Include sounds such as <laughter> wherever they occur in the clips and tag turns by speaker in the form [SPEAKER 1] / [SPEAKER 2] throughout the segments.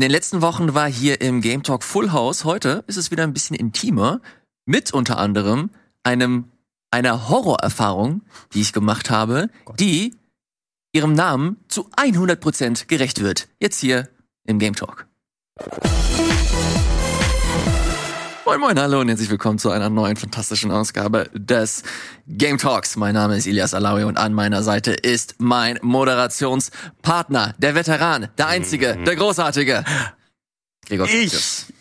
[SPEAKER 1] In den letzten Wochen war hier im Game Talk Full House. Heute ist es wieder ein bisschen intimer. Mit unter anderem einem, einer Horrorerfahrung, die ich gemacht habe, die ihrem Namen zu 100% gerecht wird. Jetzt hier im Game Talk. Moin Moin, hallo und herzlich willkommen zu einer neuen fantastischen Ausgabe des Game Talks. Mein Name ist Ilias Alawi und an meiner Seite ist mein Moderationspartner, der Veteran, der Einzige, der Großartige.
[SPEAKER 2] Gregor ich.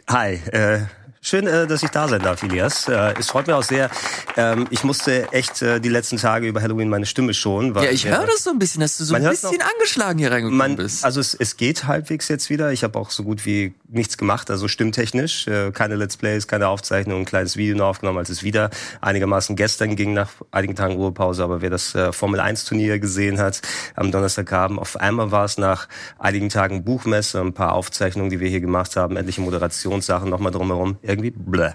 [SPEAKER 2] Hi, äh, Schön, äh, dass ich da sein darf, Elias. Äh, es freut mich auch sehr. Ähm, ich musste echt äh, die letzten Tage über Halloween meine Stimme schonen.
[SPEAKER 1] Weil, ja, ich höre das so ein bisschen, dass du so ein bisschen noch, angeschlagen hier reingekommen man, bist.
[SPEAKER 2] Also es, es geht halbwegs jetzt wieder. Ich habe auch so gut wie nichts gemacht, also stimmtechnisch. Keine Let's Plays, keine Aufzeichnungen, ein kleines Video nur aufgenommen, als es wieder einigermaßen gestern ging nach einigen Tagen Ruhepause. Aber wer das Formel 1 Turnier gesehen hat am Donnerstagabend, auf einmal war es nach einigen Tagen Buchmesse, ein paar Aufzeichnungen, die wir hier gemacht haben, endliche Moderationssachen nochmal drumherum irgendwie blö.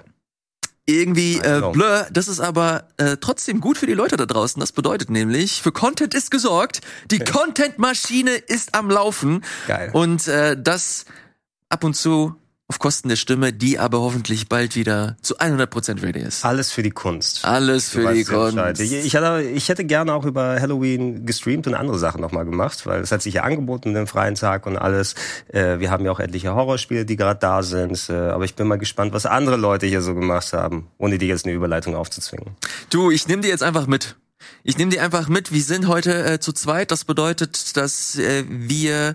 [SPEAKER 1] Irgendwie äh, blö, das ist aber äh, trotzdem gut für die Leute da draußen. Das bedeutet nämlich, für Content ist gesorgt, die. Content-Maschine ist am Laufen.
[SPEAKER 2] Geil.
[SPEAKER 1] Und äh, das ab und zu auf Kosten der Stimme, die aber hoffentlich bald wieder zu 100% ready ist.
[SPEAKER 2] Alles für die Kunst.
[SPEAKER 1] Alles für die Kunst.
[SPEAKER 2] Ich, ich, hatte, ich hätte gerne auch über Halloween gestreamt und andere Sachen nochmal gemacht, weil es hat sich ja angeboten, den freien Tag und alles. Äh, wir haben ja auch etliche Horrorspiele, die gerade da sind. Äh, aber ich bin mal gespannt, was andere Leute hier so gemacht haben, ohne dir jetzt eine Überleitung aufzuzwingen.
[SPEAKER 1] Du, ich nehme dir jetzt einfach mit. Ich nehme die einfach mit. Wir sind heute äh, zu zweit. Das bedeutet, dass äh, wir,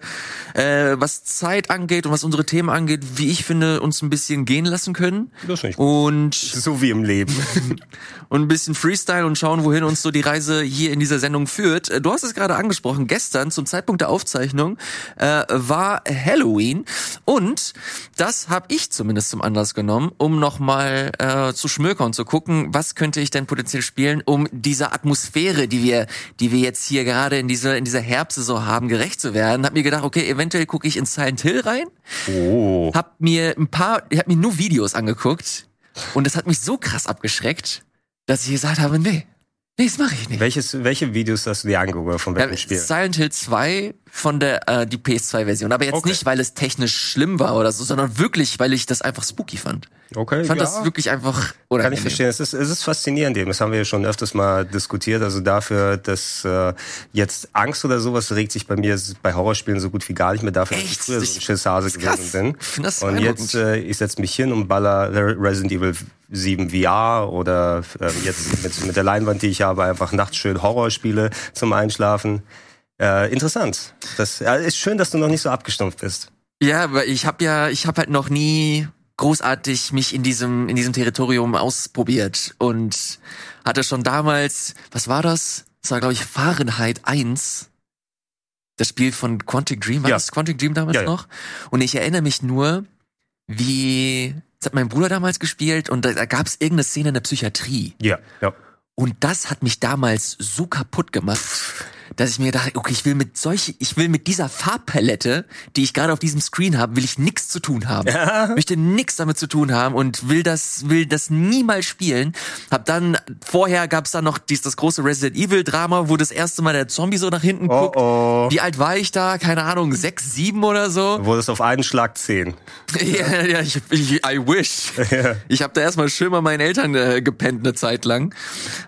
[SPEAKER 1] äh, was Zeit angeht und was unsere Themen angeht, wie ich finde, uns ein bisschen gehen lassen können.
[SPEAKER 2] Das nicht
[SPEAKER 1] und
[SPEAKER 2] so wie im Leben. <laughs>
[SPEAKER 1] und ein bisschen Freestyle und schauen, wohin uns so die Reise hier in dieser Sendung führt. Äh, du hast es gerade angesprochen. Gestern zum Zeitpunkt der Aufzeichnung äh, war Halloween und das habe ich zumindest zum Anlass genommen, um nochmal äh, zu schmökern und zu gucken, was könnte ich denn potenziell spielen, um dieser Atmosphäre Atmosphäre, die wir, die wir jetzt hier gerade in dieser, in dieser Herbstsaison haben, gerecht zu werden. Hab mir gedacht, okay, eventuell gucke ich in Silent Hill rein.
[SPEAKER 2] Oh.
[SPEAKER 1] Hab mir ein paar, ich hab mir nur Videos angeguckt und das hat mich so krass abgeschreckt, dass ich gesagt habe, nee, Nee, das mache ich nicht.
[SPEAKER 2] Welches, welche Videos hast du dir angeguckt? Von welchem ja, Spiel?
[SPEAKER 1] Silent Hill 2 von der äh, die PS2-Version. Aber jetzt okay. nicht, weil es technisch schlimm war oder so, sondern wirklich, weil ich das einfach spooky fand.
[SPEAKER 2] Okay.
[SPEAKER 1] Ich fand
[SPEAKER 2] ja.
[SPEAKER 1] das wirklich einfach. Oder
[SPEAKER 2] Kann ich verstehen. Es ist, es ist faszinierend eben. Das haben wir ja schon öfters mal diskutiert. Also dafür, dass äh, jetzt Angst oder sowas regt sich bei mir bei Horrorspielen so gut wie gar nicht mehr dafür,
[SPEAKER 1] dass ich
[SPEAKER 2] früher so ein Schisshase gewesen bin.
[SPEAKER 1] Ich das
[SPEAKER 2] und jetzt, äh, ich setze mich hin und baller Resident Evil 7 VR oder äh, jetzt mit, mit der Leinwand, die ich habe, einfach nachts schön Horrorspiele zum Einschlafen. Äh, interessant. Das ja, ist schön, dass du noch nicht so abgestumpft bist.
[SPEAKER 1] Ja, aber ich habe ja, ich habe halt noch nie großartig mich in diesem in diesem Territorium ausprobiert und hatte schon damals, was war das? Das war glaube ich Fahrenheit 1. Das Spiel von Quantic Dream, war ja. das Quantic Dream damals ja, noch? Und ich erinnere mich nur, wie das hat mein Bruder damals gespielt und da, da gab es irgendeine Szene in der Psychiatrie.
[SPEAKER 2] Ja, ja.
[SPEAKER 1] Und das hat mich damals so kaputt gemacht dass ich mir dachte, okay, ich will mit solche, ich will mit dieser Farbpalette, die ich gerade auf diesem Screen habe, will ich nichts zu tun haben. Ja. Möchte nichts damit zu tun haben und will das, will das niemals spielen. Hab dann, vorher gab's dann noch dies, das große Resident Evil Drama, wo das erste Mal der Zombie so nach hinten oh, guckt. Oh. Wie alt war ich da? Keine Ahnung, sechs, sieben oder so.
[SPEAKER 2] Wurde es auf einen Schlag zehn. <laughs>
[SPEAKER 1] ja, ja, ich, ich, I wish. Ja. Ich habe da erstmal schön bei meinen Eltern äh, gepennt eine Zeit lang,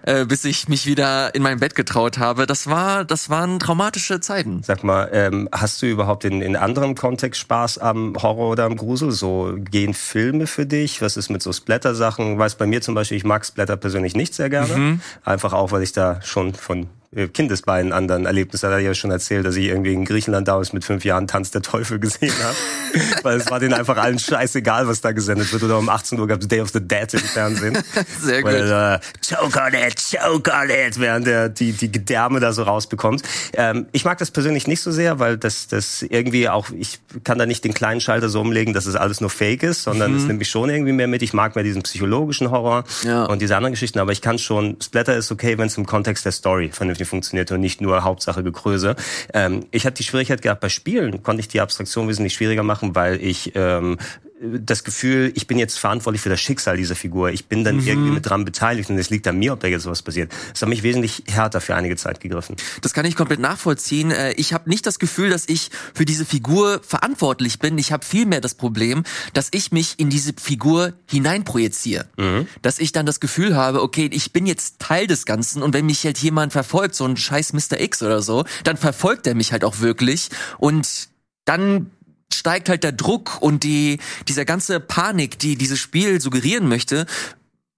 [SPEAKER 1] äh, bis ich mich wieder in mein Bett getraut habe. Das war, das waren traumatische Zeiten.
[SPEAKER 2] Sag mal, ähm, hast du überhaupt in, in anderem Kontext Spaß am Horror oder am Grusel? So gehen Filme für dich? Was ist mit so Splatter-Sachen? Weiß bei mir zum Beispiel, ich mag Splatter persönlich nicht sehr gerne. Mhm. Einfach auch, weil ich da schon von Kindesbeinen anderen Erlebnis. Hat er ja schon erzählt, dass ich irgendwie in Griechenland damals mit fünf Jahren Tanz der Teufel gesehen habe. <laughs> Weil es war denen einfach allen scheißegal, was da gesendet wird. Oder um 18 Uhr gab es Day of the Dead im Fernsehen. <laughs>
[SPEAKER 1] Sehr gut. Weil,
[SPEAKER 2] äh, choke on it, choke on it, während der die, die Gedärme da so rausbekommt. Ähm, ich mag das persönlich nicht so sehr, weil das, das irgendwie auch, ich kann da nicht den kleinen Schalter so umlegen, dass es alles nur Fake ist, sondern mhm. es nimmt mich schon irgendwie mehr mit. Ich mag mehr diesen psychologischen Horror ja. und diese anderen Geschichten, aber ich kann schon, Splatter ist okay, wenn es im Kontext der Story vernünftig die funktionierte und nicht nur Hauptsache Gekröse. Ähm, ich hatte die Schwierigkeit gehabt, bei Spielen konnte ich die Abstraktion wesentlich schwieriger machen, weil ich ähm, das Gefühl, ich bin jetzt verantwortlich für das Schicksal dieser Figur. Ich bin dann mhm. irgendwie mit dran beteiligt und es liegt an mir, ob da jetzt sowas passiert. Das hat mich wesentlich härter für einige Zeit gegriffen.
[SPEAKER 1] Das kann ich komplett nachvollziehen. Äh, ich habe nicht das Gefühl, dass ich für diese Figur verantwortlich bin. Ich habe vielmehr das Problem, dass ich mich in diese Figur hineinprojiziere. Mhm. Dass ich dann das Gefühl habe, okay, ich bin jetzt Teil des Ganzen und wenn mich halt jemand verfolgt, so ein scheiß Mr. X oder so, dann verfolgt er mich halt auch wirklich und dann steigt halt der Druck und die, dieser ganze Panik, die dieses Spiel suggerieren möchte,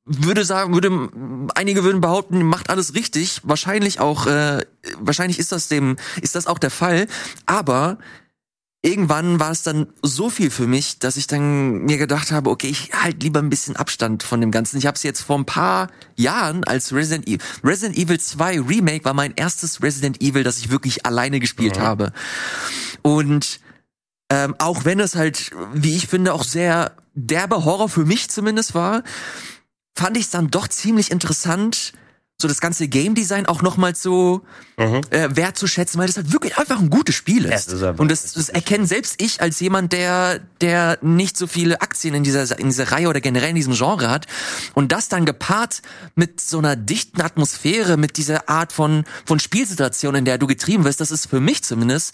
[SPEAKER 1] würde sagen, würde einige würden behaupten, macht alles richtig. Wahrscheinlich auch, äh, wahrscheinlich ist das dem, ist das auch der Fall. Aber irgendwann war es dann so viel für mich, dass ich dann mir gedacht habe, okay, ich halt lieber ein bisschen Abstand von dem Ganzen. Ich habe es jetzt vor ein paar Jahren als Resident Evil, Resident Evil 2 Remake war mein erstes Resident Evil, das ich wirklich alleine gespielt mhm. habe. Und ähm, auch wenn es halt, wie ich finde, auch sehr derbe Horror für mich zumindest war, fand ich es dann doch ziemlich interessant, so das ganze Game Design auch nochmal so mhm. äh, wertzuschätzen, weil das halt wirklich einfach ein gutes Spiel ist. Ja, ist und das, das erkennen selbst ich als jemand, der der nicht so viele Aktien in dieser in dieser Reihe oder generell in diesem Genre hat und das dann gepaart mit so einer dichten Atmosphäre, mit dieser Art von von Spielsituation, in der du getrieben wirst, das ist für mich zumindest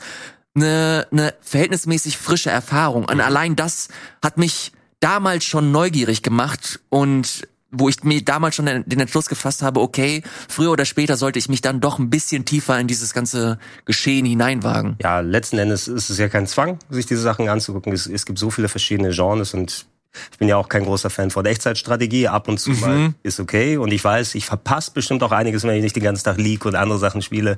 [SPEAKER 1] eine, eine verhältnismäßig frische Erfahrung. Und allein das hat mich damals schon neugierig gemacht und wo ich mir damals schon den Entschluss gefasst habe, okay, früher oder später sollte ich mich dann doch ein bisschen tiefer in dieses ganze Geschehen hineinwagen.
[SPEAKER 2] Ja, letzten Endes ist es ja kein Zwang, sich diese Sachen anzugucken. Es, es gibt so viele verschiedene Genres und ich bin ja auch kein großer Fan von Echtzeitstrategie. Ab und zu mhm. mal ist okay. Und ich weiß, ich verpasse bestimmt auch einiges, wenn ich nicht den ganzen Tag League und andere Sachen spiele.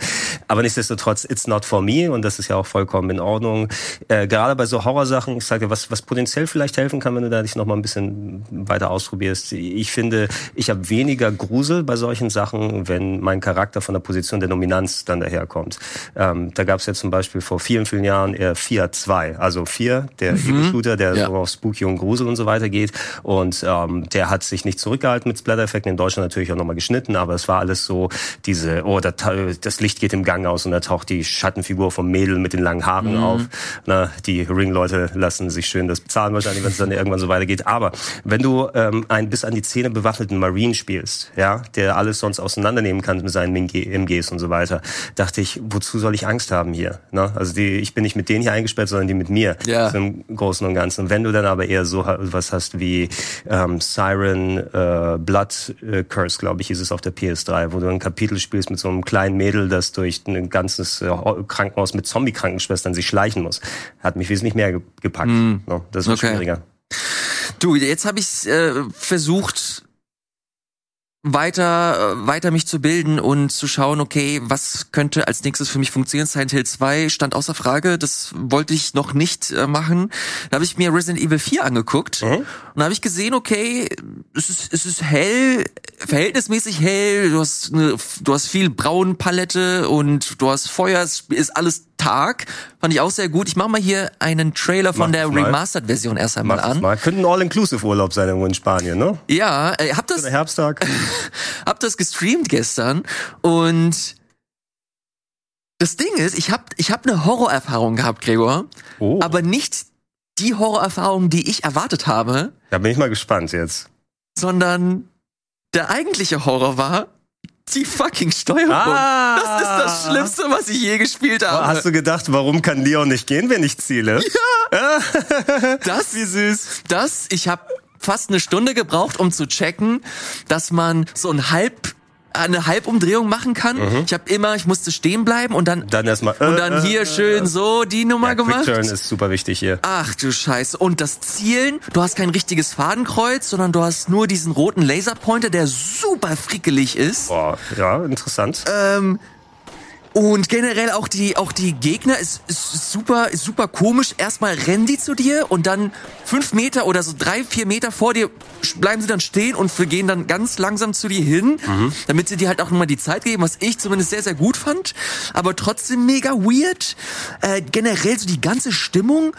[SPEAKER 2] Aber nichtsdestotrotz, it's not for me. Und das ist ja auch vollkommen in Ordnung. Äh, gerade bei so Horrorsachen, ich sage, was, was potenziell vielleicht helfen kann, wenn du da dich noch mal ein bisschen weiter ausprobierst. Ich finde, ich habe weniger Grusel bei solchen Sachen, wenn mein Charakter von der Position der Dominanz dann daherkommt. Ähm, da gab es ja zum Beispiel vor vielen, vielen Jahren eher 4-2. Also 4, der mhm. Shooter, der ja. so auf Spooky und Grusel und so so weiter geht. Und ähm, der hat sich nicht zurückgehalten mit Splatter-Effekten. In Deutschland natürlich auch nochmal geschnitten, aber es war alles so diese, oh, das Licht geht im Gang aus und da taucht die Schattenfigur vom Mädel mit den langen Haaren mhm. auf. Na, die Ring-Leute lassen sich schön das bezahlen wahrscheinlich, wenn es dann irgendwann so weitergeht. Aber wenn du ähm, einen bis an die Zähne bewaffneten Marine spielst, ja, der alles sonst auseinandernehmen kann mit seinen MGs und so weiter, dachte ich, wozu soll ich Angst haben hier? Ne? Also die, ich bin nicht mit denen hier eingesperrt, sondern die mit mir ja. im Großen und Ganzen. Und wenn du dann aber eher so was hast wie ähm, Siren äh, Blood äh, Curse, glaube ich, hieß es auf der PS3, wo du ein Kapitel spielst mit so einem kleinen Mädel, das durch ein ganzes äh, Krankenhaus mit Zombie-Krankenschwestern sich schleichen muss. Hat mich wesentlich mehr gepackt. Mm. No, das ist okay. schwieriger.
[SPEAKER 1] Du, jetzt habe ich äh, versucht, weiter, äh, weiter mich zu bilden und zu schauen, okay, was könnte als nächstes für mich funktionieren. Silent Hill 2 stand außer Frage, das wollte ich noch nicht äh, machen. Da habe ich mir Resident Evil 4 angeguckt mhm. und da habe ich gesehen, okay, es ist, es ist hell, verhältnismäßig hell, du hast, eine, du hast viel Braunpalette und du hast Feuer, es ist alles Tag. Fand ich auch sehr gut. Ich mache mal hier einen Trailer von Mach der Remastered-Version erst einmal Mach an. Mal.
[SPEAKER 2] Könnte ein All-Inclusive-Urlaub sein irgendwo in Spanien, ne?
[SPEAKER 1] Ja, äh, hab das.
[SPEAKER 2] Herbsttag. <laughs>
[SPEAKER 1] hab das gestreamt gestern und das Ding ist, ich hab ich hab eine Horrorerfahrung gehabt, Gregor, oh. aber nicht die Horrorerfahrung, die ich erwartet habe.
[SPEAKER 2] Da bin ich mal gespannt jetzt.
[SPEAKER 1] Sondern der eigentliche Horror war, die fucking Steuerung. Ah. Das ist das Schlimmste, was ich je gespielt habe.
[SPEAKER 2] Hast du gedacht, warum kann Leon nicht gehen, wenn ich ziele?
[SPEAKER 1] Ja. <laughs> das, wie süß. Das, ich habe fast eine Stunde gebraucht, um zu checken, dass man so ein halb eine Halbumdrehung machen kann. Mhm. Ich habe immer, ich musste stehen bleiben und dann
[SPEAKER 2] dann erstmal
[SPEAKER 1] äh, und dann äh, hier äh, schön äh, so die Nummer ja, gemacht.
[SPEAKER 2] Quick Turn ist super wichtig hier.
[SPEAKER 1] Ach du Scheiße und das Zielen, du hast kein richtiges Fadenkreuz, sondern du hast nur diesen roten Laserpointer, der super frickelig ist.
[SPEAKER 2] Boah, ja, interessant.
[SPEAKER 1] Ähm, und generell auch die, auch die Gegner ist, ist super, ist super komisch. Erstmal rennen die zu dir und dann fünf Meter oder so drei, vier Meter vor dir bleiben sie dann stehen und gehen dann ganz langsam zu dir hin, mhm. damit sie dir halt auch nochmal die Zeit geben, was ich zumindest sehr, sehr gut fand. Aber trotzdem mega weird. Äh, generell so die ganze Stimmung.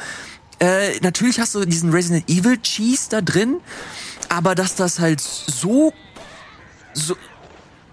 [SPEAKER 1] Äh, natürlich hast du diesen Resident Evil Cheese da drin, aber dass das halt so, so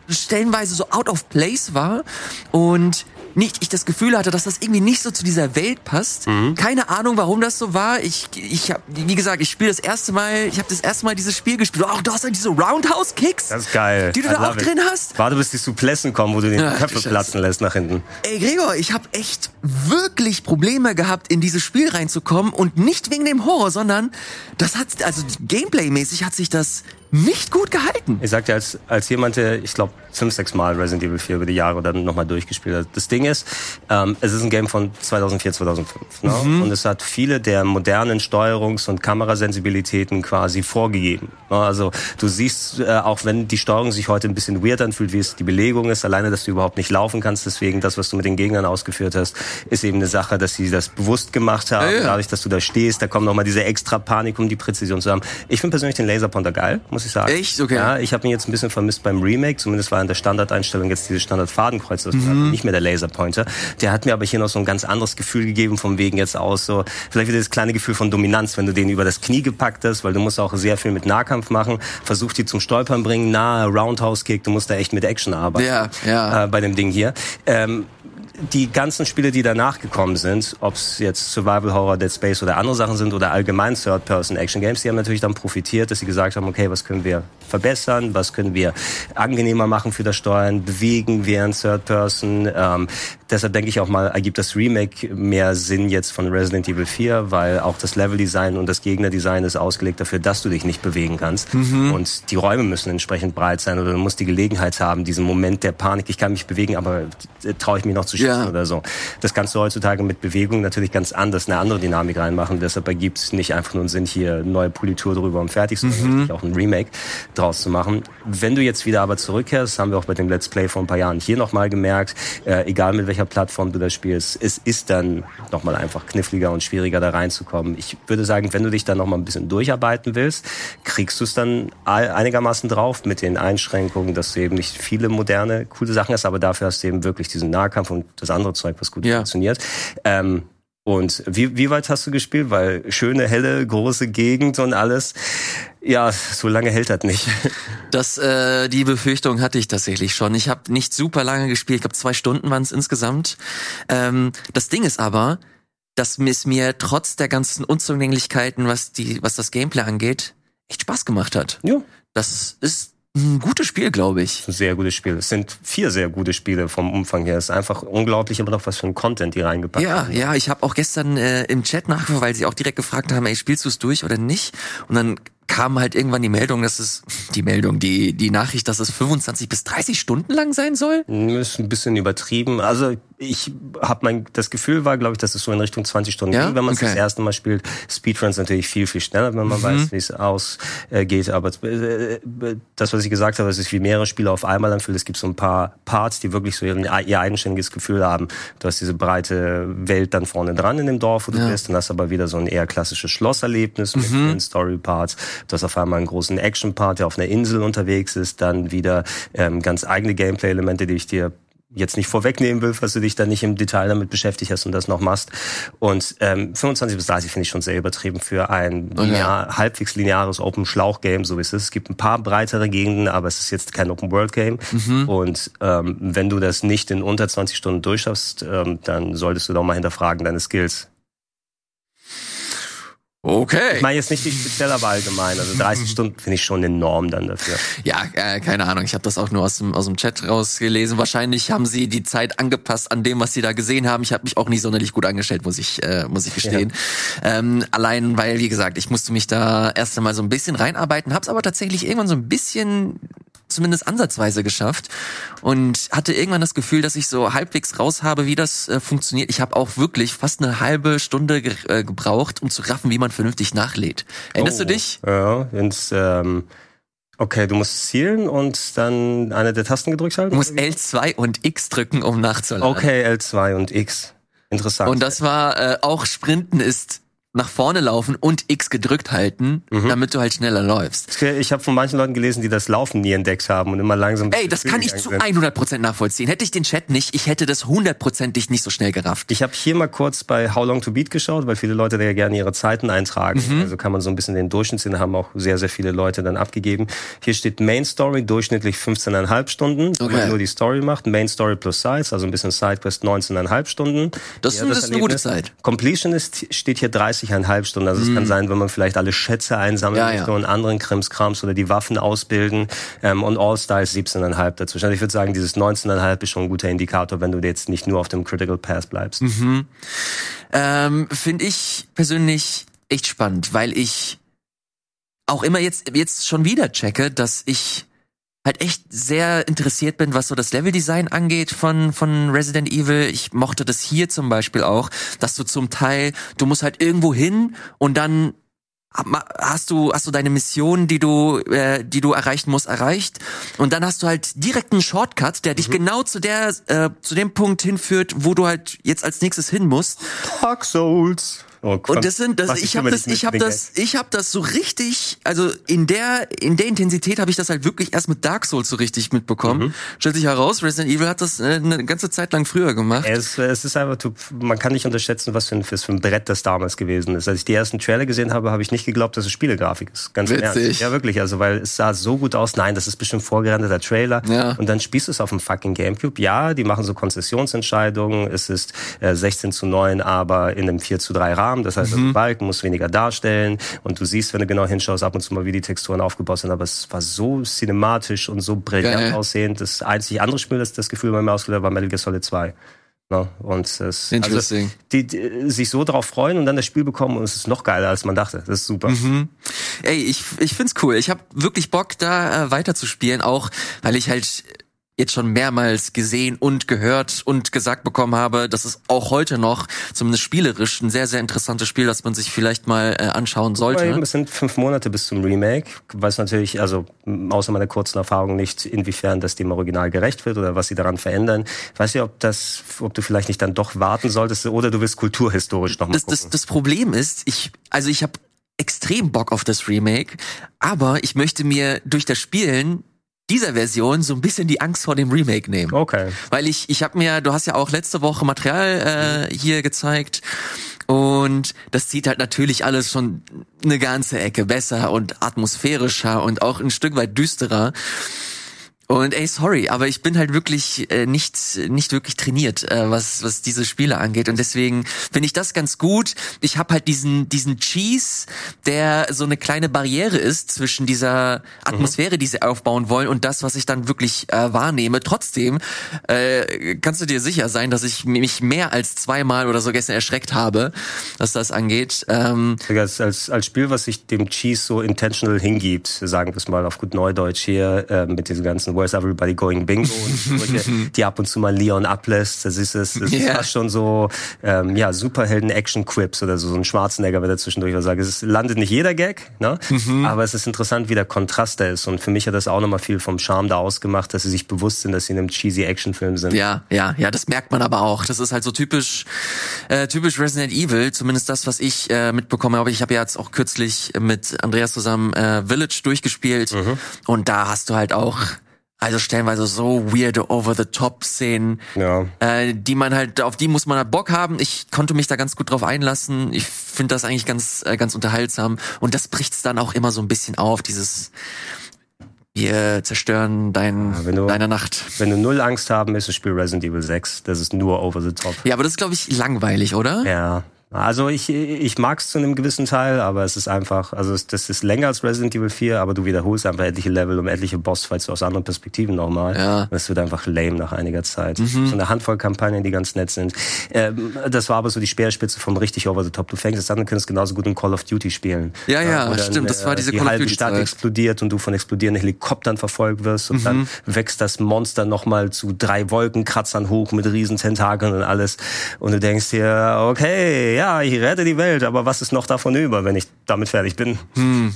[SPEAKER 1] stellenweise so out of place war und nicht ich das Gefühl hatte, dass das irgendwie nicht so zu dieser Welt passt.
[SPEAKER 2] Mhm.
[SPEAKER 1] Keine Ahnung, warum das so war. Ich ich habe wie gesagt, ich spiele das erste Mal, ich habe das erste Mal dieses Spiel gespielt. Ach, du hast dann diese Roundhouse Kicks,
[SPEAKER 2] Das ist geil.
[SPEAKER 1] die du
[SPEAKER 2] I
[SPEAKER 1] da auch
[SPEAKER 2] it.
[SPEAKER 1] drin hast.
[SPEAKER 2] Warte, bis die Suplessen kommen, wo du den
[SPEAKER 1] Ja,
[SPEAKER 2] Köpfe platzen lässt nach hinten.
[SPEAKER 1] Ey Gregor, ich habe echt wirklich Probleme gehabt, in dieses Spiel reinzukommen und nicht wegen dem Horror, sondern das hat also Gameplay-mäßig hat sich das nicht gut gehalten.
[SPEAKER 2] Ich sag dir, als, als jemand, der, ich glaube, fünf, sechs Mal Resident Evil 4 über die Jahre dann nochmal durchgespielt hat. Das Ding ist, ähm, es ist ein Game von 2004, 2005. Ne? Und es hat viele der modernen Steuerungs- und Kamerasensibilitäten quasi vorgegeben. Ne? Also du siehst, äh, auch wenn die Steuerung sich heute ein bisschen weird anfühlt, wie es die Belegung ist, alleine, dass du überhaupt nicht laufen kannst, deswegen das, was du mit den Gegnern ausgeführt hast, ist eben eine Sache, dass sie das bewusst gemacht haben.
[SPEAKER 1] Ja, ja.
[SPEAKER 2] Dadurch, dass du da stehst, da kommt nochmal diese extra Panik, um die Präzision zu haben. Ich finde persönlich den Laserpointer geil, muss ich sagen.
[SPEAKER 1] Echt? Okay.
[SPEAKER 2] Ja, ich habe ihn jetzt ein bisschen vermisst beim Remake. Zumindest war in der Standardeinstellung jetzt diese Standard-Fadenkreuz, das war nicht mehr der Laserpointer. Der hat mir aber hier noch so ein ganz anderes Gefühl gegeben, vom wegen jetzt aus so, vielleicht wieder das kleine Gefühl von Dominanz, wenn du den über das Knie gepackt hast, weil du musst auch sehr viel mit Nahkampf machen. Versuch die zum Stolpern bringen, nahe Roundhouse-Kick, du musst da echt mit Action arbeiten.
[SPEAKER 1] Ja, ja.
[SPEAKER 2] Äh, bei dem Ding hier. Ähm, die ganzen Spiele, die danach gekommen sind, ob es jetzt Survival Horror, Dead Space oder andere Sachen sind oder allgemein Third-Person-Action-Games, die haben natürlich dann profitiert, dass sie gesagt haben, okay, was können wir verbessern, was können wir angenehmer machen für das Steuern, bewegen während Third-Person. Ähm, deshalb denke ich auch mal, ergibt das Remake mehr Sinn jetzt von Resident Evil 4, weil auch das Level-Design und das Gegner-Design ist ausgelegt dafür, dass du dich nicht bewegen kannst. Und die Räume müssen entsprechend breit sein oder du musst die Gelegenheit haben, diesen Moment der Panik, ich kann mich bewegen, aber äh, traue ich mich noch zu schießen
[SPEAKER 1] Ja.
[SPEAKER 2] oder so. Das kannst du heutzutage mit Bewegung natürlich ganz anders, eine andere Dynamik reinmachen. Deshalb ergibt es nicht einfach nur einen Sinn, hier neue Politur drüber und fertig, sondern
[SPEAKER 1] Mhm.
[SPEAKER 2] auch ein Remake draus zu machen. Wenn du jetzt wieder aber zurückkehrst, haben wir auch bei dem Let's Play vor ein paar Jahren hier nochmal gemerkt, äh, egal mit welcher Plattform du das spielst, es ist dann nochmal einfach kniffliger und schwieriger da reinzukommen. Ich würde sagen, wenn du dich dann nochmal ein bisschen durcharbeiten willst, kriegst du es dann ei- einigermaßen drauf mit den Einschränkungen, dass du eben nicht viele moderne, coole Sachen hast, aber dafür hast du eben wirklich diesen Nahkampf und das andere Zeug, was gut
[SPEAKER 1] Ja.
[SPEAKER 2] funktioniert. Ähm, und wie, wie weit hast du gespielt? Weil schöne, helle, große Gegend und alles. Ja, so lange hält das nicht. <laughs>
[SPEAKER 1] Das, äh, die Befürchtung hatte ich tatsächlich schon. Ich habe nicht super lange gespielt. Ich glaube, zwei Stunden waren es insgesamt. Ähm, das Ding ist aber, dass es mir trotz der ganzen Unzulänglichkeiten, was die, was das Gameplay angeht, echt Spaß gemacht hat.
[SPEAKER 2] ja,
[SPEAKER 1] Das ist ein gutes Spiel, glaube ich.
[SPEAKER 2] ein sehr gutes Spiel. Es sind vier sehr gute Spiele vom Umfang her. Es ist einfach unglaublich, aber noch was für ein Content die reingepackt
[SPEAKER 1] Ja,
[SPEAKER 2] haben.
[SPEAKER 1] ja, ich habe auch gestern äh, im Chat nachgefragt, weil sie auch direkt gefragt haben, ey, spielst du es durch oder nicht? Und dann kam halt irgendwann die Meldung, dass es die Meldung, die die Nachricht, dass es 25 bis 30 Stunden lang sein soll.
[SPEAKER 2] Ist ein bisschen übertrieben. Also ich habe mein das Gefühl war, glaube ich, dass es so in Richtung 20 Stunden
[SPEAKER 1] Ja?
[SPEAKER 2] ging, wenn man es
[SPEAKER 1] Okay. Mhm.
[SPEAKER 2] das erste Mal spielt. Speedruns natürlich viel viel schneller, wenn man weiß, wie es ausgeht. Aber äh, das, was ich gesagt habe, es ist wie mehrere Spiele auf einmal anfühlt. Es gibt so ein paar Parts, die wirklich so ihren, ihr eigenständiges Gefühl haben. Du hast diese breite Welt dann vorne dran in dem Dorf, wo du
[SPEAKER 1] Ja.
[SPEAKER 2] bist, und hast aber wieder so ein eher klassisches Schlosserlebnis mit
[SPEAKER 1] Mhm.
[SPEAKER 2] vielen Story-Parts. Du hast auf einmal einen großen Action-Part, der auf einer Insel unterwegs ist, dann wieder ähm, ganz eigene Gameplay-Elemente, die ich dir jetzt nicht vorwegnehmen will, falls du dich da nicht im Detail damit beschäftigt hast und das noch machst. Und ähm, 25 bis 30 finde ich schon sehr übertrieben für ein
[SPEAKER 1] Oh ja.
[SPEAKER 2] linear, halbwegs lineares Open-Schlauch-Game, so wie es ist. Es gibt ein paar breitere Gegenden, aber es ist jetzt kein Open-World-Game.
[SPEAKER 1] Mhm.
[SPEAKER 2] Und ähm, wenn du das nicht in unter 20 Stunden durchschaffst, ähm, dann solltest du doch mal hinterfragen deine Skills.
[SPEAKER 1] Okay.
[SPEAKER 2] Ich meine jetzt nicht die speziell, aber allgemein. Also 30 Stunden finde ich schon enorm dann dafür.
[SPEAKER 1] Ja, äh, keine Ahnung. Ich habe das auch nur aus dem, aus dem Chat rausgelesen. Wahrscheinlich haben sie die Zeit angepasst an dem, was sie da gesehen haben. Ich habe mich auch nicht sonderlich gut angestellt, muss ich, äh, muss ich gestehen. Ähm, allein, weil, wie gesagt, ich musste mich da erst einmal so ein bisschen reinarbeiten, habe es aber tatsächlich irgendwann so ein bisschen zumindest ansatzweise geschafft und hatte irgendwann das Gefühl, dass ich so halbwegs raus habe, wie das äh, funktioniert. Ich habe auch wirklich fast eine halbe Stunde ge äh, gebraucht, um zu raffen, wie man vernünftig nachlädt. Erinnerst
[SPEAKER 2] Oh.
[SPEAKER 1] du dich?
[SPEAKER 2] Ja, ins, ähm, okay, du musst zielen und dann eine der Tasten gedrückt halten?
[SPEAKER 1] Du musst L2 und X drücken, um nachzuladen.
[SPEAKER 2] Okay, L2 und X. Interessant.
[SPEAKER 1] Und das war äh, auch Sprinten ist nach vorne laufen und X gedrückt halten, mhm. damit du halt schneller läufst.
[SPEAKER 2] Ich habe von manchen Leuten gelesen, die das Laufen nie entdeckt haben und immer langsam.
[SPEAKER 1] Ey, das kann ich zu 100% nachvollziehen. Hätte ich den Chat nicht, ich hätte das hundertprozentig nicht so schnell gerafft.
[SPEAKER 2] Ich habe hier mal kurz bei How Long to Beat geschaut, weil viele Leute da ja gerne ihre Zeiten eintragen. Mhm. Also kann man so ein bisschen den Durchschnitt sehen, haben auch sehr, sehr viele Leute dann abgegeben. Hier steht Main Story durchschnittlich 15,5 Stunden, okay. wenn man nur die Story macht. Main Story plus Sides, also ein bisschen Sidequest 19,5 Stunden.
[SPEAKER 1] Das, ja, das ist eine gute Zeit.
[SPEAKER 2] Completion ist, steht hier 30,5 Stunden. Also also es kann mhm. sein, wenn man vielleicht alle Schätze einsammeln ja, möchte ja. und anderen Krimskrams oder die Waffen ausbilden. Ähm, und All-Star ist 17,5 dazwischen. Also ich würde sagen, dieses 19,5 ist schon ein guter Indikator, wenn du jetzt nicht nur auf dem Critical Pass bleibst.
[SPEAKER 1] Mhm. Ähm, Finde ich persönlich echt spannend, weil ich auch immer jetzt, jetzt schon wieder checke, dass ich halt echt sehr interessiert bin, was so das Leveldesign angeht von, von Resident Evil. Ich mochte das hier zum Beispiel auch, dass du zum Teil, du musst halt irgendwo hin und dann hast du hast du deine Mission, die du äh, die du erreichen musst, erreicht und dann hast du halt direkt einen Shortcut, der dich mhm. genau zu der äh, zu dem Punkt hinführt, wo du halt jetzt als nächstes hin musst.
[SPEAKER 2] Dark Souls.
[SPEAKER 1] Oh, und das sind, das, ich habe das, ich habe das, ich habe das so richtig, also in der, in der Intensität habe ich das halt wirklich erst mit Dark Souls so richtig mitbekommen. Mhm. Stellt sich heraus, Resident Evil hat das äh, eine ganze Zeit lang früher gemacht.
[SPEAKER 2] Es, es ist einfach, man kann nicht unterschätzen, was für ein, für ein Brett das damals gewesen ist. Als ich die ersten Trailer gesehen habe, habe ich nicht geglaubt, dass es Spielegrafik ist. Ganz Witzig. Ernst. Ja, wirklich. Also, weil es sah so gut aus. Nein, das ist bestimmt vorgerenderter Trailer. Ja. Und dann spielst du es auf dem fucking Gamecube. Ja, die machen so Konzessionsentscheidungen. Es ist äh, 16 zu 9, aber in einem 4 zu 3 Rahmen. Das heißt, mhm. Balken musst weniger darstellen und du siehst, wenn du genau hinschaust, ab und zu mal, wie die Texturen aufgebaut sind. Aber es war so cinematisch und so brillant Geil. aussehend. Das einzige andere Spiel, das das Gefühl bei mir ausgelöst war Metal Gear Solid 2. No, und es, also die, die, sich so darauf freuen und dann das Spiel bekommen und es ist noch geiler, als man dachte. Das ist super.
[SPEAKER 1] Mhm. Ey, ich, ich find's cool. Ich habe wirklich Bock, da äh, weiterzuspielen, auch weil ich halt jetzt schon mehrmals gesehen und gehört und gesagt bekommen habe, dass es auch heute noch, zumindest spielerisch, ein sehr, sehr interessantes Spiel, das man sich vielleicht mal äh, anschauen sollte.
[SPEAKER 2] Es sind fünf Monate bis zum Remake, weiß natürlich, also außer meiner kurzen Erfahrung nicht, inwiefern das dem Original gerecht wird oder was sie daran verändern. Ich weiß nicht, ob das, ob du vielleicht nicht dann doch warten solltest oder du willst kulturhistorisch nochmal
[SPEAKER 1] das, das, das Problem ist, ich, also ich habe extrem Bock auf das Remake, aber ich möchte mir durch das Spielen dieser Version so ein bisschen die Angst vor dem Remake nehmen.
[SPEAKER 2] Okay.
[SPEAKER 1] Weil ich, ich habe mir, du hast ja auch letzte Woche Material äh, hier gezeigt und das sieht halt natürlich alles schon eine ganze Ecke besser und atmosphärischer und auch ein Stück weit düsterer. Und ey, sorry, aber ich bin halt wirklich äh, nicht nicht wirklich trainiert, äh, was was diese Spiele angeht und deswegen finde ich das ganz gut. Ich habe halt diesen diesen Cheese, der so eine kleine Barriere ist zwischen dieser Atmosphäre, die sie aufbauen wollen und das, was ich dann wirklich äh, wahrnehme. Trotzdem äh, kannst du dir sicher sein, dass ich mich mehr als zweimal oder so gestern erschreckt habe, was das angeht. Ähm,
[SPEAKER 2] als, als als Spiel, was sich dem Cheese so intentional hingibt, sagen wir es mal auf gut Neudeutsch hier äh, mit diesen ganzen Where's Everybody Going Bingo und <laughs> die ab und zu mal Leon ablässt. Das ist es. Das yeah. ist fast schon so ähm, ja Superhelden-Action-Quips oder so, so ein Schwarzenegger, wenn er zwischendurch was sagt. Es landet nicht jeder Gag, ne? Mhm. aber es ist interessant, wie der Kontrast da ist. Und für mich hat das auch nochmal viel vom Charme da ausgemacht, dass sie sich bewusst sind, dass sie in einem cheesy Action-Film sind.
[SPEAKER 1] Ja, ja, ja, das merkt man aber auch. Das ist halt so typisch, äh, typisch Resident Evil, zumindest das, was ich äh, mitbekommen habe. Ich habe ja jetzt auch kürzlich mit Andreas zusammen äh, Village durchgespielt mhm. und da hast du halt auch also stellenweise so weirde Over-the-Top-Szenen, ja. äh, die man halt, auf die muss man halt Bock haben. Ich konnte mich da ganz gut drauf einlassen. Ich finde das eigentlich ganz, äh, ganz unterhaltsam. Und das bricht's dann auch immer so ein bisschen auf, dieses wir zerstören dein, ja, du, deine Nacht.
[SPEAKER 2] Wenn du null Angst haben ist das Spiel Resident Evil 6. Das ist nur over the top.
[SPEAKER 1] Ja, aber das ist, glaube ich, langweilig, oder?
[SPEAKER 2] Ja, also ich, ich mag es zu einem gewissen Teil, aber es ist einfach, also das ist länger als Resident Evil 4, aber du wiederholst einfach etliche Level um etliche Bossfights aus anderen Perspektiven nochmal. Ja. Das wird einfach lame nach einiger Zeit. Mhm. So eine Handvoll Kampagnen, die ganz nett sind. Ähm, das war aber so die Speerspitze vom richtig over the top. Du fängst es an und könntest genauso gut in Call of Duty spielen.
[SPEAKER 1] Ja, ja, Oder stimmt. das war diese
[SPEAKER 2] die
[SPEAKER 1] Call
[SPEAKER 2] of Duty. Die Stadt explodiert und du von explodierenden Helikoptern verfolgt wirst und mhm. dann wächst das Monster nochmal zu drei Wolkenkratzern hoch mit riesen Tentakeln und alles. Und du denkst dir, okay, ja, ich rette die Welt, aber was ist noch davon über, wenn ich damit fertig bin?
[SPEAKER 1] Hm.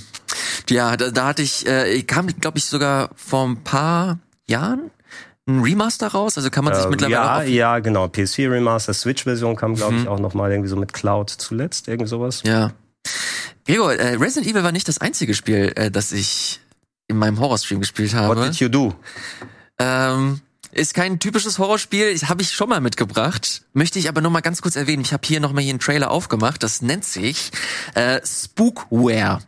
[SPEAKER 1] Ja, da, da hatte ich, äh, kam, glaube ich, sogar vor ein paar Jahren ein Remaster raus? Also kann man sich
[SPEAKER 2] Äh,
[SPEAKER 1] mittlerweile
[SPEAKER 2] ja,
[SPEAKER 1] auf-
[SPEAKER 2] ja, genau. PS4 Remaster, Switch-Version kam, glaube ich,
[SPEAKER 1] Mhm.
[SPEAKER 2] auch noch mal irgendwie so mit Cloud zuletzt, irgend sowas.
[SPEAKER 1] Ja. Gregor, äh, Resident Evil war nicht das einzige Spiel, äh, das ich in meinem Horrorstream gespielt
[SPEAKER 2] What
[SPEAKER 1] habe.
[SPEAKER 2] did you do?
[SPEAKER 1] Ähm, ist kein typisches Horrorspiel, habe ich schon mal mitgebracht. Möchte ich aber noch mal ganz kurz erwähnen. Ich habe hier noch mal hier einen Trailer aufgemacht. Das nennt sich äh, Spookware.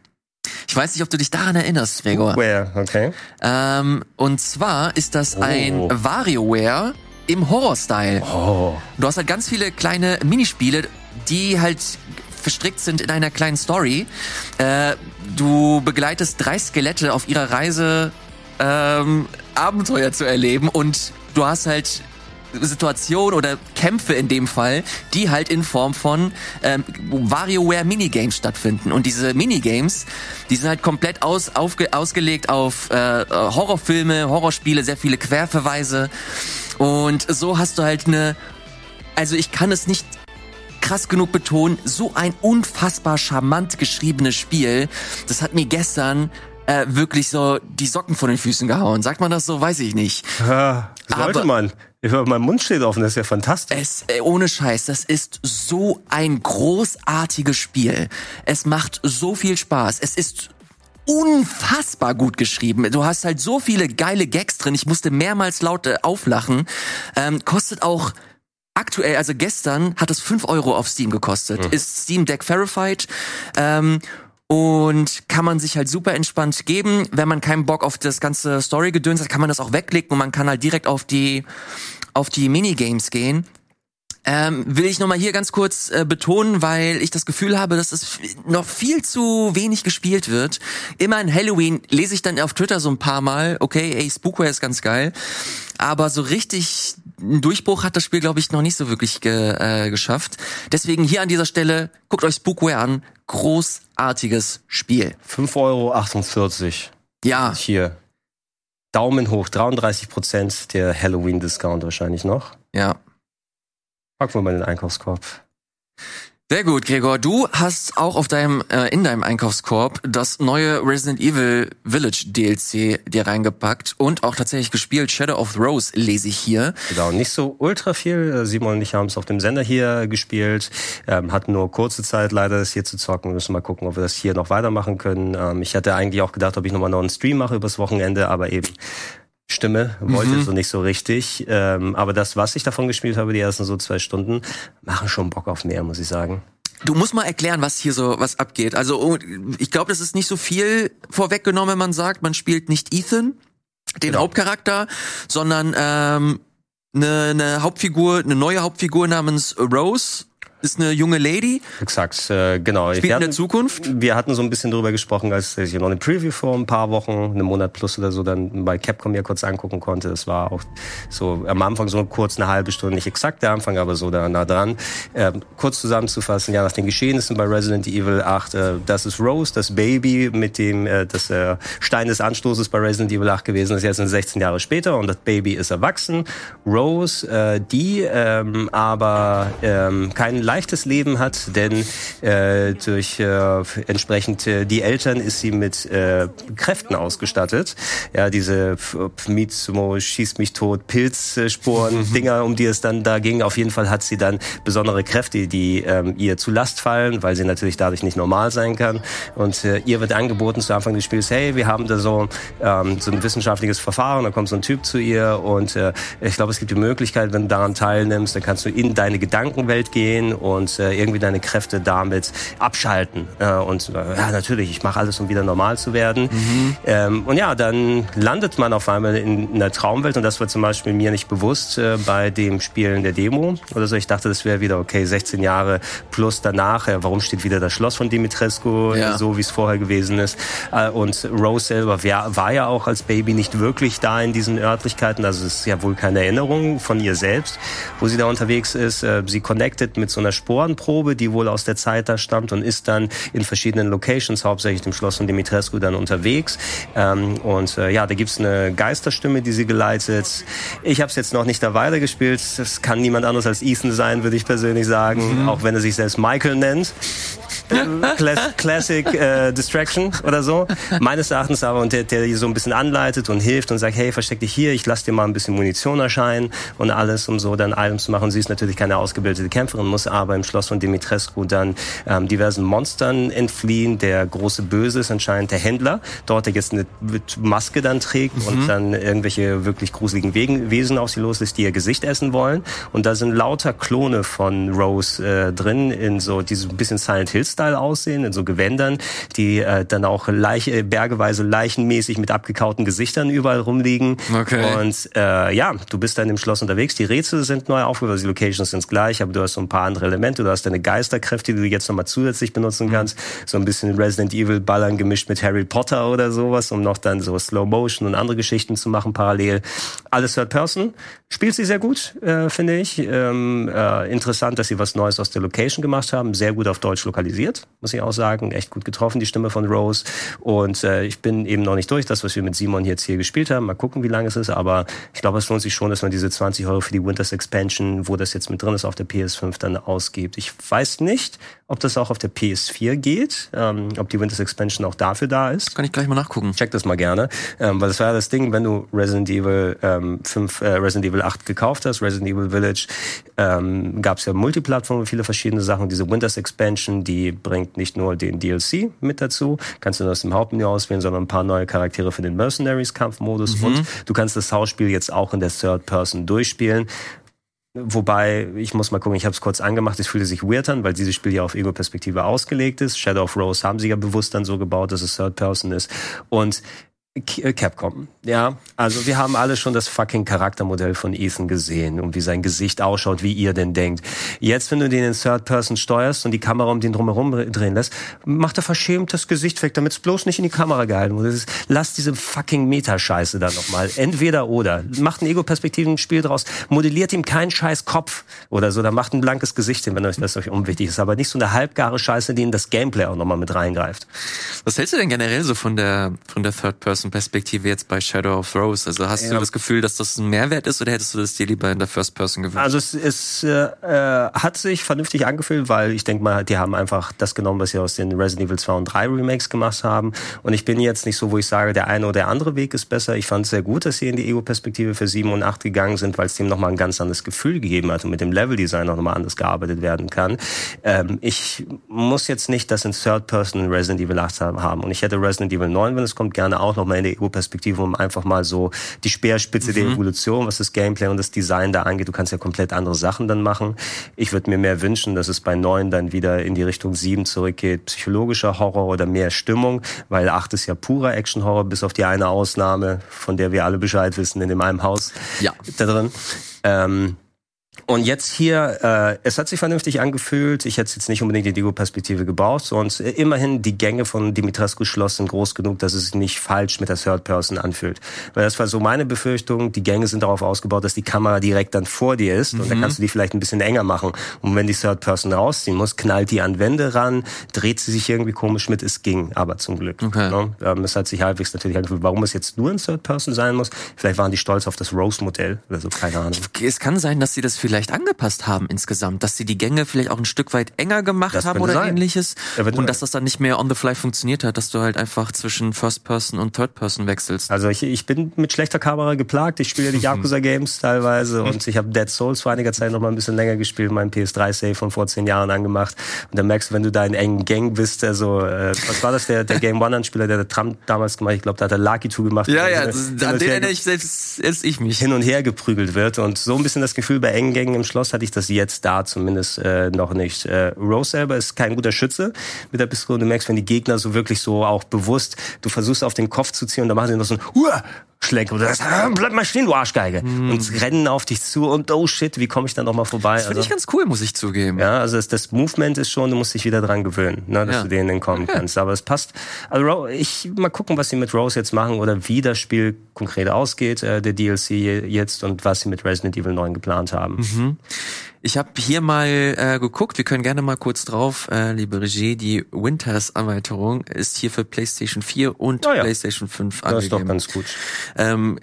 [SPEAKER 1] Ich weiß nicht, ob du dich daran erinnerst, Gregor.
[SPEAKER 2] Where? Okay.
[SPEAKER 1] Ähm, und zwar ist das
[SPEAKER 2] Oh.
[SPEAKER 1] ein WarioWare im Horror-Style.
[SPEAKER 2] Oh.
[SPEAKER 1] Du hast halt ganz viele kleine Minispiele, die halt verstrickt sind in einer kleinen Story. Äh, du begleitest drei Skelette auf ihrer Reise, ähm, Abenteuer zu erleben und du hast halt Situationen oder Kämpfe in dem Fall, die halt in Form von ähm, WarioWare Minigames stattfinden. Und diese Minigames, die sind halt komplett aus, aufge, ausgelegt auf äh, Horrorfilme, Horrorspiele, sehr viele Querverweise. Und so hast du halt eine, also ich kann es nicht krass genug betonen, so ein unfassbar charmant geschriebenes Spiel. Das hat mir gestern äh, wirklich so die Socken von den Füßen gehauen. Sagt man das so? Weiß ich nicht.
[SPEAKER 2] Ah, sollte
[SPEAKER 1] Aber-
[SPEAKER 2] man. Ich höre, mein Mund steht offen, das ist ja fantastisch.
[SPEAKER 1] Es, äh, ohne Scheiß, das ist so ein großartiges Spiel. Es macht so viel Spaß. Es ist unfassbar gut geschrieben. Du hast halt so viele geile Gags drin. Ich musste mehrmals laut äh, auflachen. Ähm, kostet auch aktuell, also gestern hat es 5 Euro auf Steam gekostet. Ist Steam Deck verified. Ähm, und kann man sich halt super entspannt geben. Wenn man keinen Bock auf das ganze Story-Gedöns hat, kann man das auch wegklicken und man kann halt direkt auf die, auf die Minigames gehen. Ähm, will ich nochmal hier ganz kurz äh, betonen, weil ich das Gefühl habe, dass es noch viel zu wenig gespielt wird. Immer in Halloween lese ich dann auf Twitter so ein paar Mal, okay, ey, Spookware ist ganz geil. Aber so richtig einen Durchbruch hat das Spiel, glaube ich, noch nicht so wirklich ge äh, geschafft. Deswegen hier an dieser Stelle, guckt euch Spookware an. Großartiges Spiel.
[SPEAKER 2] 5,48 Euro
[SPEAKER 1] Ja,
[SPEAKER 2] hier. Daumen hoch, 33 Prozent der Halloween-Discount wahrscheinlich noch.
[SPEAKER 1] ja.
[SPEAKER 2] Packen wir mal in den Einkaufskorb.
[SPEAKER 1] Sehr gut, Gregor. Du hast auch auf deinem äh, in deinem Einkaufskorb das neue Resident Evil Village DLC dir reingepackt und auch tatsächlich gespielt. Shadow of the Rose lese ich hier.
[SPEAKER 2] Genau, nicht so ultra viel. Äh, Simon und ich haben es auf dem Sender hier gespielt. Ähm, hatten nur kurze Zeit leider, das hier zu zocken. Wir müssen mal gucken, ob wir das hier noch weitermachen können. Ähm, ich hatte eigentlich auch gedacht, ob ich nochmal noch einen Stream mache übers Wochenende, aber eben Stimme wollte so nicht so richtig. Ähm, aber das, was ich davon gespielt habe, die ersten so zwei Stunden, machen schon Bock auf mehr, muss ich sagen.
[SPEAKER 1] Du musst mal erklären, was hier so was abgeht. Also oh, ich glaube, das ist nicht so viel vorweggenommen, wenn man sagt, man spielt nicht Ethan, den
[SPEAKER 2] Genau.
[SPEAKER 1] Hauptcharakter, sondern ähm, eine, eine Hauptfigur, eine neue Hauptfigur namens Rose. Ist eine junge Lady,
[SPEAKER 2] Exakt, äh, genau.
[SPEAKER 1] spielt
[SPEAKER 2] Wir
[SPEAKER 1] in der
[SPEAKER 2] hatten-
[SPEAKER 1] Zukunft.
[SPEAKER 2] Wir hatten so ein bisschen drüber gesprochen, als ich noch eine Preview vor ein paar Wochen, einen Monat plus oder so, dann bei Capcom mir kurz angucken konnte. Das war auch so am Anfang so kurz eine halbe Stunde, nicht exakt der Anfang, aber so da nah dran. Ähm, kurz zusammenzufassen, ja, nach den Geschehnissen bei Resident Evil 8, äh, das ist Rose, das Baby, mit dem äh, das äh, Stein des Anstoßes bei Resident Evil 8 gewesen ist, jetzt sind 16 Jahre später und das Baby ist erwachsen. Rose, äh, die ähm, aber ähm, kein leichtes Leben hat, denn äh, durch äh, entsprechend äh, die Eltern ist sie mit äh, Kräften ausgestattet. Ja, diese Mizmo schießt mich tot, Pilzsporen, Dinger, um die es dann da ging. Auf jeden Fall hat sie dann besondere Kräfte, die ähm, ihr zu Last fallen, weil sie natürlich dadurch nicht normal sein kann. Und äh, ihr wird angeboten zu Anfang des Spiels, hey, wir haben da so, ähm, so ein wissenschaftliches Verfahren, da kommt so ein Typ zu ihr und äh, ich glaube, es gibt die Möglichkeit, wenn du daran teilnimmst, dann kannst du in deine Gedankenwelt gehen und äh, irgendwie deine Kräfte damit abschalten. Äh, und äh, ja, natürlich, ich mache alles, um wieder normal zu werden. Ähm, und ja, dann landet man auf einmal in einer Traumwelt und das war zum Beispiel mir nicht bewusst äh, bei dem Spielen der Demo oder so. Ich dachte, das wäre wieder okay, 16 Jahre plus danach. Äh, warum steht wieder das Schloss von Dimitrescu äh,
[SPEAKER 1] Ja.
[SPEAKER 2] so, wie es vorher gewesen ist? Äh, und Rose selber wär, war ja auch als Baby nicht wirklich da in diesen Örtlichkeiten. Also es ist ja wohl keine Erinnerung von ihr selbst, wo sie da unterwegs ist. Äh, sie connected mit so einer Sporenprobe, die wohl aus der Zeit da stammt und ist dann in verschiedenen Locations, hauptsächlich dem Schloss von Dimitrescu, dann unterwegs. Ähm, und äh, ja, da gibt's eine Geisterstimme, die sie geleitet. Ich habe es jetzt noch nicht da weitergespielt. Das kann niemand anderes als Ethan sein, würde ich persönlich sagen, mhm. auch wenn er sich selbst Michael nennt. Classic äh, Distraction oder so. Meines Erachtens aber, und der, der so ein bisschen anleitet und hilft und sagt, hey, versteck dich hier, ich lass dir mal ein bisschen Munition erscheinen und alles, um so dann Items zu machen. Sie ist natürlich keine ausgebildete Kämpferin, muss aber im Schloss von Dimitrescu dann ähm, diversen Monstern entfliehen. Der große Böse ist anscheinend der Händler, dort der jetzt eine Maske dann trägt mhm. und dann irgendwelche wirklich gruseligen Wesen auf sie loslässt, die ihr Gesicht essen wollen. Und da sind lauter Klone von Rose äh, drin, in so diesem bisschen Silent Hill Style aussehen, in so Gewändern, die äh, dann auch Leiche, äh, bergeweise leichenmäßig mit abgekauten Gesichtern überall rumliegen. Okay. Und äh, ja, du bist dann im Schloss unterwegs. Die Rätsel sind neu aufgebaut, die Locations sind gleich, aber du hast so ein paar andere Elemente. Du hast deine Geisterkräfte, die du jetzt nochmal zusätzlich benutzen mhm. kannst. So ein bisschen Resident Evil Ballern gemischt mit Harry Potter oder sowas, um noch dann so Slow Motion und andere Geschichten zu machen parallel. Alles Third Person. Spielt sie sehr gut, äh, finde ich. Ähm, äh, interessant, dass sie was Neues aus der Location gemacht haben. Sehr gut auf Deutsch lokalisiert muss ich auch sagen. Echt gut getroffen, die Stimme von Rose. Und äh, ich bin eben noch nicht durch, das, was wir mit Simon jetzt hier gespielt haben. Mal gucken, wie lange es ist. Aber ich glaube, es lohnt sich schon, dass man diese 20 Euro für die Winters Expansion, wo das jetzt mit drin ist, auf der PS5 dann ausgibt. Ich weiß nicht, ob das auch auf der PS4 geht, ähm, ob die Winters Expansion auch dafür da ist.
[SPEAKER 1] Kann ich gleich mal nachgucken.
[SPEAKER 2] Check das mal gerne, ähm, weil das war ja das Ding, wenn du Resident Evil ähm, 5, äh, Resident Evil 8 gekauft hast, Resident Evil Village, ähm, gab es ja Multiplattformen, viele verschiedene Sachen. Diese Winters Expansion, die bringt nicht nur den DLC mit dazu, kannst du aus dem Hauptmenü auswählen, sondern ein paar neue Charaktere für den Mercenaries Kampfmodus mhm. und du kannst das Hausspiel jetzt auch in der Third Person durchspielen. Wobei, ich muss mal gucken, ich habe es kurz angemacht, es fühlte sich weird an, weil dieses Spiel ja auf Ego-Perspektive ausgelegt ist. Shadow of Rose haben sie ja bewusst dann so gebaut, dass es Third Person ist. Und Capcom. Ja, also wir haben alle schon das fucking Charaktermodell von Ethan gesehen und wie sein Gesicht ausschaut, wie ihr denn denkt. Jetzt, wenn du den in Third Person steuerst und die Kamera um den drumherum drehen lässt, macht er verschämt das Gesicht weg, damit es bloß nicht in die Kamera gehalten wird. Lass diese fucking Meta-Scheiße da nochmal. Entweder oder. Macht ein Ego-Perspektiven-Spiel draus. Modelliert ihm keinen scheiß Kopf oder so. Da macht ein blankes Gesicht hin, wenn euch das euch unwichtig ist. Aber nicht so eine halbgare Scheiße, die in das Gameplay auch nochmal mit reingreift.
[SPEAKER 1] Was hältst du denn generell so von der, von der Third Person Perspektive jetzt bei Shadow of Rose? Also hast ja. du das Gefühl, dass das ein Mehrwert ist oder hättest du das dir lieber in der First Person gewünscht?
[SPEAKER 2] Also es, es äh, hat sich vernünftig angefühlt, weil ich denke mal, die haben einfach das genommen, was sie aus den Resident Evil 2 und 3 Remakes gemacht haben. Und ich bin jetzt nicht so, wo ich sage, der eine oder der andere Weg ist besser. Ich fand es sehr gut, dass sie in die Ego-Perspektive für 7 und 8 gegangen sind, weil es dem nochmal ein ganz anderes Gefühl gegeben hat und mit dem Level-Design auch nochmal anders gearbeitet werden kann. Ähm, ich muss jetzt nicht das in Third Person in Resident Evil 8 haben. Und ich hätte Resident Evil 9, wenn es kommt, gerne auch nochmal in der Ego Perspektive, um einfach mal so die Speerspitze mhm. der Evolution, was das Gameplay und das Design da angeht. Du kannst ja komplett andere Sachen dann machen. Ich würde mir mehr wünschen, dass es bei neun dann wieder in die Richtung sieben zurückgeht. Psychologischer Horror oder mehr Stimmung, weil acht ist ja purer Action-Horror, bis auf die eine Ausnahme, von der wir alle Bescheid wissen, in dem einen Haus ja. da drin. Ähm, und jetzt hier, äh, es hat sich vernünftig angefühlt. Ich hätte jetzt nicht unbedingt die Dego-Perspektive gebaut, sonst äh, immerhin die Gänge von Dimitrescu Schloss sind groß genug, dass es sich nicht falsch mit der Third Person anfühlt. Weil das war so meine Befürchtung. Die Gänge sind darauf ausgebaut, dass die Kamera direkt dann vor dir ist mhm. und dann kannst du die vielleicht ein bisschen enger machen. Und wenn die Third Person rausziehen muss, knallt die an Wände ran, dreht sie sich irgendwie komisch mit. Es ging aber zum Glück. Okay. Ne? Ähm, es hat sich halbwegs natürlich angefühlt. Warum es jetzt nur ein Third Person sein muss? Vielleicht waren die stolz auf das Rose-Modell oder so, keine Ahnung.
[SPEAKER 1] Es kann sein, dass sie das vielleicht angepasst haben insgesamt, dass sie die Gänge vielleicht auch ein Stück weit enger gemacht das haben oder sein. ähnliches ja, und dass das dann nicht mehr on the fly funktioniert hat, dass du halt einfach zwischen First Person und Third Person wechselst.
[SPEAKER 2] Also ich, ich bin mit schlechter Kamera geplagt, ich spiele die <laughs> Yakuza Games teilweise und ich habe Dead Souls vor einiger Zeit noch mal ein bisschen länger gespielt, mein PS3 Save von vor zehn Jahren angemacht und dann merkst du, wenn du da in engen Gang bist, also äh, was war das, der, der Game One Anspieler, der der Trump damals gemacht, ich glaube, da hat er Lucky 2 gemacht.
[SPEAKER 1] Ja, ja, an den erinnere ich selbst, selbst ich mich.
[SPEAKER 2] Hin und her geprügelt wird und so ein bisschen das Gefühl bei engen Gängen im Schloss hatte ich das jetzt da zumindest äh, noch nicht. Äh, Rose selber ist kein guter Schütze mit der Pistole. Du merkst, wenn die Gegner so wirklich so auch bewusst, du versuchst auf den Kopf zu ziehen und dann machen sie noch so ein Uah! Schlenk und sagst, ah, bleib mal stehen, du Arschgeige. Mm. Und rennen auf dich zu und oh shit, wie komme ich dann noch mal vorbei?
[SPEAKER 1] Das finde also, ich ganz cool, muss ich zugeben.
[SPEAKER 2] Ja, also das, das Movement ist schon, du musst dich wieder dran gewöhnen, ne, dass ja. du denen entkommen okay. kannst. Aber es passt. Also ich mal gucken, was sie mit Rose jetzt machen oder wie das Spiel konkret ausgeht, äh, der DLC jetzt und was sie mit Resident Evil 9 geplant haben.
[SPEAKER 1] Mhm. Ich habe hier mal äh, geguckt, wir können gerne mal kurz drauf, äh, liebe Regie, die Winters-Erweiterung ist hier für PlayStation 4 und
[SPEAKER 2] Ah ja.
[SPEAKER 1] PlayStation 5
[SPEAKER 2] Das ist doch
[SPEAKER 1] angegeben.
[SPEAKER 2] ganz gut.
[SPEAKER 1] Ähm,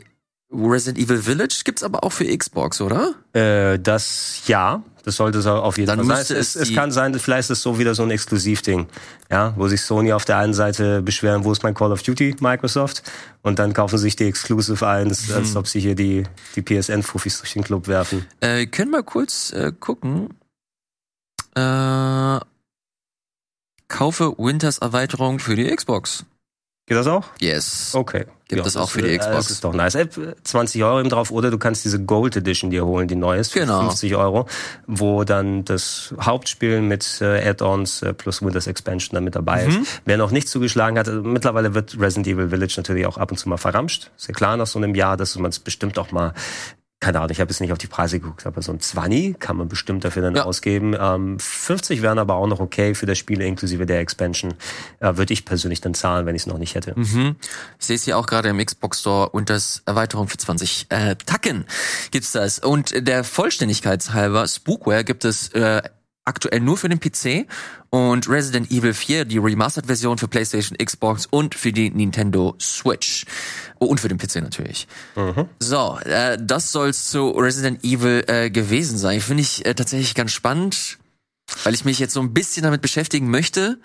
[SPEAKER 1] Resident Evil Village gibt's aber auch für Xbox, oder?
[SPEAKER 2] Äh, das ja, das sollte es auf jeden
[SPEAKER 1] Dann
[SPEAKER 2] Fall sein. Es,
[SPEAKER 1] es
[SPEAKER 2] es kann sein, vielleicht ist es so wieder so ein Exklusivding, ja, wo sich Sony auf der einen Seite beschweren, wo ist mein Call of Duty, Microsoft, und dann kaufen sich die Exclusive ein, als,
[SPEAKER 1] Mhm.
[SPEAKER 2] als ob sie hier die, die PSN-Fuffis durch den Club werfen.
[SPEAKER 1] Äh, wir können mal kurz äh, gucken. Äh, kaufe Winters Erweiterung für die Xbox.
[SPEAKER 2] Geht das auch?
[SPEAKER 1] Yes.
[SPEAKER 2] Okay.
[SPEAKER 1] Gibt es auch für die
[SPEAKER 2] äh,
[SPEAKER 1] Xbox.
[SPEAKER 2] Das ist doch nice. Äh, 20 Euro eben drauf oder du kannst diese Gold Edition dir holen, die neue ist, für
[SPEAKER 1] Genau.
[SPEAKER 2] 50 Euro, wo dann das Hauptspiel mit äh, Add-ons äh, plus Windows Expansion dann mit dabei
[SPEAKER 1] Mhm.
[SPEAKER 2] ist. Wer noch nicht zugeschlagen hat, also mittlerweile wird Resident Evil Village natürlich auch ab und zu mal verramscht. Ist ja klar nach so einem Jahr, dass man es bestimmt auch mal keine Ahnung, ich habe jetzt nicht auf die Preise geguckt, aber so ein 20 kann man bestimmt dafür dann
[SPEAKER 1] Ja.
[SPEAKER 2] ausgeben. Ähm, 50 wären aber auch noch okay für das Spiel inklusive der Expansion. Äh, Würde ich persönlich dann zahlen, wenn ich es noch nicht hätte.
[SPEAKER 1] Mhm. Ich sehe es hier auch gerade im Xbox Store und das Erweiterung für 20 äh, Tacken gibt's das. Und der Vollständigkeitshalber, Spookware gibt es äh, aktuell nur für den PC und Resident Evil 4, die Remastered-Version für PlayStation, Xbox und für die Nintendo Switch. Oh, und für den PC natürlich. So, äh, das soll's zu Resident Evil äh, gewesen sein. Finde ich äh, tatsächlich ganz spannend, weil ich mich jetzt so ein bisschen damit beschäftigen möchte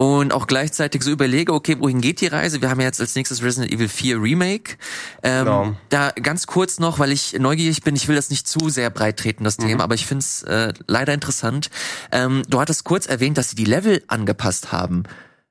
[SPEAKER 1] und auch gleichzeitig so überlege, okay, wohin geht die Reise? Wir haben ja jetzt als nächstes Resident Evil 4 Remake. Ähm,
[SPEAKER 2] Genau.
[SPEAKER 1] Da ganz kurz noch, weil ich neugierig bin, ich will das nicht zu sehr breit treten, das Thema, aber ich finde es äh, leider interessant. Ähm, du hattest kurz erwähnt, dass sie die Level angepasst haben.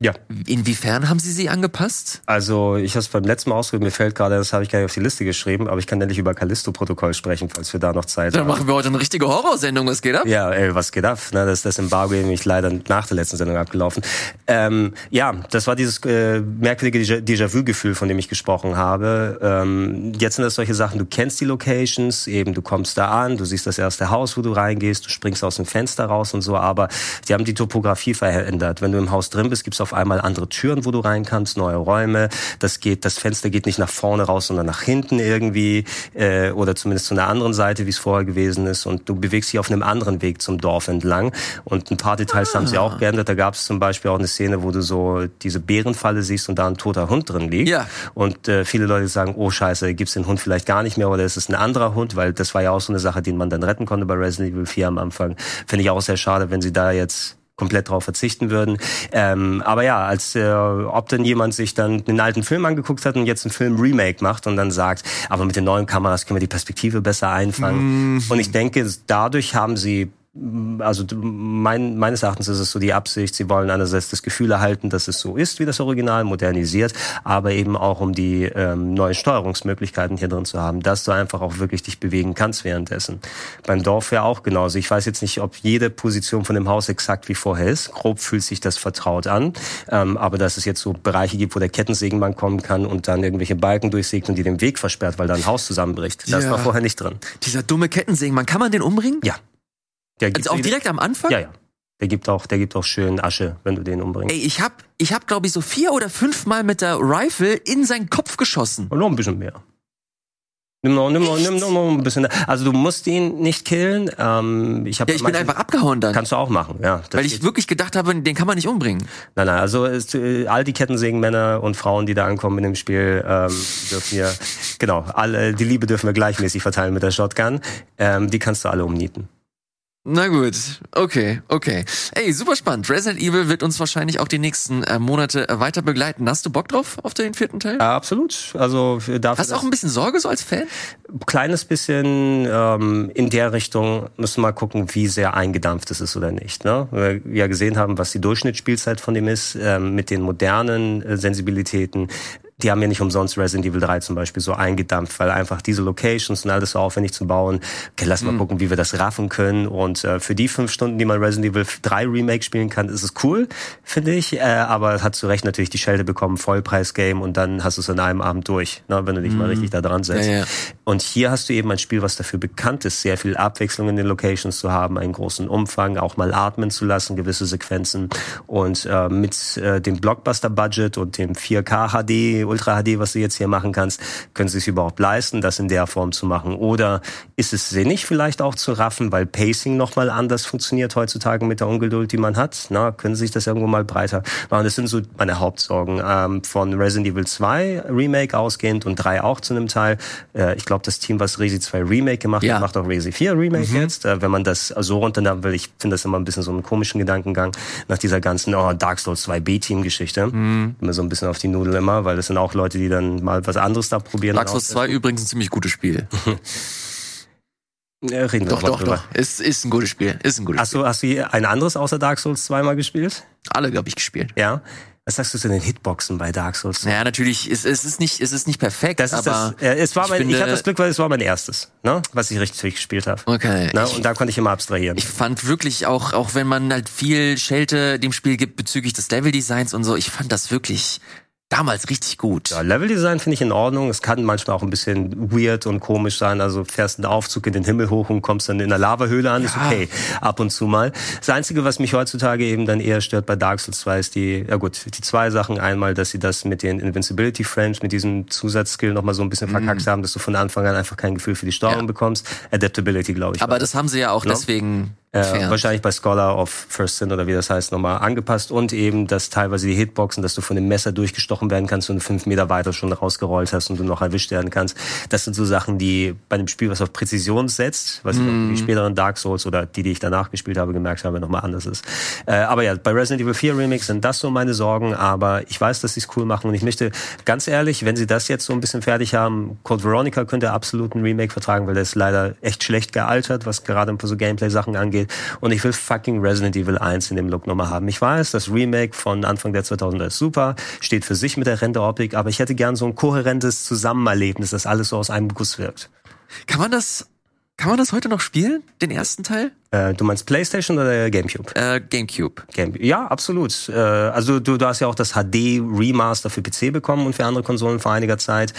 [SPEAKER 2] Ja.
[SPEAKER 1] Inwiefern haben sie sie angepasst?
[SPEAKER 2] Also ich habe es beim letzten Mal ausgedrückt, mir fällt gerade, das habe ich gar nicht auf die Liste geschrieben, aber ich kann endlich über Callisto-Protokoll sprechen, falls wir da noch Zeit
[SPEAKER 1] Dann
[SPEAKER 2] haben.
[SPEAKER 1] machen wir heute eine richtige Horrorsendung, was geht ab?
[SPEAKER 2] Ja, ey, was geht ab? Ne, das, das Embargo ist nämlich leider nach der letzten Sendung abgelaufen. Ähm, ja, das war dieses äh, merkwürdige Déjà- Déjà-vu-Gefühl, von dem ich gesprochen habe. Ähm, jetzt sind das solche Sachen, du kennst die Locations, eben du kommst da an, du siehst das erste Haus, wo du reingehst, du springst aus dem Fenster raus und so, aber die haben die Topografie verändert. Wenn du im Haus drin bist, gibt's auf einmal andere Türen, wo du rein kannst, neue Räume. Das geht, das Fenster geht nicht nach vorne raus, sondern nach hinten irgendwie äh, oder zumindest zu einer anderen Seite, wie es vorher gewesen ist. Und du bewegst dich auf einem anderen Weg zum Dorf entlang. Und ein paar Details haben sie
[SPEAKER 1] Ah.
[SPEAKER 2] auch geändert. Da gab es zum Beispiel auch eine Szene, wo du so diese Bärenfalle siehst und da ein toter Hund drin liegt.
[SPEAKER 1] Ja.
[SPEAKER 2] Und äh, viele Leute sagen, oh scheiße, gibt's den Hund vielleicht gar nicht mehr oder ist es ein anderer Hund, weil das war ja auch so eine Sache, die man dann retten konnte bei Resident Evil 4 am Anfang. Finde ich auch sehr schade, wenn sie da jetzt komplett drauf verzichten würden. Ähm, aber ja, als äh, ob denn jemand sich dann einen alten Film angeguckt hat und jetzt einen Film Remake macht und dann sagt, aber mit den neuen Kameras können wir die Perspektive besser einfangen. Und ich denke, dadurch haben sie also mein, meines Erachtens ist es so die Absicht, sie wollen einerseits das Gefühl erhalten, dass es so ist wie das Original, modernisiert, aber eben auch um die ähm, neuen Steuerungsmöglichkeiten hier drin zu haben, dass du einfach auch wirklich dich bewegen kannst währenddessen. Beim Dorf ja auch genauso. Ich weiß jetzt nicht, ob jede Position von dem Haus exakt wie vorher ist. Grob fühlt sich das vertraut an, ähm, aber dass es jetzt so Bereiche gibt, wo der Kettensägenmann kommen kann und dann irgendwelche Balken durchsägt und die den Weg versperrt, weil da ein Haus zusammenbricht. Das
[SPEAKER 1] Ja.
[SPEAKER 2] war vorher nicht drin.
[SPEAKER 1] Dieser dumme Kettensägen, man kann man den umbringen?
[SPEAKER 2] Ja. Der gibt
[SPEAKER 1] Also auch direkt am Anfang?
[SPEAKER 2] ja, ja. Der gibt auch, der gibt auch schön Asche, wenn du den umbringst.
[SPEAKER 1] Ey, ich hab, ich hab glaube ich so vier oder fünf Mal mit der Rifle in seinen Kopf geschossen.
[SPEAKER 2] Und noch ein bisschen mehr. Nimm noch, nimm noch, nimm noch noch ein bisschen. Also du musst ihn nicht killen. Ähm, ich hab
[SPEAKER 1] Ja, ich bin
[SPEAKER 2] manchen-
[SPEAKER 1] einfach abgehauen dann.
[SPEAKER 2] Kannst du auch machen, ja.
[SPEAKER 1] Weil ich
[SPEAKER 2] geht.
[SPEAKER 1] wirklich gedacht habe, den kann man nicht umbringen.
[SPEAKER 2] Nein, nein, also es, äh, all die Kettensägenmänner und Frauen, die da ankommen in dem Spiel, ähm, dürfen wir, <laughs> genau, alle, die Liebe dürfen wir gleichmäßig verteilen mit der Shotgun. Ähm, die kannst du alle umnieten.
[SPEAKER 1] Na gut, okay, okay. Ey, super spannend. Resident Evil wird uns wahrscheinlich auch die nächsten äh, Monate äh, weiter begleiten. Hast du Bock drauf auf den vierten Teil?
[SPEAKER 2] Ja, absolut. Also für- dafür,
[SPEAKER 1] Hast du auch ein bisschen Sorge so als Fan?
[SPEAKER 2] kleines bisschen ähm, in der Richtung müssen wir mal gucken, wie sehr eingedampft es ist oder nicht. Ne? Weil wir ja gesehen haben, was die Durchschnittsspielzeit von dem ist, ähm, mit den modernen äh, Sensibilitäten. Die haben ja nicht umsonst Resident Evil 3 zum Beispiel so eingedampft, weil einfach diese Locations und alles so aufwendig zu bauen. Okay, lass mal gucken, wie wir das raffen können. Und äh, für die fünf Stunden, die man Resident Evil 3 Remake spielen kann, ist es cool, finde ich. Äh, aber hat zu Recht natürlich die Schelte bekommen, Vollpreis-Game und dann hast du es in einem Abend durch, ne, wenn du dich mal richtig da dran setzt.
[SPEAKER 1] Ja, ja.
[SPEAKER 2] Und hier hast du eben ein Spiel, was dafür bekannt ist, sehr viel Abwechslung in den Locations zu haben, einen großen Umfang, auch mal atmen zu lassen, gewisse Sequenzen. Und äh, mit äh, dem Blockbuster-Budget und dem 4K HD, Ultra HD, was du jetzt hier machen kannst, können sie es überhaupt leisten, das in der Form zu machen. Oder ist es sinnig vielleicht auch zu raffen, weil Pacing nochmal anders funktioniert heutzutage mit der Ungeduld, die man hat? Na, können sie sich das irgendwo mal breiter machen? Das sind so meine Hauptsorgen. Ähm, von Resident Evil 2 Remake ausgehend und 3 auch zu einem Teil. Äh, ich glaube, das Team, was Resi 2 Remake gemacht ja. hat, macht auch Resi 4 Remake mhm. jetzt. Äh, wenn man das so runternehmen will, ich finde das immer ein bisschen so einen komischen Gedankengang nach dieser ganzen oh, Dark Souls 2 B-Team-Geschichte. Mhm. Immer so ein bisschen auf die Nudel immer, weil das sind auch Leute, die dann mal was anderes da probieren.
[SPEAKER 1] Dark Souls 2 übrigens ein ziemlich gutes Spiel. <laughs>
[SPEAKER 2] Ja, reden
[SPEAKER 1] doch, doch, drüber. doch. Ist, ist ein gutes Spiel. Ist ein gutes
[SPEAKER 2] hast Spiel. Du, hast du ein anderes außer Dark Souls zweimal gespielt?
[SPEAKER 1] Alle, glaube ich, gespielt.
[SPEAKER 2] Ja. Was sagst du zu den Hitboxen bei Dark Souls?
[SPEAKER 1] Ja, natürlich, es, es ist nicht, es ist nicht perfekt, das ist aber
[SPEAKER 2] das, äh, es war mein, ich, ich hatte das Glück, weil es war mein erstes, ne, was ich richtig gespielt habe.
[SPEAKER 1] Okay.
[SPEAKER 2] Ne? Und da konnte ich immer abstrahieren.
[SPEAKER 1] Ich fand wirklich auch, auch wenn man halt viel Schelte dem Spiel gibt bezüglich des Leveldesigns und so, ich fand das wirklich damals richtig gut.
[SPEAKER 2] Ja, Leveldesign finde ich in Ordnung. Es kann manchmal auch ein bisschen weird und komisch sein. Also fährst einen Aufzug in den Himmel hoch und kommst dann in der Lavahöhle an, ja. ist okay. Ab und zu mal. Das Einzige, was mich heutzutage eben dann eher stört bei Dark Souls 2 ist die, ja gut, die zwei Sachen. Einmal, dass sie das mit den Invincibility Frames, mit diesem Zusatzskill nochmal so ein bisschen verkackt mm. haben, dass du von Anfang an einfach kein Gefühl für die Steuerung ja. bekommst. Adaptability, glaube ich.
[SPEAKER 1] Aber das haben sie ja auch no? deswegen
[SPEAKER 2] äh, wahrscheinlich bei Scholar of First Sin oder wie das heißt nochmal angepasst und eben, dass teilweise die Hitboxen, dass du von dem Messer durchgestochen werden kannst und du fünf Meter weiter schon rausgerollt hast und du noch erwischt werden kannst. Das sind so Sachen, die bei einem Spiel, was auf Präzision setzt, was mm. die späteren Dark Souls oder die, die ich danach gespielt habe, gemerkt habe, nochmal anders ist. Äh, aber ja, bei Resident Evil 4 Remix sind das so meine Sorgen, aber ich weiß, dass sie es cool machen und ich möchte ganz ehrlich, wenn sie das jetzt so ein bisschen fertig haben, Code Veronica könnte absolut ein Remake vertragen, weil der ist leider echt schlecht gealtert, was gerade so Gameplay-Sachen angeht angeht. Und ich will fucking Resident Evil 1 in dem Look nochmal haben. Ich weiß, das Remake von Anfang der 2000er ist super, steht für sich mit der Renderoptik, aber ich hätte gern so ein kohärentes Zusammenerlebnis, das alles so aus einem Guss wirkt.
[SPEAKER 1] Kann man das, kann man das heute noch spielen, den ersten Teil?
[SPEAKER 2] Äh, du meinst PlayStation oder GameCube?
[SPEAKER 1] Äh, GameCube.
[SPEAKER 2] Game ja, absolut. Äh, also du, du hast ja auch das HD Remaster für PC bekommen und für andere Konsolen vor einiger Zeit.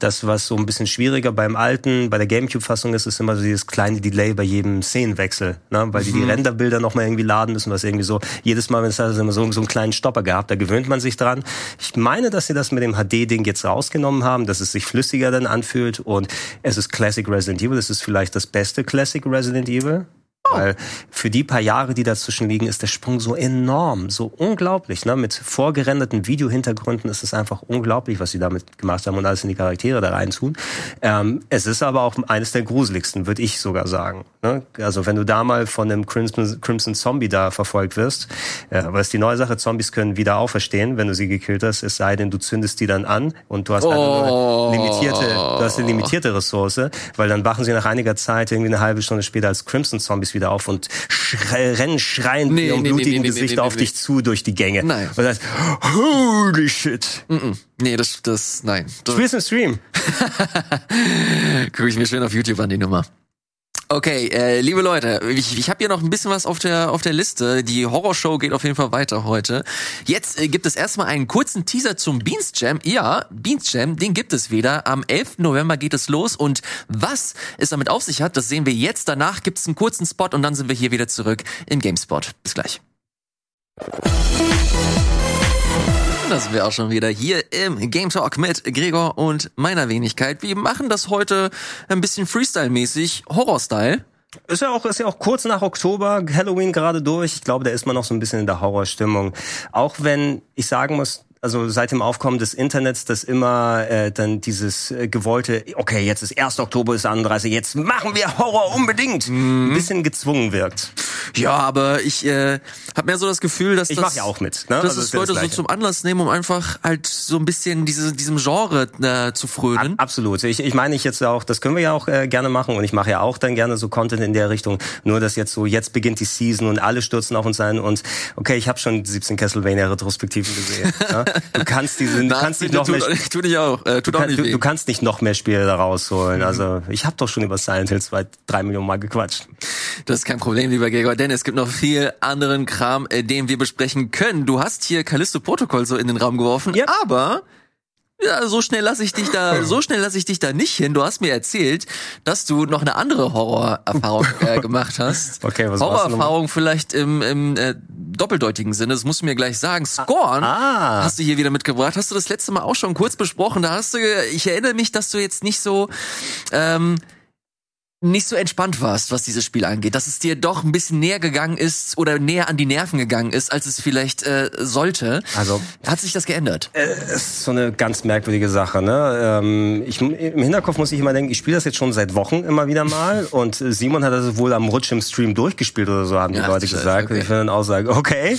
[SPEAKER 2] Das, was so ein bisschen schwieriger beim alten, bei der GameCube-Fassung ist, ist immer so dieses kleine Delay bei jedem Szenenwechsel, ne? weil die die mhm. Renderbilder nochmal irgendwie laden müssen, was irgendwie so, jedes Mal, wenn es also immer so, so einen kleinen Stopper gehabt, da gewöhnt man sich dran. Ich meine, dass sie das mit dem HD-Ding jetzt rausgenommen haben, dass es sich flüssiger dann anfühlt und es ist Classic Resident Evil, es ist vielleicht das beste Classic Resident Evil. Oh. Weil für die paar Jahre, die dazwischen liegen, ist der Sprung so enorm, so unglaublich. Ne? Mit vorgerenderten Videohintergründen ist es einfach unglaublich, was sie damit gemacht haben und alles in die Charaktere da rein tun. Ähm, es ist aber auch eines der gruseligsten, würde ich sogar sagen. Ne? Also wenn du da mal von einem Crimson, Crimson Zombie da verfolgt wirst, äh, aber ist die neue Sache, Zombies können wieder auferstehen, wenn du sie gekillt hast, es sei denn, du zündest die dann an und du hast oh. eine limitierte, du hast eine limitierte Ressource, weil dann wachen sie nach einiger Zeit irgendwie eine halbe Stunde später als Crimson Zombies wieder auf und schrei rennen schreiend nee, mit ihrem nee, blutigen nee, Gesicht auf dich zu durch die Gänge.
[SPEAKER 1] Nein.
[SPEAKER 2] Und sagst, holy shit.
[SPEAKER 1] Mm -mm. Nee, das, das, nein.
[SPEAKER 2] Spielst im Stream? <laughs>
[SPEAKER 1] Guck ich mir schön auf YouTube an, die Nummer. Okay, äh, liebe Leute, ich, ich habe hier noch ein bisschen was auf der auf der Liste. Die Horrorshow geht auf jeden Fall weiter heute. Jetzt äh, gibt es erstmal einen kurzen Teaser zum Beans Jam. Ja, Beans Jam, den gibt es wieder. Am 11. November geht es los und was es damit auf sich hat, das sehen wir jetzt. Danach gibt es einen kurzen Spot und dann sind wir hier wieder zurück im GameSpot. Bis gleich. Da sind wir auch schon wieder hier im Game Talk mit Gregor und meiner Wenigkeit. Wir machen das heute ein bisschen Freestyle-mäßig, Horror-Style.
[SPEAKER 2] Ist ja auch, ist ja auch kurz nach Oktober, Halloween gerade durch. Ich glaube, da ist man noch so ein bisschen in der Horrorstimmung. Auch wenn ich sagen muss, also seit dem Aufkommen des Internets, dass immer äh, dann dieses äh, gewollte, okay, jetzt ist 1. Oktober, ist 31, jetzt machen wir Horror unbedingt, mhm. ein bisschen gezwungen wirkt.
[SPEAKER 1] Ja, aber ich äh, habe mehr so das Gefühl, dass
[SPEAKER 2] ich
[SPEAKER 1] das,
[SPEAKER 2] mach ja auch mit, ne?
[SPEAKER 1] dass also das Leute das so zum Anlass nehmen, um einfach halt so ein bisschen diese, diesem Genre äh, zu frönen.
[SPEAKER 2] Ab, absolut. Ich, ich meine ich jetzt auch, das können wir ja auch äh, gerne machen und ich mache ja auch dann gerne so Content in der Richtung. Nur dass jetzt so jetzt beginnt die Season und alle stürzen auf uns ein und okay, ich habe schon 17 Castlevania Retrospektiven gesehen. ja? <laughs> Du kannst diese, du kannst nicht noch
[SPEAKER 1] mehr. Tut, tu nicht auch. Äh, tut
[SPEAKER 2] du,
[SPEAKER 1] auch nicht
[SPEAKER 2] du, du, kannst nicht noch mehr Spiele da rausholen. Mhm. Also ich habe doch schon über Silent Hill zwei, drei Millionen Mal gequatscht.
[SPEAKER 1] Das ist kein Problem, lieber Gregor, denn es gibt noch viel anderen Kram, äh, den wir besprechen können. Du hast hier Callisto Protokoll so in den Raum geworfen, ja. aber Ja, so schnell lasse ich dich da, so schnell lasse ich dich da nicht hin. Du hast mir erzählt, dass du noch eine andere Horrorerfahrung <laughs> äh, gemacht hast.
[SPEAKER 2] Okay, was
[SPEAKER 1] Horrorerfahrung vielleicht im, im äh, doppeldeutigen Sinne. Das musst du mir gleich sagen. Scorn
[SPEAKER 2] Ah.
[SPEAKER 1] hast du hier wieder mitgebracht. Hast du das letzte Mal auch schon kurz besprochen? Da hast du, ich erinnere mich, dass du jetzt nicht so ähm, nicht so entspannt warst, was dieses Spiel angeht, dass es dir doch ein bisschen näher gegangen ist oder näher an die Nerven gegangen ist, als es vielleicht äh, sollte.
[SPEAKER 2] Also
[SPEAKER 1] Hat sich das geändert?
[SPEAKER 2] Es ist so eine ganz merkwürdige Sache. Ne? Ähm, ich, Im Hinterkopf muss ich immer denken, ich spiele das jetzt schon seit Wochen immer wieder mal <laughs> und äh, Simon hat das wohl am Rutsch im Stream durchgespielt oder so, haben die
[SPEAKER 1] Ja,
[SPEAKER 2] Leute gesagt.
[SPEAKER 1] okay.
[SPEAKER 2] Ich will dann auch sagen, okay.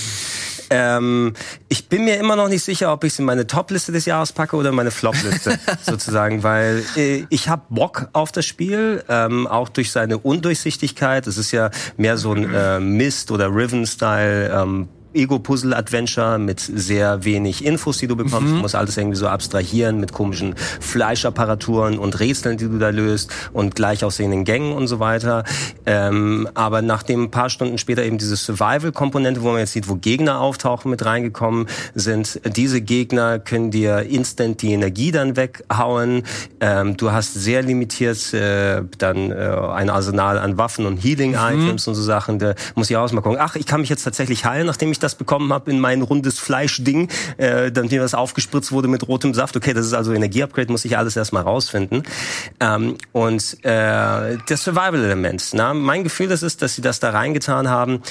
[SPEAKER 2] Ähm, ich bin mir immer noch nicht sicher, ob ich es in meine Top-Liste des Jahres packe oder in meine Flop-Liste <laughs> sozusagen, weil äh, ich habe Bock auf das Spiel, ähm, auch durch seine Undurchsichtigkeit. Es ist ja mehr so ein äh, Mist- oder Riven-Style ähm, Ego-Puzzle-Adventure mit sehr wenig Infos, die du bekommst. Du musst alles irgendwie so abstrahieren mit komischen Fleischapparaturen und Rätseln, die du da löst und gleich aussehenden Gängen und so weiter. Ähm, aber nachdem ein paar Stunden später eben diese Survival-Komponente, wo man jetzt sieht, wo Gegner auftauchen, mit reingekommen sind, diese Gegner können dir instant die Energie dann weghauen. Ähm, du hast sehr limitiert äh, dann äh, ein Arsenal an Waffen und Healing-Items und so Sachen. Da muss ich auch mal gucken. Ach, ich kann mich jetzt tatsächlich heilen, nachdem ich das bekommen habe in mein rundes Fleischding, äh, dann mir das aufgespritzt wurde mit rotem Saft. Okay, das ist also Energieupgrade, muss ich alles erstmal rausfinden. Ähm, und äh, das Survival-Element. na, Mein Gefühl das ist, dass sie das da reingetan haben.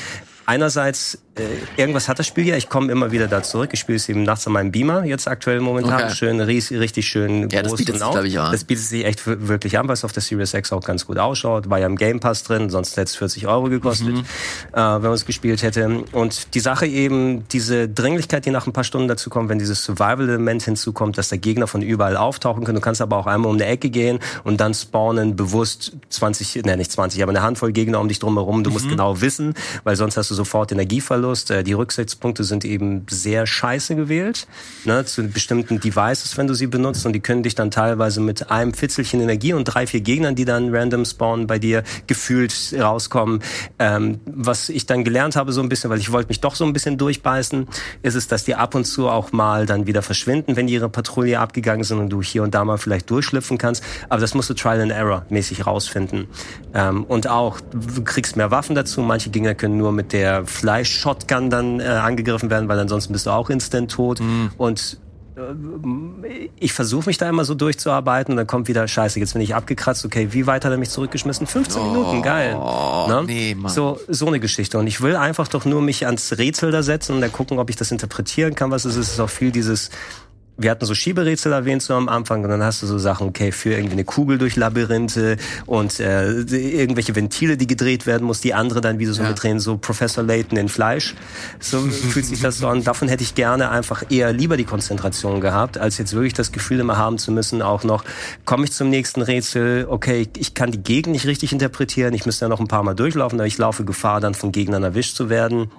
[SPEAKER 2] Einerseits, irgendwas hat das Spiel ja. Ich komme immer wieder da zurück. Ich spiele es eben nachts an meinem Beamer, jetzt aktuell momentan.
[SPEAKER 1] Okay.
[SPEAKER 2] Schön, richtig schön
[SPEAKER 1] Ja, das
[SPEAKER 2] groß
[SPEAKER 1] bietet
[SPEAKER 2] und
[SPEAKER 1] sich, ich, an.
[SPEAKER 2] Das bietet sich echt wirklich an, weil es auf der Series X auch ganz gut ausschaut. War ja im Game Pass drin, sonst hätte es 40 Euro gekostet,
[SPEAKER 1] Mhm.
[SPEAKER 2] äh, wenn man es gespielt hätte. Und die Sache eben, diese Dringlichkeit, die nach ein paar Stunden dazu kommt, wenn dieses Survival-Element hinzukommt, dass der Gegner von überall auftauchen kann. Du kannst aber auch einmal um eine Ecke gehen und dann spawnen bewusst 20, ne nicht 20, aber eine Handvoll Gegner um dich drumherum. Du
[SPEAKER 1] Mhm.
[SPEAKER 2] musst genau wissen, weil sonst hast du sofort Energieverlust. Äh, Die Rücksichtspunkte sind eben sehr scheiße gewählt, ne, zu bestimmten Devices, wenn du sie benutzt und die können dich dann teilweise mit einem Fitzelchen Energie und drei, vier Gegnern, die dann random spawnen, bei dir gefühlt rauskommen. Ähm, was ich dann gelernt habe so ein bisschen, weil ich wollte mich doch so ein bisschen durchbeißen, ist es, dass die ab und zu auch mal dann wieder verschwinden, wenn die ihre Patrouille abgegangen sind und du hier und da mal vielleicht durchschlüpfen kannst. Aber das musst du Trial and Error mäßig rausfinden. Ähm, und auch, du kriegst mehr Waffen dazu. Manche Gegner können nur mit der Fleisch-Shotgun dann äh, angegriffen werden, weil ansonsten bist du auch instant tot. Und äh, ich versuche mich da immer so durchzuarbeiten und dann kommt wieder Scheiße, jetzt bin ich abgekratzt, okay, wie weit hat er mich zurückgeschmissen? 15 Minuten, geil. Ne?
[SPEAKER 1] nee, Mann.
[SPEAKER 2] So, so eine Geschichte. Und ich will einfach doch nur mich ans Rätsel da setzen und dann gucken, ob ich das interpretieren kann, was es ist. Es ist auch viel dieses, wir hatten so Schieberätsel erwähnt so am Anfang und dann hast du so Sachen, okay, für irgendwie eine Kugel durch Labyrinthe und äh, irgendwelche Ventile, die gedreht werden muss, die andere dann wieder so
[SPEAKER 1] Ja.
[SPEAKER 2] mitdrehen, so Professor Layton in Fleisch. So fühlt sich das so an. Davon hätte ich gerne einfach eher lieber die Konzentration gehabt, als jetzt wirklich das Gefühl immer haben zu müssen, auch noch, komme ich zum nächsten Rätsel, okay, ich kann die Gegend nicht richtig interpretieren, ich müsste ja noch ein paar Mal durchlaufen, aber ich laufe Gefahr, dann von Gegnern erwischt zu werden.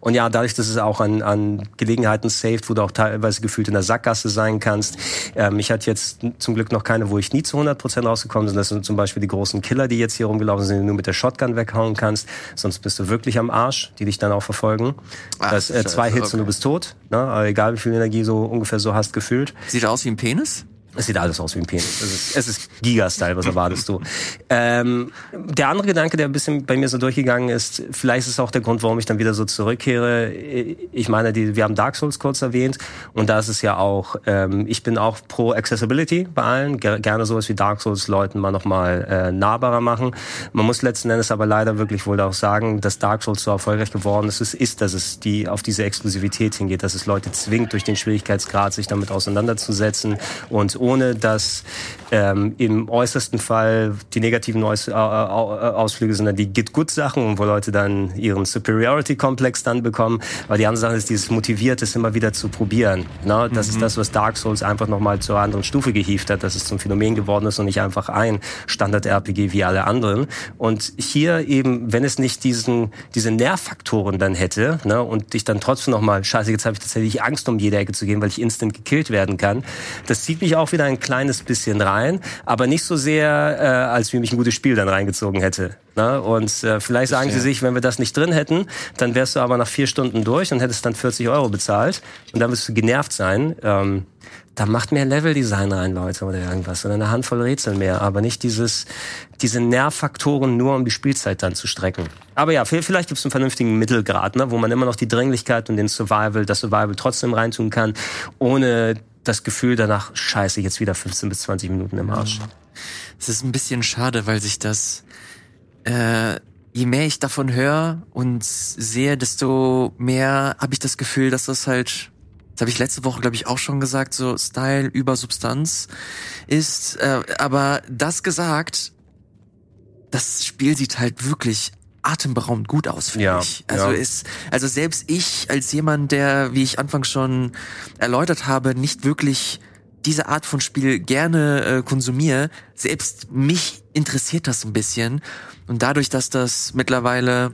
[SPEAKER 2] Und ja, dadurch, dass es auch an, an Gelegenheiten saved, wo du auch teilweise gefühlt in der Sackgasse sein kannst. Ähm, ich hatte jetzt zum Glück noch keine, wo ich nie zu 100% rausgekommen bin. Das sind zum Beispiel die großen Killer, die jetzt hier rumgelaufen sind, die du nur mit der Shotgun weghauen kannst. Sonst bist du wirklich am Arsch, die dich dann auch verfolgen.
[SPEAKER 1] Ach,
[SPEAKER 2] das, äh, zwei Hits und du
[SPEAKER 1] okay.
[SPEAKER 2] bist tot. Ne? Egal, wie viel Energie so ungefähr so hast gefühlt.
[SPEAKER 1] Sieht aus wie ein Penis?
[SPEAKER 2] Es sieht alles aus wie ein Penis. Es ist, es ist Giga-Style, was erwartest du? Ähm, der andere Gedanke, der ein bisschen bei mir so durchgegangen ist, vielleicht ist es auch der Grund, warum ich dann wieder so zurückkehre. Ich meine, die, wir haben Dark Souls kurz erwähnt und da ist es ja auch, ähm, ich bin auch pro Accessibility bei allen, Ger gerne sowas wie Dark Souls Leuten mal nochmal äh, nahbarer machen. Man muss letzten Endes aber leider wirklich wohl auch sagen, dass Dark Souls so erfolgreich geworden ist, ist, ist dass es die auf diese Exklusivität hingeht, dass es Leute zwingt, durch den Schwierigkeitsgrad sich damit auseinanderzusetzen und ohne dass ähm, im äußersten Fall die negativen Aus äh, Ausflüge sind dann die Get-Good-Sachen und wo Leute dann ihren Superiority-Komplex dann bekommen. Aber die andere Sache ist dieses motiviert, es immer wieder zu probieren. Ne? Das ist das, was Dark Souls einfach nochmal zur anderen Stufe gehievt hat, dass es zum Phänomen geworden ist und nicht einfach ein Standard-RPG wie alle anderen. Und hier eben, wenn es nicht diesen, diese Nährfaktoren dann hätte ne? und ich dann trotzdem nochmal, scheiße, jetzt habe ich tatsächlich Angst, um jede Ecke zu gehen, weil ich instant gekillt werden kann, das zieht mich auch wieder ein kleines bisschen rein, aber nicht so sehr, äh, als wie mich ein gutes Spiel dann reingezogen hätte. Ne? Und äh, vielleicht sagen sie sich, wenn wir das nicht drin hätten, dann wärst du aber nach vier Stunden durch und hättest dann 40 Euro bezahlt und dann wirst du genervt sein. Ähm, da macht mehr Leveldesign rein, Leute, oder irgendwas. Oder eine Handvoll Rätsel mehr. Aber nicht dieses, diese Nervfaktoren nur, um die Spielzeit dann zu strecken. Aber ja, vielleicht gibt es einen vernünftigen Mittelgrad, ne, wo man immer noch die Dringlichkeit und den Survival, das Survival trotzdem reintun kann, ohne das Gefühl danach, scheiße, jetzt wieder 15 bis 20 Minuten im Arsch.
[SPEAKER 1] Es ist ein bisschen schade, weil sich das, äh, je mehr ich davon höre und sehe, desto mehr habe ich das Gefühl, dass das halt das habe ich letzte Woche, glaube ich, auch schon gesagt, so Style über Substanz ist. Äh, aber das gesagt, das Spiel sieht halt wirklich atemberaubend gut aus, finde ja, ich. Also ja. ist, also selbst ich als jemand, der, wie ich anfangs schon erläutert habe, nicht wirklich diese Art von Spiel gerne äh, konsumiere, selbst mich interessiert das ein bisschen. Und dadurch, dass das mittlerweile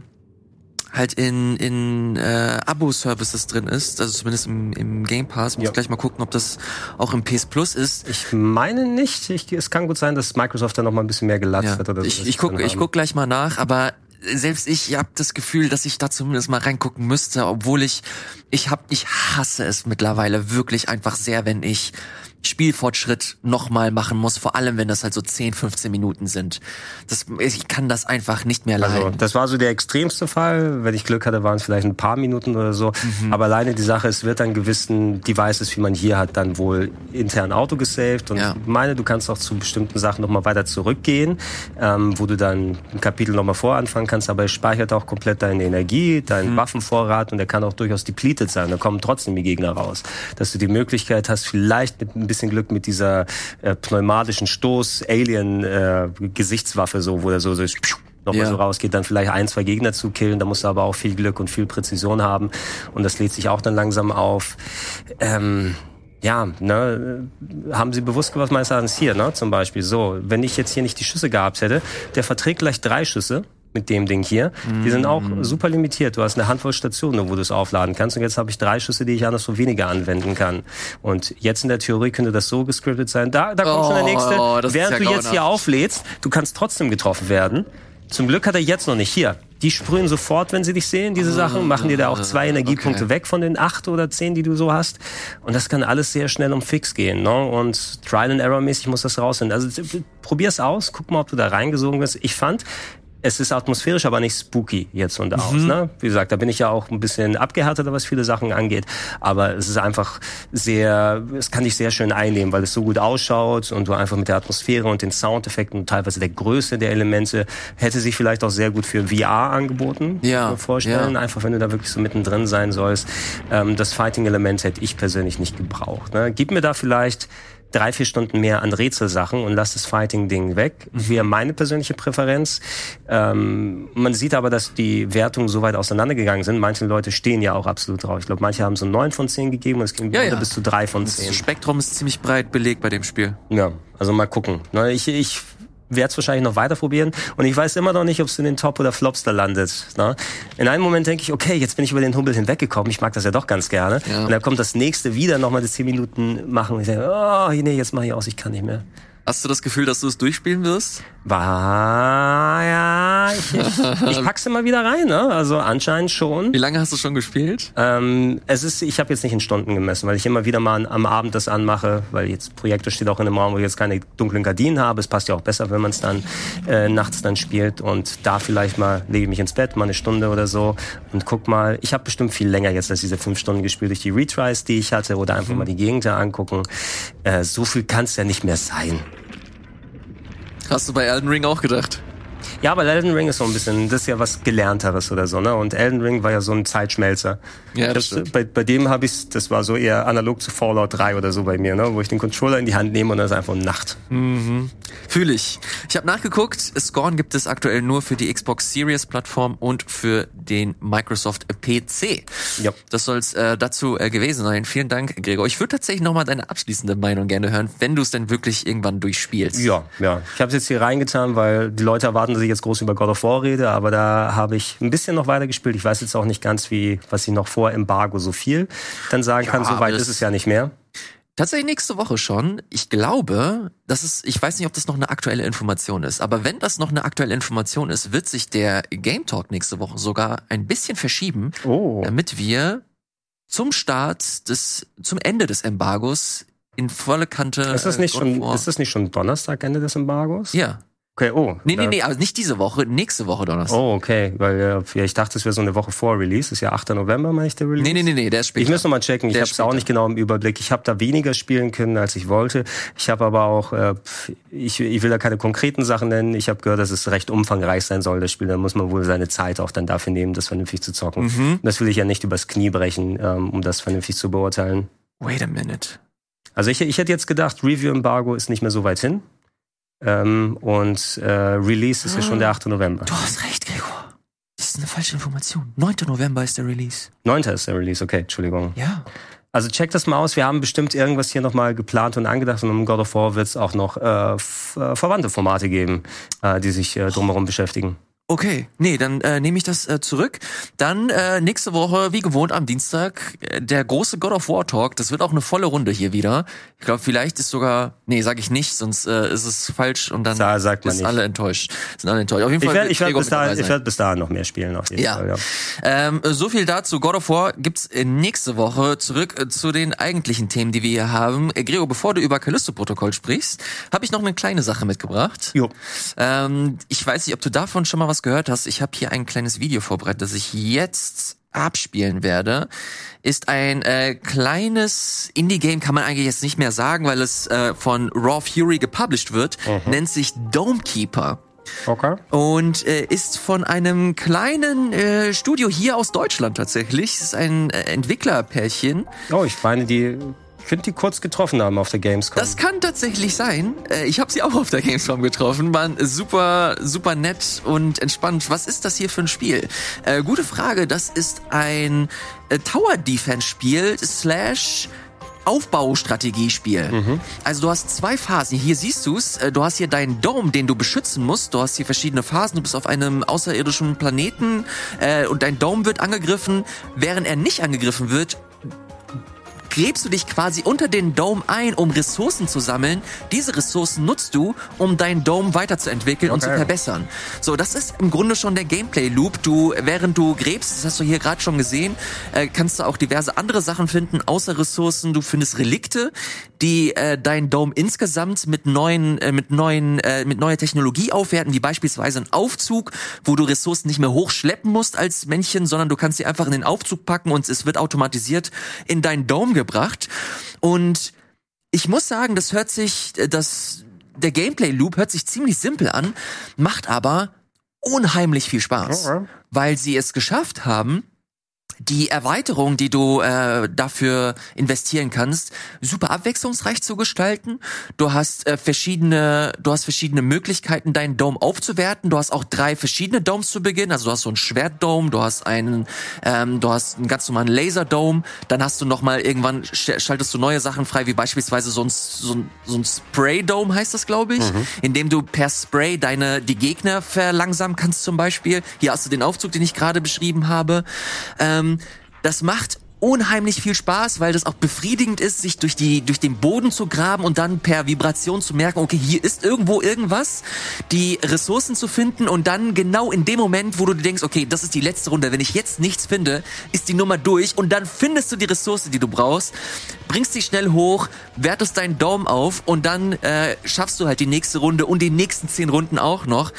[SPEAKER 1] halt in, in äh, Abo-Services drin ist, also zumindest im, im Game Pass. Muss ja. gleich mal gucken, ob das auch im PS Plus ist.
[SPEAKER 2] Ich meine nicht. Ich, es kann gut sein, dass Microsoft da noch mal ein bisschen mehr gelatzt ja. hat. Oder
[SPEAKER 1] ich ich guck, ich guck gleich mal nach, aber selbst ich habe das Gefühl, dass ich da zumindest mal reingucken müsste, obwohl ich ich hab ich hasse es mittlerweile wirklich einfach sehr, wenn ich Spielfortschritt nochmal machen muss, vor allem wenn das halt so 10, 15 Minuten sind. Das, ich kann das einfach nicht mehr leiden. Also,
[SPEAKER 2] das war so der extremste Fall. Wenn ich Glück hatte, waren es vielleicht ein paar Minuten oder so. Mhm. Aber alleine die Sache, es wird an gewissen Devices, wie man hier hat, dann wohl intern Auto gesaved. Und ja. ich meine, du kannst auch zu bestimmten Sachen nochmal weiter zurückgehen, ähm, wo du dann ein Kapitel nochmal voranfangen kannst. Aber es speichert auch komplett deine Energie, deinen mhm. Waffenvorrat und der kann auch durchaus depleted sein. Da kommen trotzdem die Gegner raus. Dass du die Möglichkeit hast, vielleicht mit ein bisschen Glück mit dieser äh, pneumatischen Stoß-Alien-Gesichtswaffe, äh, so, wo er so, so nochmal ja. so rausgeht, dann vielleicht ein, zwei Gegner zu killen. Da musst du aber auch viel Glück und viel Präzision haben. Und das lädt sich auch dann langsam auf. Ähm, ja, ne, haben sie bewusst was meines Erachtens hier, ne, zum Beispiel. So, wenn ich jetzt hier nicht die Schüsse gehabt hätte, der verträgt gleich drei Schüsse mit dem Ding hier. Die sind auch mm. super limitiert. Du hast eine Handvoll Stationen, wo du es aufladen kannst. Und jetzt habe ich drei Schüsse, die ich anderswo weniger anwenden kann. Und jetzt in der Theorie könnte das so gescriptet sein. Da, da kommt oh, schon der nächste. Oh, Während ja du jetzt hier auflädst, du kannst trotzdem getroffen werden. Zum Glück hat er jetzt noch nicht hier. Die sprühen sofort, wenn sie dich sehen, diese Sachen, machen dir da auch zwei Energiepunkte okay. weg von den acht oder zehn, die du so hast. Und das kann alles sehr schnell um Fix gehen. Ne? Und Trial and Error mäßig muss das rausfinden. Also probier's aus, guck mal, ob du da reingesogen bist. Ich fand, es ist atmosphärisch, aber nicht spooky jetzt und aus. Mhm. Ne? Wie gesagt, da bin ich ja auch ein bisschen abgehärteter, was viele Sachen angeht. Aber es ist einfach sehr, es kann dich sehr schön einnehmen, weil es so gut ausschaut und du einfach mit der Atmosphäre und den Soundeffekten und teilweise der Größe der Elemente hätte sich vielleicht auch sehr gut für VR angeboten. Ja. Vorstellen, ja. einfach wenn du da wirklich so mittendrin sein sollst. Ähm, das Fighting-Element hätte ich persönlich nicht gebraucht. Ne? Gib mir da vielleicht drei, vier Stunden mehr an Rätselsachen und lass das Fighting-Ding weg. Mhm. Wäre meine persönliche Präferenz. Ähm, man sieht aber, dass die Wertungen so weit auseinandergegangen sind. Manche Leute stehen ja auch absolut drauf. Ich glaube, manche haben so neun von zehn gegeben und es ging ja, ja. bis zu drei von zehn. Das
[SPEAKER 1] Spektrum ist ziemlich breit belegt bei dem Spiel.
[SPEAKER 2] Ja, also mal gucken. Ich, ich werde es wahrscheinlich noch weiter probieren. Und ich weiß immer noch nicht, ob es in den Top oder Flops da landet. Ne? In einem Moment denke ich, okay, jetzt bin ich über den Hubbel hinweggekommen. Ich mag das ja doch ganz gerne. Ja. Und dann kommt das nächste wieder nochmal die 10 Minuten machen. Und ich denke, oh, nee, jetzt mache ich aus, ich kann nicht mehr.
[SPEAKER 1] Hast du das Gefühl, dass du es durchspielen wirst?
[SPEAKER 2] War ja, ich, ich, ich <laughs> pack's immer wieder rein, ne? Also anscheinend schon.
[SPEAKER 1] Wie lange hast du schon gespielt?
[SPEAKER 2] Ähm, es ist, ich habe jetzt nicht in Stunden gemessen, weil ich immer wieder mal am Abend das anmache, weil jetzt Projektor steht auch in einem Raum, wo ich jetzt keine dunklen Gardinen habe. Es passt ja auch besser, wenn man es dann äh, nachts dann spielt und da vielleicht mal lege ich mich ins Bett, mal eine Stunde oder so und guck mal. Ich habe bestimmt viel länger jetzt als diese fünf Stunden gespielt durch die Retries, die ich hatte oder einfach mhm. mal die Gegend angucken. Äh, so viel kann es ja nicht mehr sein.
[SPEAKER 1] Hast du bei Elden Ring auch gedacht?
[SPEAKER 2] Ja, aber Elden Ring ist so ein bisschen, das ist ja was Gelernteres oder so, ne? Und Elden Ring war ja so ein Zeitschmelzer. Ja, das, das bei, bei dem habe ich, das war so eher analog zu Fallout 3 oder so bei mir, ne? Wo ich den Controller in die Hand nehme und das ist einfach Nacht.
[SPEAKER 1] Mhm. Fühle ich. Ich habe nachgeguckt, Scorn gibt es aktuell nur für die Xbox Series Plattform und für den Microsoft PC. Ja. Das soll es äh, dazu äh, gewesen sein. Vielen Dank, Gregor. Ich würde tatsächlich nochmal deine abschließende Meinung gerne hören, wenn du es denn wirklich irgendwann durchspielst.
[SPEAKER 2] Ja, ja. Ich habe es jetzt hier reingetan, weil die Leute erwarten, dass ich jetzt groß über God of War rede, aber da habe ich ein bisschen noch weiter gespielt. Ich weiß jetzt auch nicht ganz, wie, was ich noch vor Embargo so viel dann sagen ja, kann. So weit ist es ja nicht mehr
[SPEAKER 1] Tatsächlich nächste Woche schon. Ich glaube, das ist, ich weiß nicht, ob das noch eine aktuelle Information ist, aber wenn das noch eine aktuelle Information ist, wird sich der Game Talk nächste Woche sogar ein bisschen verschieben,
[SPEAKER 2] Oh.
[SPEAKER 1] damit wir zum Start des, zum Ende des Embargos in volle Kante.
[SPEAKER 2] Ist das nicht schon, ist das nicht schon Donnerstag, Ende des Embargos?
[SPEAKER 1] Ja.
[SPEAKER 2] Okay, oh.
[SPEAKER 1] Nee, nee, nee, aber nicht diese Woche, nächste Woche Donnerstag.
[SPEAKER 2] Oh, okay, weil äh, ja, ich dachte, es wäre so eine Woche vor Release. Ist ja 8. November, meine ich, der Release.
[SPEAKER 1] Nee, nee, nee, nee, der ist später.
[SPEAKER 2] Ich muss noch mal checken. Ich habe es auch nicht genau im Überblick. Ich habe da weniger spielen können, als ich wollte. Ich habe aber auch, äh, ich, ich will da keine konkreten Sachen nennen. Ich habe gehört, dass es recht umfangreich sein soll, das Spiel. Da muss man wohl seine Zeit auch dann dafür nehmen, das vernünftig zu zocken.
[SPEAKER 1] Mhm.
[SPEAKER 2] Das will ich ja nicht übers Knie brechen, ähm, um das vernünftig zu beurteilen.
[SPEAKER 1] Wait a minute.
[SPEAKER 2] Also ich, ich hätte jetzt gedacht, Review-Embargo ist nicht mehr so weit hin. Ähm, und äh, Release ist ja schon der 8. November.
[SPEAKER 1] Du hast recht, Gregor. Das ist eine falsche Information. 9. November ist der Release.
[SPEAKER 2] 9. ist der Release, okay, Entschuldigung.
[SPEAKER 1] Ja.
[SPEAKER 2] Also check das mal aus. Wir haben bestimmt irgendwas hier nochmal geplant und angedacht. Und um God of War wird es auch noch äh, äh, verwandte Formate geben, äh, die sich äh, drumherum beschäftigen.
[SPEAKER 1] Okay, nee, dann äh, nehme ich das äh, zurück. Dann äh, nächste Woche, wie gewohnt, am Dienstag, äh, der große God of War Talk. Das wird auch eine volle Runde hier wieder. Ich glaube, vielleicht ist sogar, nee, sage ich nicht, sonst äh, ist es falsch und dann
[SPEAKER 2] Da sagt man
[SPEAKER 1] ist
[SPEAKER 2] nicht.
[SPEAKER 1] alle enttäuscht. Sind alle enttäuscht. Auf jeden
[SPEAKER 2] Ich
[SPEAKER 1] Fall
[SPEAKER 2] werde ich werd
[SPEAKER 1] Gregor
[SPEAKER 2] bis, dahin- ich werd bis dahin noch mehr spielen, auf jeden
[SPEAKER 1] Ja.
[SPEAKER 2] Fall. Ja.
[SPEAKER 1] Ähm, so viel dazu. God of War gibt's äh, nächste Woche. Zurück äh, zu den eigentlichen Themen, die wir hier haben. Äh, Gregor, bevor du über Callisto-Protokoll sprichst, habe ich noch eine kleine Sache mitgebracht.
[SPEAKER 2] Jo.
[SPEAKER 1] Ähm, ich weiß nicht, ob du davon schon mal was gehört hast. Ich habe hier ein kleines Video vorbereitet, das ich jetzt abspielen werde. Ist ein äh, kleines Indie-Game, kann man eigentlich jetzt nicht mehr sagen, weil es äh, von Raw Fury gepublished wird. Nennt sich Domekeeper
[SPEAKER 2] Okay.
[SPEAKER 1] und äh, ist von einem kleinen äh, Studio hier aus Deutschland tatsächlich. Es ist ein äh, Entwicklerpärchen.
[SPEAKER 2] Oh, ich meine, die könnte die kurz getroffen haben auf der Gamescom.
[SPEAKER 1] Das kann tatsächlich sein. Äh, ich habe sie auch auf der Gamescom getroffen. Waren super, super nett und entspannt. Was ist das hier für ein Spiel? Äh, gute Frage. Das ist ein äh, Tower Defense Spiel slash Aufbaustrategiespiel. Also du hast zwei Phasen. Hier siehst du's. Äh, Du hast hier deinen Dome, den du beschützen musst. Du hast hier verschiedene Phasen. Du bist auf einem außerirdischen Planeten äh, und dein Dome wird angegriffen. Während er nicht angegriffen wird, gräbst du dich quasi unter den Dome ein, um Ressourcen zu sammeln. Diese Ressourcen nutzt du, um deinen Dome weiterzuentwickeln und zu
[SPEAKER 2] Okay.
[SPEAKER 1] verbessern. So, das ist im Grunde schon der Gameplay-Loop. Du, während du gräbst, das hast du hier gerade schon gesehen, äh, kannst du auch diverse andere Sachen finden, außer Ressourcen. Du findest Relikte, die äh, deinen Dome insgesamt mit neuen, äh, mit neuen, äh, mit neuer Technologie aufwerten, wie beispielsweise ein Aufzug, wo du Ressourcen nicht mehr hochschleppen musst als Männchen, sondern du kannst sie einfach in den Aufzug packen und es wird automatisiert in deinen Dome gebracht. Und ich muss sagen, das hört sich, äh, das, der Gameplay-Loop hört sich ziemlich simpel an, macht aber unheimlich viel Spaß, weil sie es geschafft haben, die Erweiterung, die du äh, dafür investieren kannst, super abwechslungsreich zu gestalten. Du hast äh, verschiedene, du hast verschiedene Möglichkeiten, deinen Dome aufzuwerten. Du hast auch drei verschiedene Domes zu Beginn. Also du hast so einen Schwertdome, du hast einen, ähm, du hast einen ganz normalen Laserdome. Dann hast du noch mal irgendwann sch- schaltest du neue Sachen frei, wie beispielsweise so ein, so ein, so ein Spray-Dome heißt das, glaube ich, in dem du per Spray deine die Gegner verlangsamen kannst zum Beispiel. Hier hast du den Aufzug, den ich gerade beschrieben habe. Ähm, das macht unheimlich viel Spaß, weil das auch befriedigend ist, sich durch die durch den Boden zu graben und dann per Vibration zu merken, okay, hier ist irgendwo irgendwas, die Ressourcen zu finden und dann genau in dem Moment, wo du denkst, okay, das ist die letzte Runde, wenn ich jetzt nichts finde, ist die Nummer durch und dann findest du die Ressource, die du brauchst, bringst sie schnell hoch, wertest deinen Daumen auf und dann äh, schaffst du halt die nächste Runde und die nächsten zehn Runden auch noch.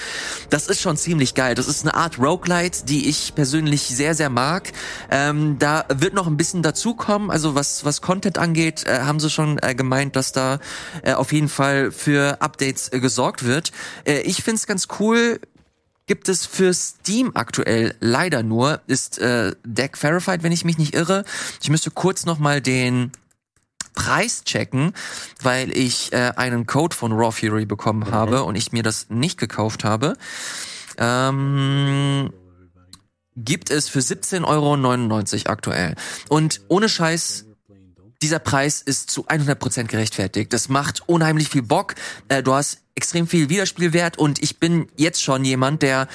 [SPEAKER 1] Das ist schon ziemlich geil. Das ist eine Art Roguelite, die ich persönlich sehr, sehr mag. Ähm, da wird noch ein bisschen dazukommen. Also was, was Content angeht, äh, haben sie schon äh, gemeint, dass da äh, auf jeden Fall für Updates äh, gesorgt wird. Äh, ich find's ganz cool, gibt es für Steam aktuell leider nur, ist äh, Deck Verified, wenn ich mich nicht irre. Ich müsste kurz noch mal den Preis checken, weil ich äh, einen Code von Raw Fury bekommen habe und ich mir das nicht gekauft habe. Ähm, gibt es für 17,99 Euro aktuell. Und ohne Scheiß, dieser Preis ist zu 100% gerechtfertigt. Das macht unheimlich viel Bock. Äh, du hast extrem viel Wiederspielwert und ich bin jetzt schon jemand, der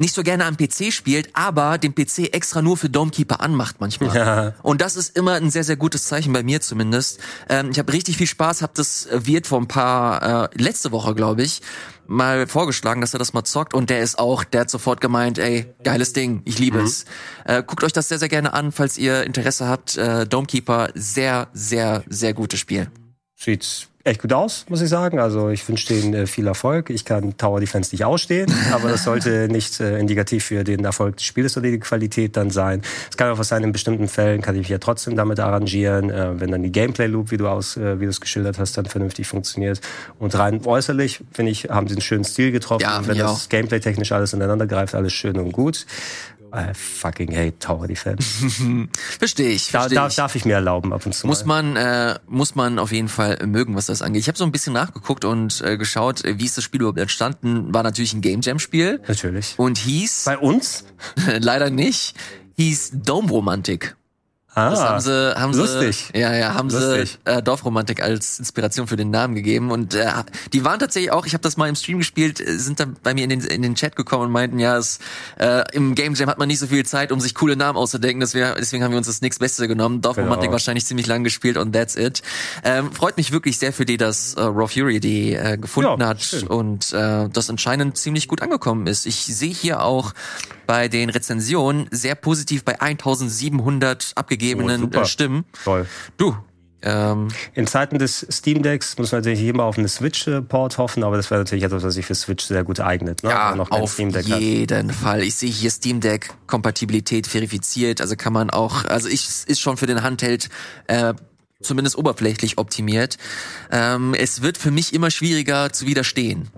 [SPEAKER 1] nicht so gerne am PC spielt, aber den PC extra nur für Domekeeper anmacht manchmal. Ja. Und das ist immer ein sehr, sehr gutes Zeichen bei mir zumindest. Ähm, ich habe richtig viel Spaß, habe das äh, wird vor ein paar, äh, letzte Woche glaube ich, mal vorgeschlagen, dass er das mal zockt und der ist auch, der hat sofort gemeint, ey, geiles Ding, ich liebe mhm. es. Äh, guckt euch das sehr, sehr gerne an, falls ihr Interesse habt. Äh, Domekeeper, sehr, sehr, sehr gutes Spiel.
[SPEAKER 2] Sieht echt gut aus, muss ich sagen. Also ich wünsche denen äh, viel Erfolg. Ich kann Tower Defense nicht ausstehen, <laughs> aber das sollte nicht äh, indikativ für den Erfolg des Spiels oder die Qualität dann sein. Es kann auch was sein, in bestimmten Fällen kann ich mich ja trotzdem damit arrangieren, äh, wenn dann die Gameplay-Loop, wie du aus, äh, wie du es geschildert hast, dann vernünftig funktioniert. Und rein äußerlich, finde ich, haben sie einen schönen Stil getroffen. Ja, wenn das Gameplay-technisch alles ineinander greift, alles schön und gut. I fucking hate Tower Defense. <laughs>
[SPEAKER 1] verstehe ich. Versteh
[SPEAKER 2] da, darf, darf ich mir erlauben ab und zu.
[SPEAKER 1] Muss mal. man äh, muss man auf jeden Fall mögen, was das angeht. Ich habe so ein bisschen nachgeguckt und äh, geschaut, wie ist das Spiel überhaupt entstanden. War natürlich ein Game Jam Spiel.
[SPEAKER 2] Natürlich.
[SPEAKER 1] Und hieß
[SPEAKER 2] bei uns <laughs>
[SPEAKER 1] leider nicht. Hieß Dome Romantik.
[SPEAKER 2] Ah,
[SPEAKER 1] das haben sie, haben
[SPEAKER 2] lustig.
[SPEAKER 1] Sie, ja, ja, haben
[SPEAKER 2] lustig.
[SPEAKER 1] sie äh, Dorfromantik als Inspiration für den Namen gegeben und äh, die waren tatsächlich auch, ich habe das mal im Stream gespielt, äh, sind dann bei mir in den, in den Chat gekommen und meinten, ja, es, äh, im Game Jam hat man nicht so viel Zeit, um sich coole Namen auszudenken, deswegen, deswegen haben wir uns das nächste Beste genommen. Dorfromantik genau. wahrscheinlich ziemlich lang gespielt und that's it. Ähm, freut mich wirklich sehr für die, dass äh, Raw Fury die äh, gefunden ja, hat schön. und äh, das anscheinend ziemlich gut angekommen ist. Ich sehe hier auch bei den Rezensionen sehr positiv bei 1700 abgegebenen oh, Stimmen.
[SPEAKER 2] Toll.
[SPEAKER 1] Du,
[SPEAKER 2] ähm, in Zeiten des Steam Decks muss man natürlich immer auf eine Switch-Port hoffen, aber das wäre natürlich etwas, was sich für Switch sehr gut eignet.
[SPEAKER 1] Ne? Ja, auf jeden hat. Fall. Ich sehe hier Steam Deck Kompatibilität verifiziert, also kann man auch, also ich ist schon für den Handheld äh, zumindest oberflächlich optimiert. Ähm, es wird für mich immer schwieriger zu widerstehen.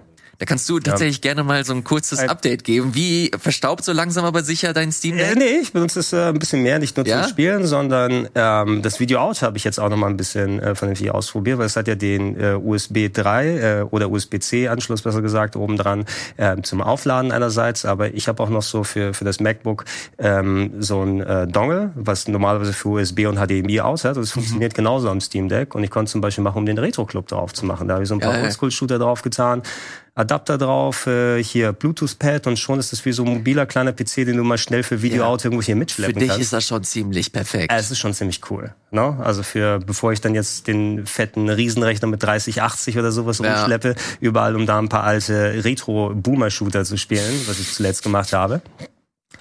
[SPEAKER 1] Da kannst du tatsächlich ja. gerne mal so ein kurzes ein Update geben. Wie verstaubt so langsam aber sicher dein Steam Deck?
[SPEAKER 2] Äh, nee, ich benutze es äh, ein bisschen mehr, nicht nur ja? zum Spielen, sondern ähm, das Video Out habe ich jetzt auch noch mal ein bisschen äh, vernünftig ausprobiert, weil es hat ja den äh, USB 3 äh, oder USB-C Anschluss besser gesagt oben dran äh, zum Aufladen einerseits, aber ich habe auch noch so für für das MacBook ähm, so ein äh, Dongle, was normalerweise für USB und HDMI aus hat. Das mhm. funktioniert genauso am Steam Deck und ich konnte zum Beispiel machen, um den Retro Club drauf zu machen. Da habe ich so ein paar Oldschool-Shooter drauf getan Adapter drauf, äh, hier Bluetooth-Pad und schon ist das wie so ein mobiler kleiner PC, den du mal schnell für Video-Out ja. irgendwo hier mitschleppen
[SPEAKER 1] kannst. Für dich
[SPEAKER 2] kannst.
[SPEAKER 1] ist das schon ziemlich perfekt.
[SPEAKER 2] Es ist schon ziemlich cool. Ne? Also für, bevor ich dann jetzt den fetten Riesenrechner mit 3080 oder sowas ja. rumschleppe, überall um da ein paar alte Retro-Boomer-Shooter zu spielen, was ich zuletzt gemacht habe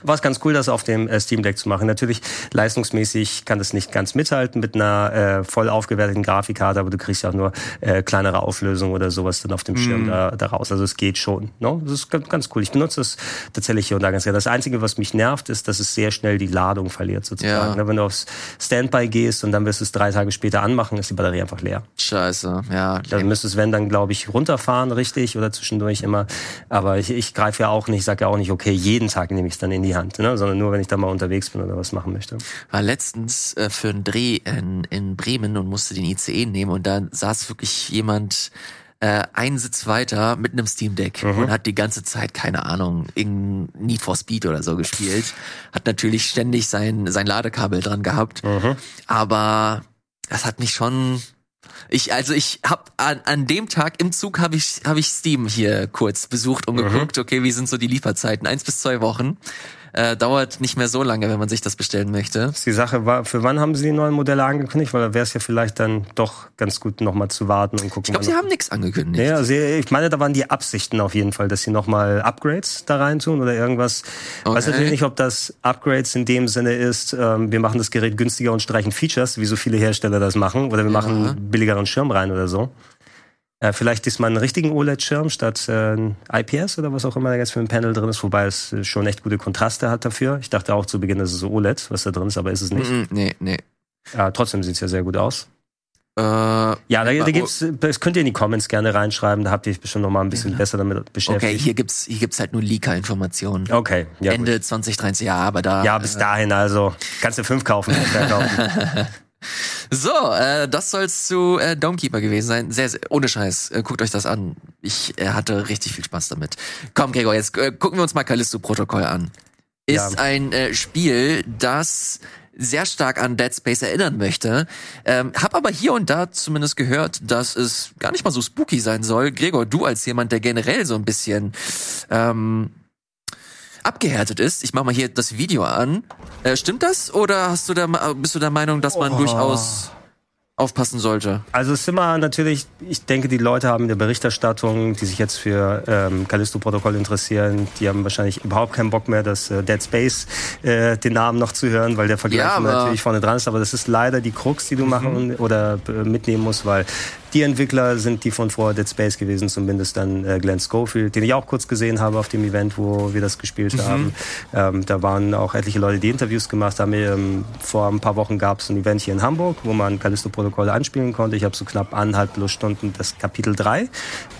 [SPEAKER 2] war es ganz cool, das auf dem äh, Steam Deck zu machen. Natürlich leistungsmäßig kann das nicht ganz mithalten mit einer äh, voll aufgewerteten Grafikkarte, aber du kriegst ja auch nur äh, kleinere Auflösung oder sowas dann auf dem Schirm mm. da, da raus. Also es geht schon. No? Ne? Das ist ganz, cool. Ich benutze das tatsächlich hier und da ganz gerne. Das Einzige, was mich nervt, ist, dass es sehr schnell die Ladung verliert sozusagen. Ja. Ne, wenn du aufs Standby gehst und dann wirst du es drei Tage später anmachen, ist die Batterie einfach leer.
[SPEAKER 1] Scheiße, ja.
[SPEAKER 2] Dann müsstest du, wenn dann, glaube ich, runterfahren, richtig, oder zwischendurch immer. Aber ich, ich greife ja auch nicht, ich sage ja auch nicht, okay, jeden Tag nehme ich es dann in die Hand, ne? sondern nur, wenn ich da mal unterwegs bin oder was machen möchte.
[SPEAKER 1] War letztens äh, für einen Dreh in, in Bremen und musste den ICE nehmen und da saß wirklich jemand äh, einen Sitz weiter mit einem Steam Deck mhm. und hat die ganze Zeit, keine Ahnung, irgendein Need for Speed oder so gespielt. Hat natürlich ständig sein, sein Ladekabel dran gehabt. Mhm. Aber das hat mich schon ich also ich habe an, an dem Tag im Zug habe ich habe ich Steam hier kurz besucht und mhm. geguckt, okay, wie sind so die Lieferzeiten? Eins bis zwei Wochen. Äh, dauert nicht mehr so lange, wenn man sich das bestellen möchte.
[SPEAKER 2] Das ist die Sache, war, für wann haben Sie die neuen Modelle angekündigt? Weil da wäre es ja vielleicht dann doch ganz gut, nochmal zu warten und gucken.
[SPEAKER 1] Ich glaube, Sie haben nichts angekündigt.
[SPEAKER 2] Ja, also ich meine, da waren die Absichten auf jeden Fall, dass Sie nochmal Upgrades da rein tun oder irgendwas. Okay. Weiß natürlich nicht, ob das Upgrades in dem Sinne ist, ähm, wir machen das Gerät günstiger und streichen Features, wie so viele Hersteller das machen, oder wir ja. machen billigeren Schirm rein oder so. Äh, vielleicht diesmal einen richtigen OLED-Schirm statt äh, ein IPS oder was auch immer da jetzt für ein Panel drin ist, wobei es äh, schon echt gute Kontraste hat dafür. Ich dachte auch zu Beginn, dass es so OLED, was da drin ist, aber ist es nicht. Mm,
[SPEAKER 1] nee, nee.
[SPEAKER 2] Ja, trotzdem sieht es ja sehr gut aus. Äh, ja, da, da gibt's, das könnt ihr in die Comments gerne reinschreiben, da habt ihr euch bestimmt noch mal ein bisschen ja. besser damit beschäftigt.
[SPEAKER 1] Okay, hier gibt's, hier gibt's halt nur Leaker-Informationen.
[SPEAKER 2] Okay,
[SPEAKER 1] ja, Ende gut. 2030, ja, aber da.
[SPEAKER 2] Ja, bis dahin, also, kannst du fünf kaufen, kaufen. <laughs>
[SPEAKER 1] So, äh, das soll's zu äh, Domekeeper gewesen sein. Sehr, sehr ohne Scheiß. Äh, guckt euch das an. Ich äh, hatte richtig viel Spaß damit. Komm, Gregor, jetzt äh, gucken wir uns mal Callisto-Protokoll an. Ist ja. ein äh, Spiel, das sehr stark an Dead Space erinnern möchte. Ähm, hab aber hier und da zumindest gehört, dass es gar nicht mal so spooky sein soll. Gregor, du als jemand, der generell so ein bisschen ähm, abgehärtet ist. Ich mach mal hier das Video an. Äh, stimmt das? Oder hast du da, bist du der Meinung, dass man oh. durchaus aufpassen sollte?
[SPEAKER 2] Also es ist immer natürlich, ich denke, die Leute haben in der Berichterstattung, die sich jetzt für ähm, Callisto-Protokoll interessieren, die haben wahrscheinlich überhaupt keinen Bock mehr, das äh, Dead Space äh, den Namen noch zu hören, weil der Vergleich ja, natürlich vorne dran ist. Aber das ist leider die Krux, die du mhm. machen oder äh, mitnehmen musst, weil die Entwickler sind die von vorher Dead Space gewesen, zumindest dann äh, Glenn Schofield, den ich auch kurz gesehen habe auf dem Event, wo wir das gespielt mhm. haben. Ähm, da waren auch etliche Leute, die Interviews gemacht haben. Ähm, vor ein paar Wochen gab es ein Event hier in Hamburg, wo man Callisto-Protokolle anspielen konnte. Ich habe so knapp anderthalb plus Stunden das Kapitel 3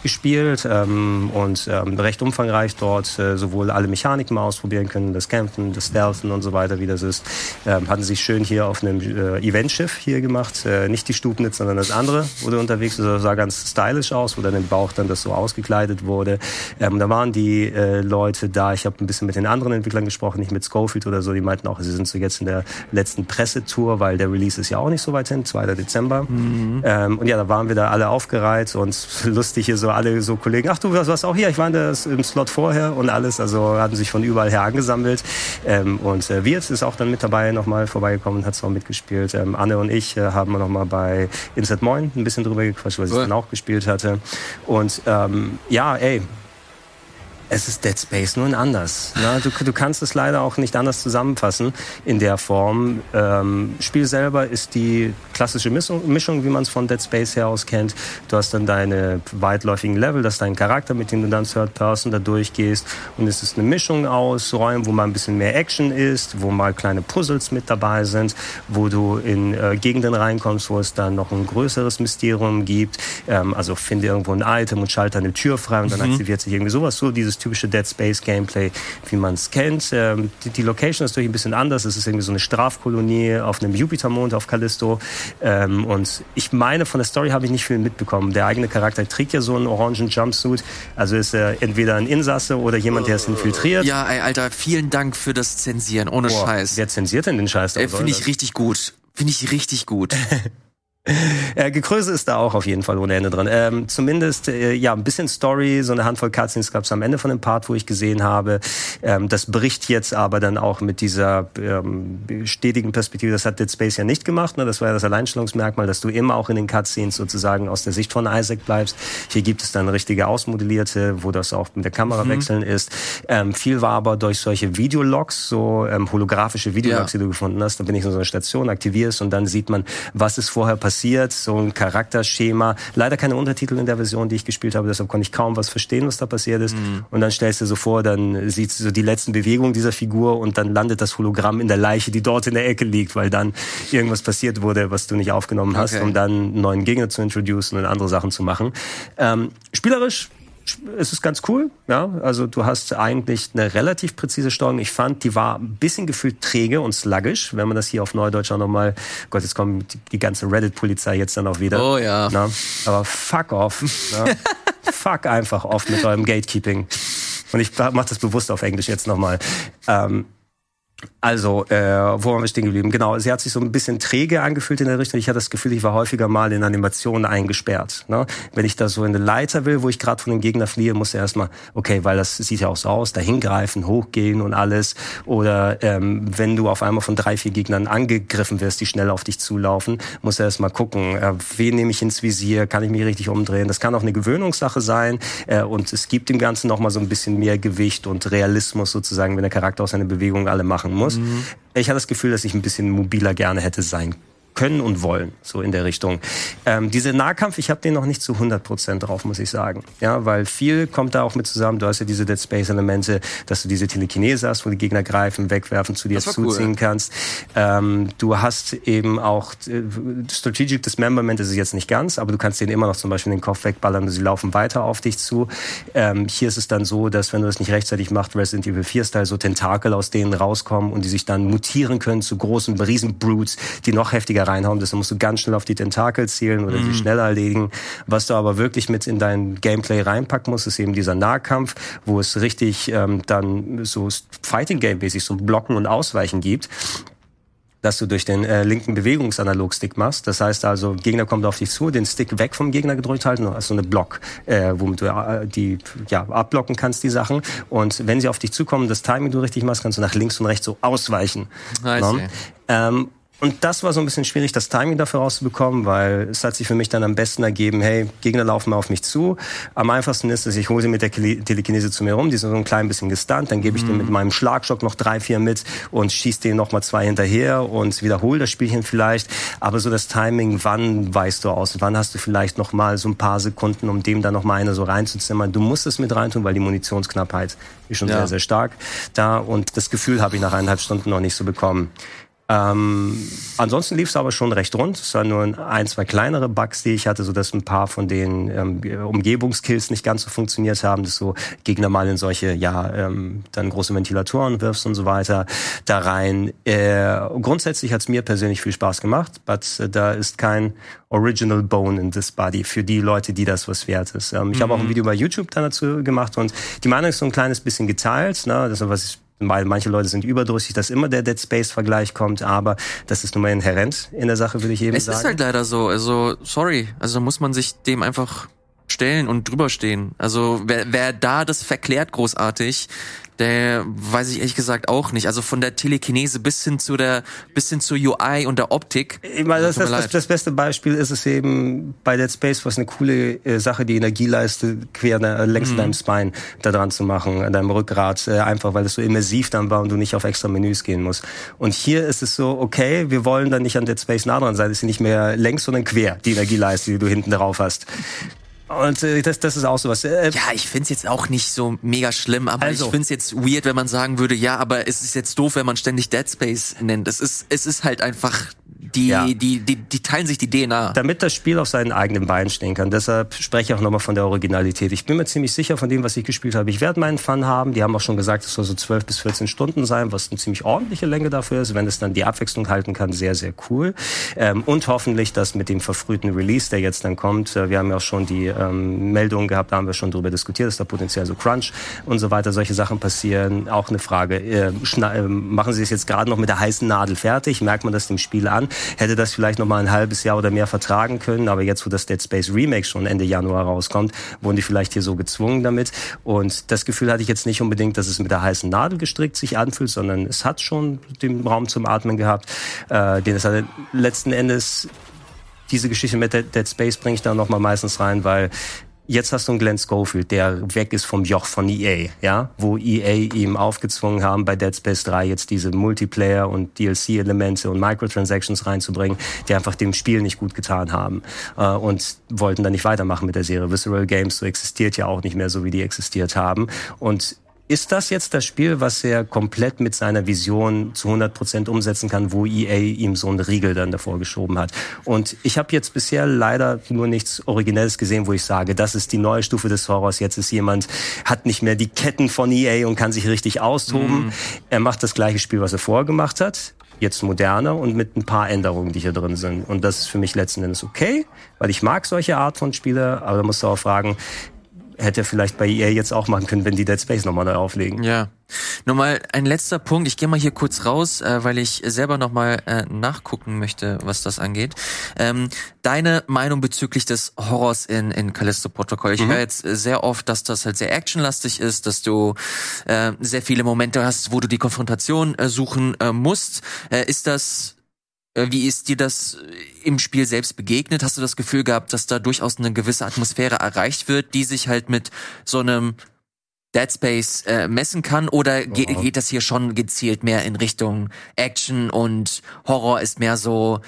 [SPEAKER 2] gespielt ähm, und ähm, recht umfangreich dort äh, sowohl alle Mechaniken mal ausprobieren können, das Campen, das Stealthen und so weiter, wie das ist. Ähm, hatten sich schön hier auf einem äh, Eventschiff hier gemacht. Äh, nicht die Stubnitz, sondern das andere wurde unterwegs unterwegs. Das sah ganz stylisch aus, wo dann im Bauch dann das so ausgekleidet wurde. Ähm, da waren die äh, Leute da. Ich habe ein bisschen mit den anderen Entwicklern gesprochen, nicht mit Schofield oder so. Die meinten auch, sie sind so jetzt in der letzten Pressetour, weil der Release ist ja auch nicht so weit hin, 2. Dezember. Mhm. Ähm, und ja, da waren wir da alle aufgereiht und <laughs> lustig hier so alle so Kollegen. Ach du, was warst auch hier? Ich war in der, im Slot vorher und alles. Also hatten sich von überall her angesammelt. Ähm, und äh, Wirt ist auch dann mit dabei nochmal vorbeigekommen und hat es auch mitgespielt. Ähm, Anne und ich äh, haben nochmal bei Insert Moin ein bisschen drüber gequatscht, was ich dann auch gespielt hatte. Und ähm, ja, ey, es ist Dead Space, nur in anders. Ja, du, du kannst es leider auch nicht anders zusammenfassen in der Form. Ähm, Spiel selber ist die klassische Mischung, Mischung wie man es von Dead Space her aus kennt. Du hast dann deine weitläufigen Level, das ist dein Charakter, mit dem du dann Third Person da durchgehst. Und es ist eine Mischung aus Räumen, wo mal ein bisschen mehr Action ist, wo mal kleine Puzzles mit dabei sind, wo du in äh, Gegenden reinkommst, wo es dann noch ein größeres Mysterium gibt. Ähm, also finde irgendwo ein Item und schalte eine Tür frei und dann mhm. aktiviert sich irgendwie sowas. So dieses typische Dead Space Gameplay, wie man es kennt. Ähm, die, die, Location ist natürlich ein bisschen anders. Es ist irgendwie so eine Strafkolonie auf einem Jupitermond auf Callisto. Ähm, und ich meine, von der Story habe ich nicht viel mitbekommen. Der eigene Charakter trägt ja so einen orangen Jumpsuit. Also ist er entweder ein Insasse oder jemand, der es infiltriert.
[SPEAKER 1] Ja, ey, Alter, vielen Dank für das Zensieren. Ohne Boah, Scheiß.
[SPEAKER 2] Wer zensiert denn den Scheiß?
[SPEAKER 1] Finde ich richtig gut. Finde ich richtig gut.
[SPEAKER 2] Äh, Gekröse ist da auch auf jeden Fall ohne Ende drin. Ähm, zumindest, äh, ja, ein bisschen Story, so eine Handvoll Cutscenes gab es am Ende von dem Part, wo ich gesehen habe. Ähm, das bricht jetzt aber dann auch mit dieser ähm, stetigen Perspektive. Das hat Dead Space ja nicht gemacht. Ne? Das war ja das Alleinstellungsmerkmal, dass du immer auch in den Cutscenes sozusagen aus der Sicht von Isaac bleibst. Hier gibt es dann richtige Ausmodellierte, wo das auch mit der Kamera mhm. wechseln ist. Ähm, viel war aber durch solche Videologs, so ähm, holographische Videologs, ja. die du gefunden hast. Da bin ich in so einer Station, aktivierst und dann sieht man, was ist vorher passiert passiert, so ein Charakterschema. Leider keine Untertitel in der Version, die ich gespielt habe, deshalb konnte ich kaum was verstehen, was da passiert ist. Mhm. Und dann stellst du so vor, dann siehst du so die letzten Bewegungen dieser Figur und dann landet das Hologramm in der Leiche, die dort in der Ecke liegt, weil dann irgendwas passiert wurde, was du nicht aufgenommen hast, okay. um dann einen neuen Gegner zu introducen und andere Sachen zu machen. Ähm, spielerisch es ist ganz cool. Ja, also du hast eigentlich eine relativ präzise Steuerung. Ich fand, die war ein bisschen gefühlt träge und sluggish, wenn man das hier auf Neudeutsch auch nochmal, Gott, jetzt kommt die, ganze Reddit-Polizei jetzt dann auch wieder.
[SPEAKER 1] Oh ja.
[SPEAKER 2] Na, aber fuck off. <laughs> Fuck einfach off mit eurem Gatekeeping. Und ich mach das bewusst auf Englisch jetzt nochmal. Ähm, also, äh, wo waren wir stehen geblieben? Genau, sie hat sich so ein bisschen träge angefühlt in der Richtung. Ich hatte das Gefühl, ich war häufiger mal in Animationen eingesperrt. Ne? Wenn ich da so in eine Leiter will, wo ich gerade von dem Gegner fliehe, muss er erstmal, okay, weil das sieht ja auch so aus, da hingreifen, hochgehen und alles. Oder ähm, wenn du auf einmal von drei, vier Gegnern angegriffen wirst, die schnell auf dich zulaufen, muss er erstmal gucken, äh, wen nehme ich ins Visier, kann ich mich richtig umdrehen. Das kann auch eine Gewöhnungssache sein. Äh, und es gibt dem Ganzen nochmal so ein bisschen mehr Gewicht und Realismus sozusagen, wenn der Charakter auch seine Bewegungen alle machen machen muss. Mhm. Ich hatte das Gefühl, dass ich ein bisschen mobiler gerne hätte sein können und wollen, so in der Richtung. Ähm, diese Nahkampf, ich habe den noch nicht zu 100 Prozent drauf, muss ich sagen. Ja, weil viel kommt da auch mit zusammen. Du hast ja diese Dead Space Elemente, dass du diese Telekinese hast, wo die Gegner greifen, wegwerfen, zu dir zuziehen cool, kannst. Ähm, du hast eben auch äh, Strategic Dismemberment ist es jetzt nicht ganz, aber du kannst denen immer noch zum Beispiel den Kopf wegballern und sie laufen weiter auf dich zu. Ähm, hier ist es dann so, dass wenn du das nicht rechtzeitig machst, Resident Evil 4 Style, so Tentakel aus denen rauskommen und die sich dann mutieren können zu großen Riesenbrutes, die noch heftiger weniger reinhauen. Deshalb musst du ganz schnell auf die Tentakel zielen oder mhm. sie schneller erledigen. Was du aber wirklich mit in dein Gameplay reinpacken musst, ist eben dieser Nahkampf, wo es richtig ähm, dann so Fighting Game mäßig so Blocken und Ausweichen gibt. dass du durch den äh, linken Bewegungsanalogstick machst. Das heißt also, Gegner kommt auf dich zu, den Stick weg vom Gegner gedrückt halten, also eine Block, äh, womit du äh, die ja, abblocken kannst, die Sachen. Und wenn sie auf dich zukommen, das Timing du richtig machst, kannst du nach links und rechts so ausweichen. Ne? Ähm, und das war so ein bisschen schwierig, das Timing dafür rauszubekommen, weil es hat sich für mich dann am besten ergeben, hey, Gegner laufen mal auf mich zu. Am einfachsten ist es, ich hole sie mit der Telekinese zu mir rum, die sind so ein klein bisschen gestunt, dann gebe ich mhm. denen mit meinem Schlagstock noch drei, vier mit und schieße denen noch mal zwei hinterher und wiederhole das Spielchen vielleicht. Aber so das Timing, wann weißt du aus, wann hast du vielleicht noch mal so ein paar Sekunden, um dem dann noch mal eine so reinzuzimmern. Du musst es mit reintun, weil die Munitionsknappheit ist schon ja. sehr, sehr stark da und das Gefühl habe ich nach eineinhalb Stunden noch nicht so bekommen. Ähm, ansonsten lief es aber schon recht rund. Es waren nur ein, zwei kleinere Bugs, die ich hatte, so dass ein paar von den ähm, Umgebungskills nicht ganz so funktioniert haben, dass so Gegner mal in solche, ja, ähm, dann große Ventilatoren wirfst und so weiter da rein. Äh, grundsätzlich hat es mir persönlich viel Spaß gemacht, but äh, da ist kein Original Bone in this Body für die Leute, die das was wert ist. Ähm, ich mhm. habe auch ein Video bei YouTube dazu gemacht und die Meinung ist so ein kleines bisschen geteilt. Ne? Das ist was ich weil manche Leute sind überdrüssig, dass immer der Dead Space-Vergleich kommt, aber das ist nun mal inhärent in der Sache, würde ich eben
[SPEAKER 1] es
[SPEAKER 2] sagen.
[SPEAKER 1] Es ist halt leider so, also sorry, also muss man sich dem einfach stellen und drüber stehen. Also wer, wer da das verklärt großartig, der weiß ich ehrlich gesagt auch nicht. Also von der Telekinese bis hin zu der, bis hin zur UI und der Optik.
[SPEAKER 2] Ich meine, das, das, das, das, beste Beispiel ist es eben bei Dead Space, was eine coole äh, Sache, die Energieleiste quer äh, längs mhm. deinem Spine da dran zu machen, an deinem Rückgrat, äh, einfach weil es so immersiv dann war und du nicht auf extra Menüs gehen musst. Und hier ist es so, okay, wir wollen dann nicht an Dead Space nah dran sein, es ist nicht mehr längs, sondern quer, die Energieleiste, die du hinten drauf hast. Und äh, das, das ist auch sowas. Äh,
[SPEAKER 1] ja, ich find's jetzt auch nicht so mega schlimm, aber also. ich find's jetzt weird, wenn man sagen würde, ja, aber es ist jetzt doof, wenn man ständig Dead Space nennt. Es ist, es ist halt einfach die, ja. die, die, die teilen sich die DNA.
[SPEAKER 2] Damit das Spiel auf seinen eigenen Beinen stehen kann. Deshalb spreche ich auch nochmal von der Originalität. Ich bin mir ziemlich sicher von dem, was ich gespielt habe. Ich werde meinen Fun haben. Die haben auch schon gesagt, es soll so 12 bis 14 Stunden sein, was eine ziemlich ordentliche Länge dafür ist. Wenn es dann die Abwechslung halten kann, sehr, sehr cool. Ähm, und hoffentlich, dass mit dem verfrühten Release, der jetzt dann kommt, äh, wir haben ja auch schon die ähm, Meldungen gehabt, da haben wir schon drüber diskutiert, dass da potenziell so Crunch und so weiter, solche Sachen passieren. Auch eine Frage, äh, äh, machen Sie es jetzt gerade noch mit der heißen Nadel fertig? Merkt man das dem Spiel an? Hätte das vielleicht noch mal ein halbes Jahr oder mehr vertragen können. Aber jetzt, wo das Dead Space Remake schon Ende Januar rauskommt, wurden die vielleicht hier so gezwungen damit. Und das Gefühl hatte ich jetzt nicht unbedingt, dass es mit der heißen Nadel gestrickt sich anfühlt, sondern es hat schon den Raum zum Atmen gehabt, äh, den es halt letzten Endes diese Geschichte mit Dead Space bringe ich da noch mal meistens rein, weil Jetzt hast du einen Glenn Schofield, der weg ist vom Joch von EA, ja, wo EA ihm aufgezwungen haben, bei Dead Space 3 jetzt diese Multiplayer und DLC-Elemente und Microtransactions reinzubringen, die einfach dem Spiel nicht gut getan haben äh, und wollten dann nicht weitermachen mit der Serie. Visceral Games so existiert ja auch nicht mehr so, wie die existiert haben und ist das jetzt das Spiel, was er komplett mit seiner Vision zu 100 Prozent umsetzen kann, wo EA ihm so einen Riegel dann davor geschoben hat? Und ich habe jetzt bisher leider nur nichts Originelles gesehen, wo ich sage, das ist die neue Stufe des Horrors. Jetzt ist jemand, hat nicht mehr die Ketten von EA und kann sich richtig austoben. Mm. Er macht das gleiche Spiel, was er vorher gemacht hat jetzt moderner und mit ein paar Änderungen, die hier drin sind. Und das ist für mich letzten Endes okay, weil ich mag solche Art von Spieler, aber da musst du auch fragen, hätte vielleicht bei EA jetzt auch machen können, wenn die Dead Space nochmal neu auflegen.
[SPEAKER 1] Ja. Nochmal ein letzter Punkt. Ich gehe mal hier kurz raus, äh, weil ich selber nochmal äh, nachgucken möchte, was das angeht. Ähm, deine Meinung bezüglich des Horrors in, in Callisto Protocol. Ich mhm. höre jetzt sehr oft, dass das halt sehr actionlastig ist, dass du äh, sehr viele Momente hast, wo du die Konfrontation äh, suchen äh, musst. Äh, ist das wie ist dir das äh, im Spiel selbst begegnet? Hast du das Gefühl gehabt, dass da durchaus eine gewisse Atmosphäre erreicht wird, die sich halt mit so einem Dead Space äh, messen kann? Oder ge oh. geht das hier schon gezielt mehr in Richtung Action und Horror ist mehr so,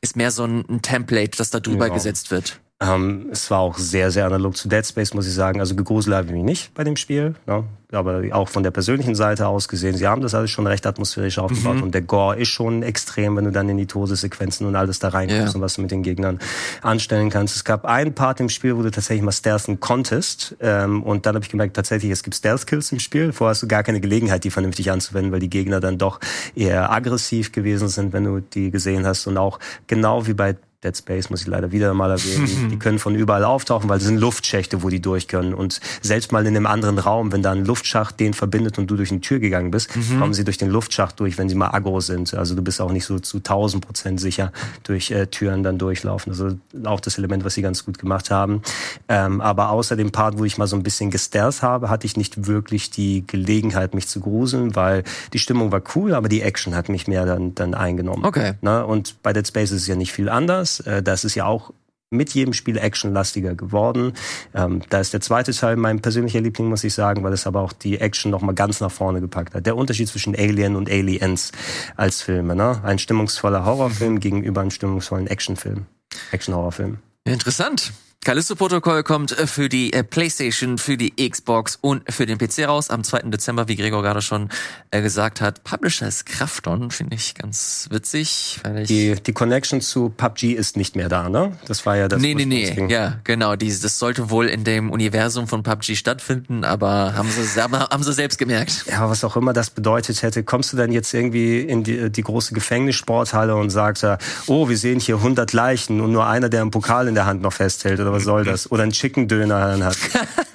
[SPEAKER 1] ist mehr so ein, ein Template, das da drüber ja. gesetzt wird?
[SPEAKER 2] Ähm, es war auch sehr, sehr analog zu Dead Space, muss ich sagen. Also gegruselt habe ich mich nicht bei dem Spiel. Ne? Aber auch von der persönlichen Seite aus gesehen, sie haben das alles schon recht atmosphärisch aufgebaut. Mhm. Und der Gore ist schon extrem, wenn du dann in die Todessequenzen und alles da reinkommst yeah. und was du mit den Gegnern anstellen kannst. Es gab einen Part im Spiel, wo du tatsächlich mal stealthen konntest. Ähm, und dann habe ich gemerkt, tatsächlich, es gibt Stealth-Kills im Spiel. Vorher hast du gar keine Gelegenheit, die vernünftig anzuwenden, weil die Gegner dann doch eher aggressiv gewesen sind, wenn du die gesehen hast. Und auch genau wie bei Dead Space muss ich leider wieder mal erwähnen. die <laughs> können von überall auftauchen, weil es sind Luftschächte, wo die durch können. Und selbst mal in einem anderen Raum, wenn da ein Luftschacht den verbindet und du durch eine Tür gegangen bist, mhm. kommen sie durch den Luftschacht durch, wenn sie mal aggro sind. Also du bist auch nicht so zu 1000 Prozent sicher durch äh, Türen dann durchlaufen. Also auch das Element, was sie ganz gut gemacht haben. Ähm, aber außer dem Part, wo ich mal so ein bisschen gestealth habe, hatte ich nicht wirklich die Gelegenheit, mich zu gruseln, weil die Stimmung war cool, aber die Action hat mich mehr dann, dann eingenommen.
[SPEAKER 1] Okay.
[SPEAKER 2] Ne? Und bei Dead Space ist es ja nicht viel anders. Äh, das ist ja auch mit jedem Spiel actionlastiger geworden. Ähm, da ist der zweite Teil mein persönlicher Liebling, muss ich sagen, weil es aber auch die Action noch mal ganz nach vorne gepackt hat. Der Unterschied zwischen Alien und Aliens als Filme, ne? Ein stimmungsvoller Horrorfilm <laughs> gegenüber einem stimmungsvollen Actionfilm, Action-Horrorfilm.
[SPEAKER 1] Interessant. Callisto-Protokoll kommt äh, für die äh, PlayStation, für die Xbox und für den PC raus am 2. Dezember, wie Gregor gerade schon äh, gesagt hat. Publisher ist Krafton, finde ich ganz witzig.
[SPEAKER 2] Weil ich die, die Connection zu PUBG ist nicht mehr da, ne? Das war ja das.
[SPEAKER 1] Nee, nee, nee. Ja, genau. Die, das sollte wohl in dem Universum von PUBG stattfinden, aber haben sie, haben sie selbst gemerkt.
[SPEAKER 2] Ja, was auch immer das bedeutet hätte. Kommst du dann jetzt irgendwie in die, die große Gefängnissporthalle und sagst, oh, wir sehen hier 100 Leichen und nur einer, der einen Pokal in der Hand noch festhält oder was soll das? Oder ein Chicken Döner hat.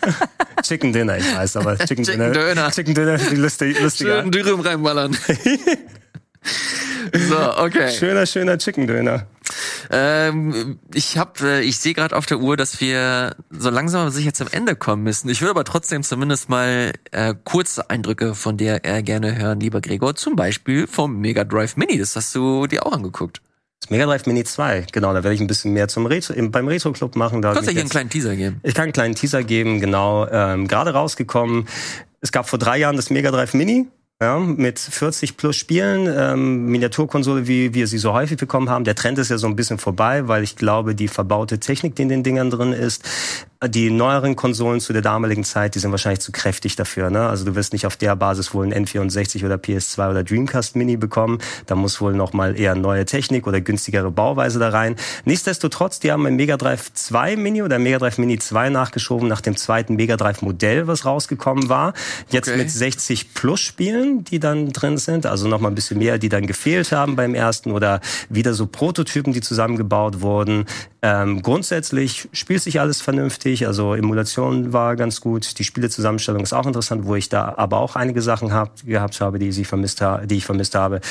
[SPEAKER 2] <laughs> Chicken Dinner, ich weiß, aber Chicken, Chicken Döner.
[SPEAKER 1] Chicken Döner, die lustig, lustiger. Schön Dürüm reinballern. <laughs> so, okay.
[SPEAKER 2] Schöner, schöner Chicken Döner.
[SPEAKER 1] Ähm, ich hab, äh, ich sehe gerade auf der Uhr, dass wir so langsam aber sicher zum Ende kommen müssen. Ich würde aber trotzdem zumindest mal äh, kurze Eindrücke von dir äh, gerne hören, lieber Gregor. Zum Beispiel vom Mega Drive Mini. Das hast du dir auch angeguckt.
[SPEAKER 2] Das Mega Drive Mini 2, genau, da werde ich ein bisschen mehr zum Retro, beim Retro Club machen. Da
[SPEAKER 1] Kannst du hier einen kleinen Teaser geben?
[SPEAKER 2] Ich kann einen kleinen Teaser geben, genau. Ähm, Gerade rausgekommen. Es gab vor drei Jahren das Mega Drive Mini. Ja, mit 40 plus Spielen, ähm, Miniaturkonsole, wie wir sie so häufig bekommen haben. Der Trend ist ja so ein bisschen vorbei, weil ich glaube, die verbaute Technik, die in den Dingern drin ist, die neueren Konsolen zu der damaligen Zeit, die sind wahrscheinlich zu kräftig dafür. Ne? Also du wirst nicht auf der Basis wohl ein N64 oder PS2 oder Dreamcast Mini bekommen. Da muss wohl noch mal eher neue Technik oder günstigere Bauweise da rein. Nichtsdestotrotz, die haben ein Mega Drive 2 Mini oder Mega Drive Mini 2 nachgeschoben nach dem zweiten Mega Drive Modell, was rausgekommen war. Jetzt okay. mit 60 Plus Spielen, die dann drin sind. Also noch mal ein bisschen mehr, die dann gefehlt haben beim ersten oder wieder so Prototypen, die zusammengebaut wurden. Ähm, grundsätzlich spielt sich alles vernünftig, also Emulation war ganz gut, die Spielezusammenstellung ist auch interessant, wo ich da aber auch einige Sachen hab, gehabt habe, die, ich vermisst ha die ich vermisst habe.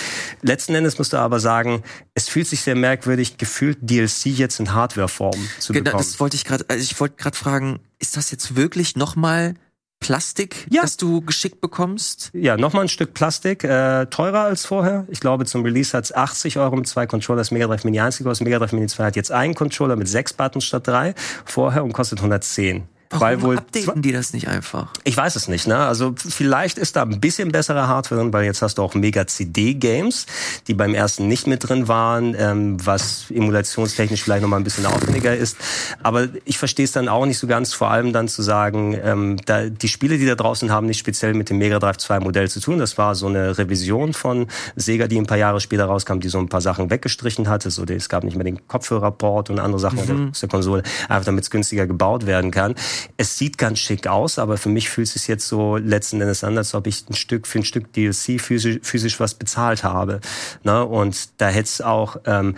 [SPEAKER 2] Letzten Endes musst du aber sagen, es fühlt sich sehr merkwürdig, gefühlt DLC jetzt in Hardwareform zu genau, bekommen.
[SPEAKER 1] Das wollte ich gerade, also ich wollte gerade fragen, ist das jetzt wirklich nochmal Plastik, ja. das du geschickt bekommst?
[SPEAKER 2] Ja, nochmal ein Stück Plastik, äh, teurer als vorher. Ich glaube, zum Release hat's 80 Euro mit zwei Controllers. Mega Drive Mini 1 gekostet. Mega Drive Mini 2 hat jetzt einen Controller mit sechs Buttons statt drei vorher und kostet 110.
[SPEAKER 1] Warum weil wohl updaten die das nicht einfach?
[SPEAKER 2] Ich weiß es nicht. Ne? Also vielleicht ist da ein bisschen bessere Hardware drin, weil jetzt hast du auch Mega CD Games, die beim ersten nicht mit drin waren, ähm, was emulationstechnisch vielleicht noch mal ein bisschen aufwendiger ist. Aber ich verstehe es dann auch nicht so ganz. Vor allem dann zu sagen, ähm, da, die Spiele, die da draußen haben, nicht speziell mit dem Mega Drive 2 Modell zu tun. Das war so eine Revision von Sega, die ein paar Jahre später rauskam, die so ein paar Sachen weggestrichen hatte. So, es gab nicht mehr den Kopfhörerport und andere Sachen mhm. aus der Konsole, einfach damit es günstiger gebaut werden kann es sieht ganz schick aus, aber für mich fühlt es sich jetzt so letzten Endes an, als ob ich ein Stück für ein Stück DLC physisch, physisch was bezahlt habe. Ne? Und da hätte es auch ähm,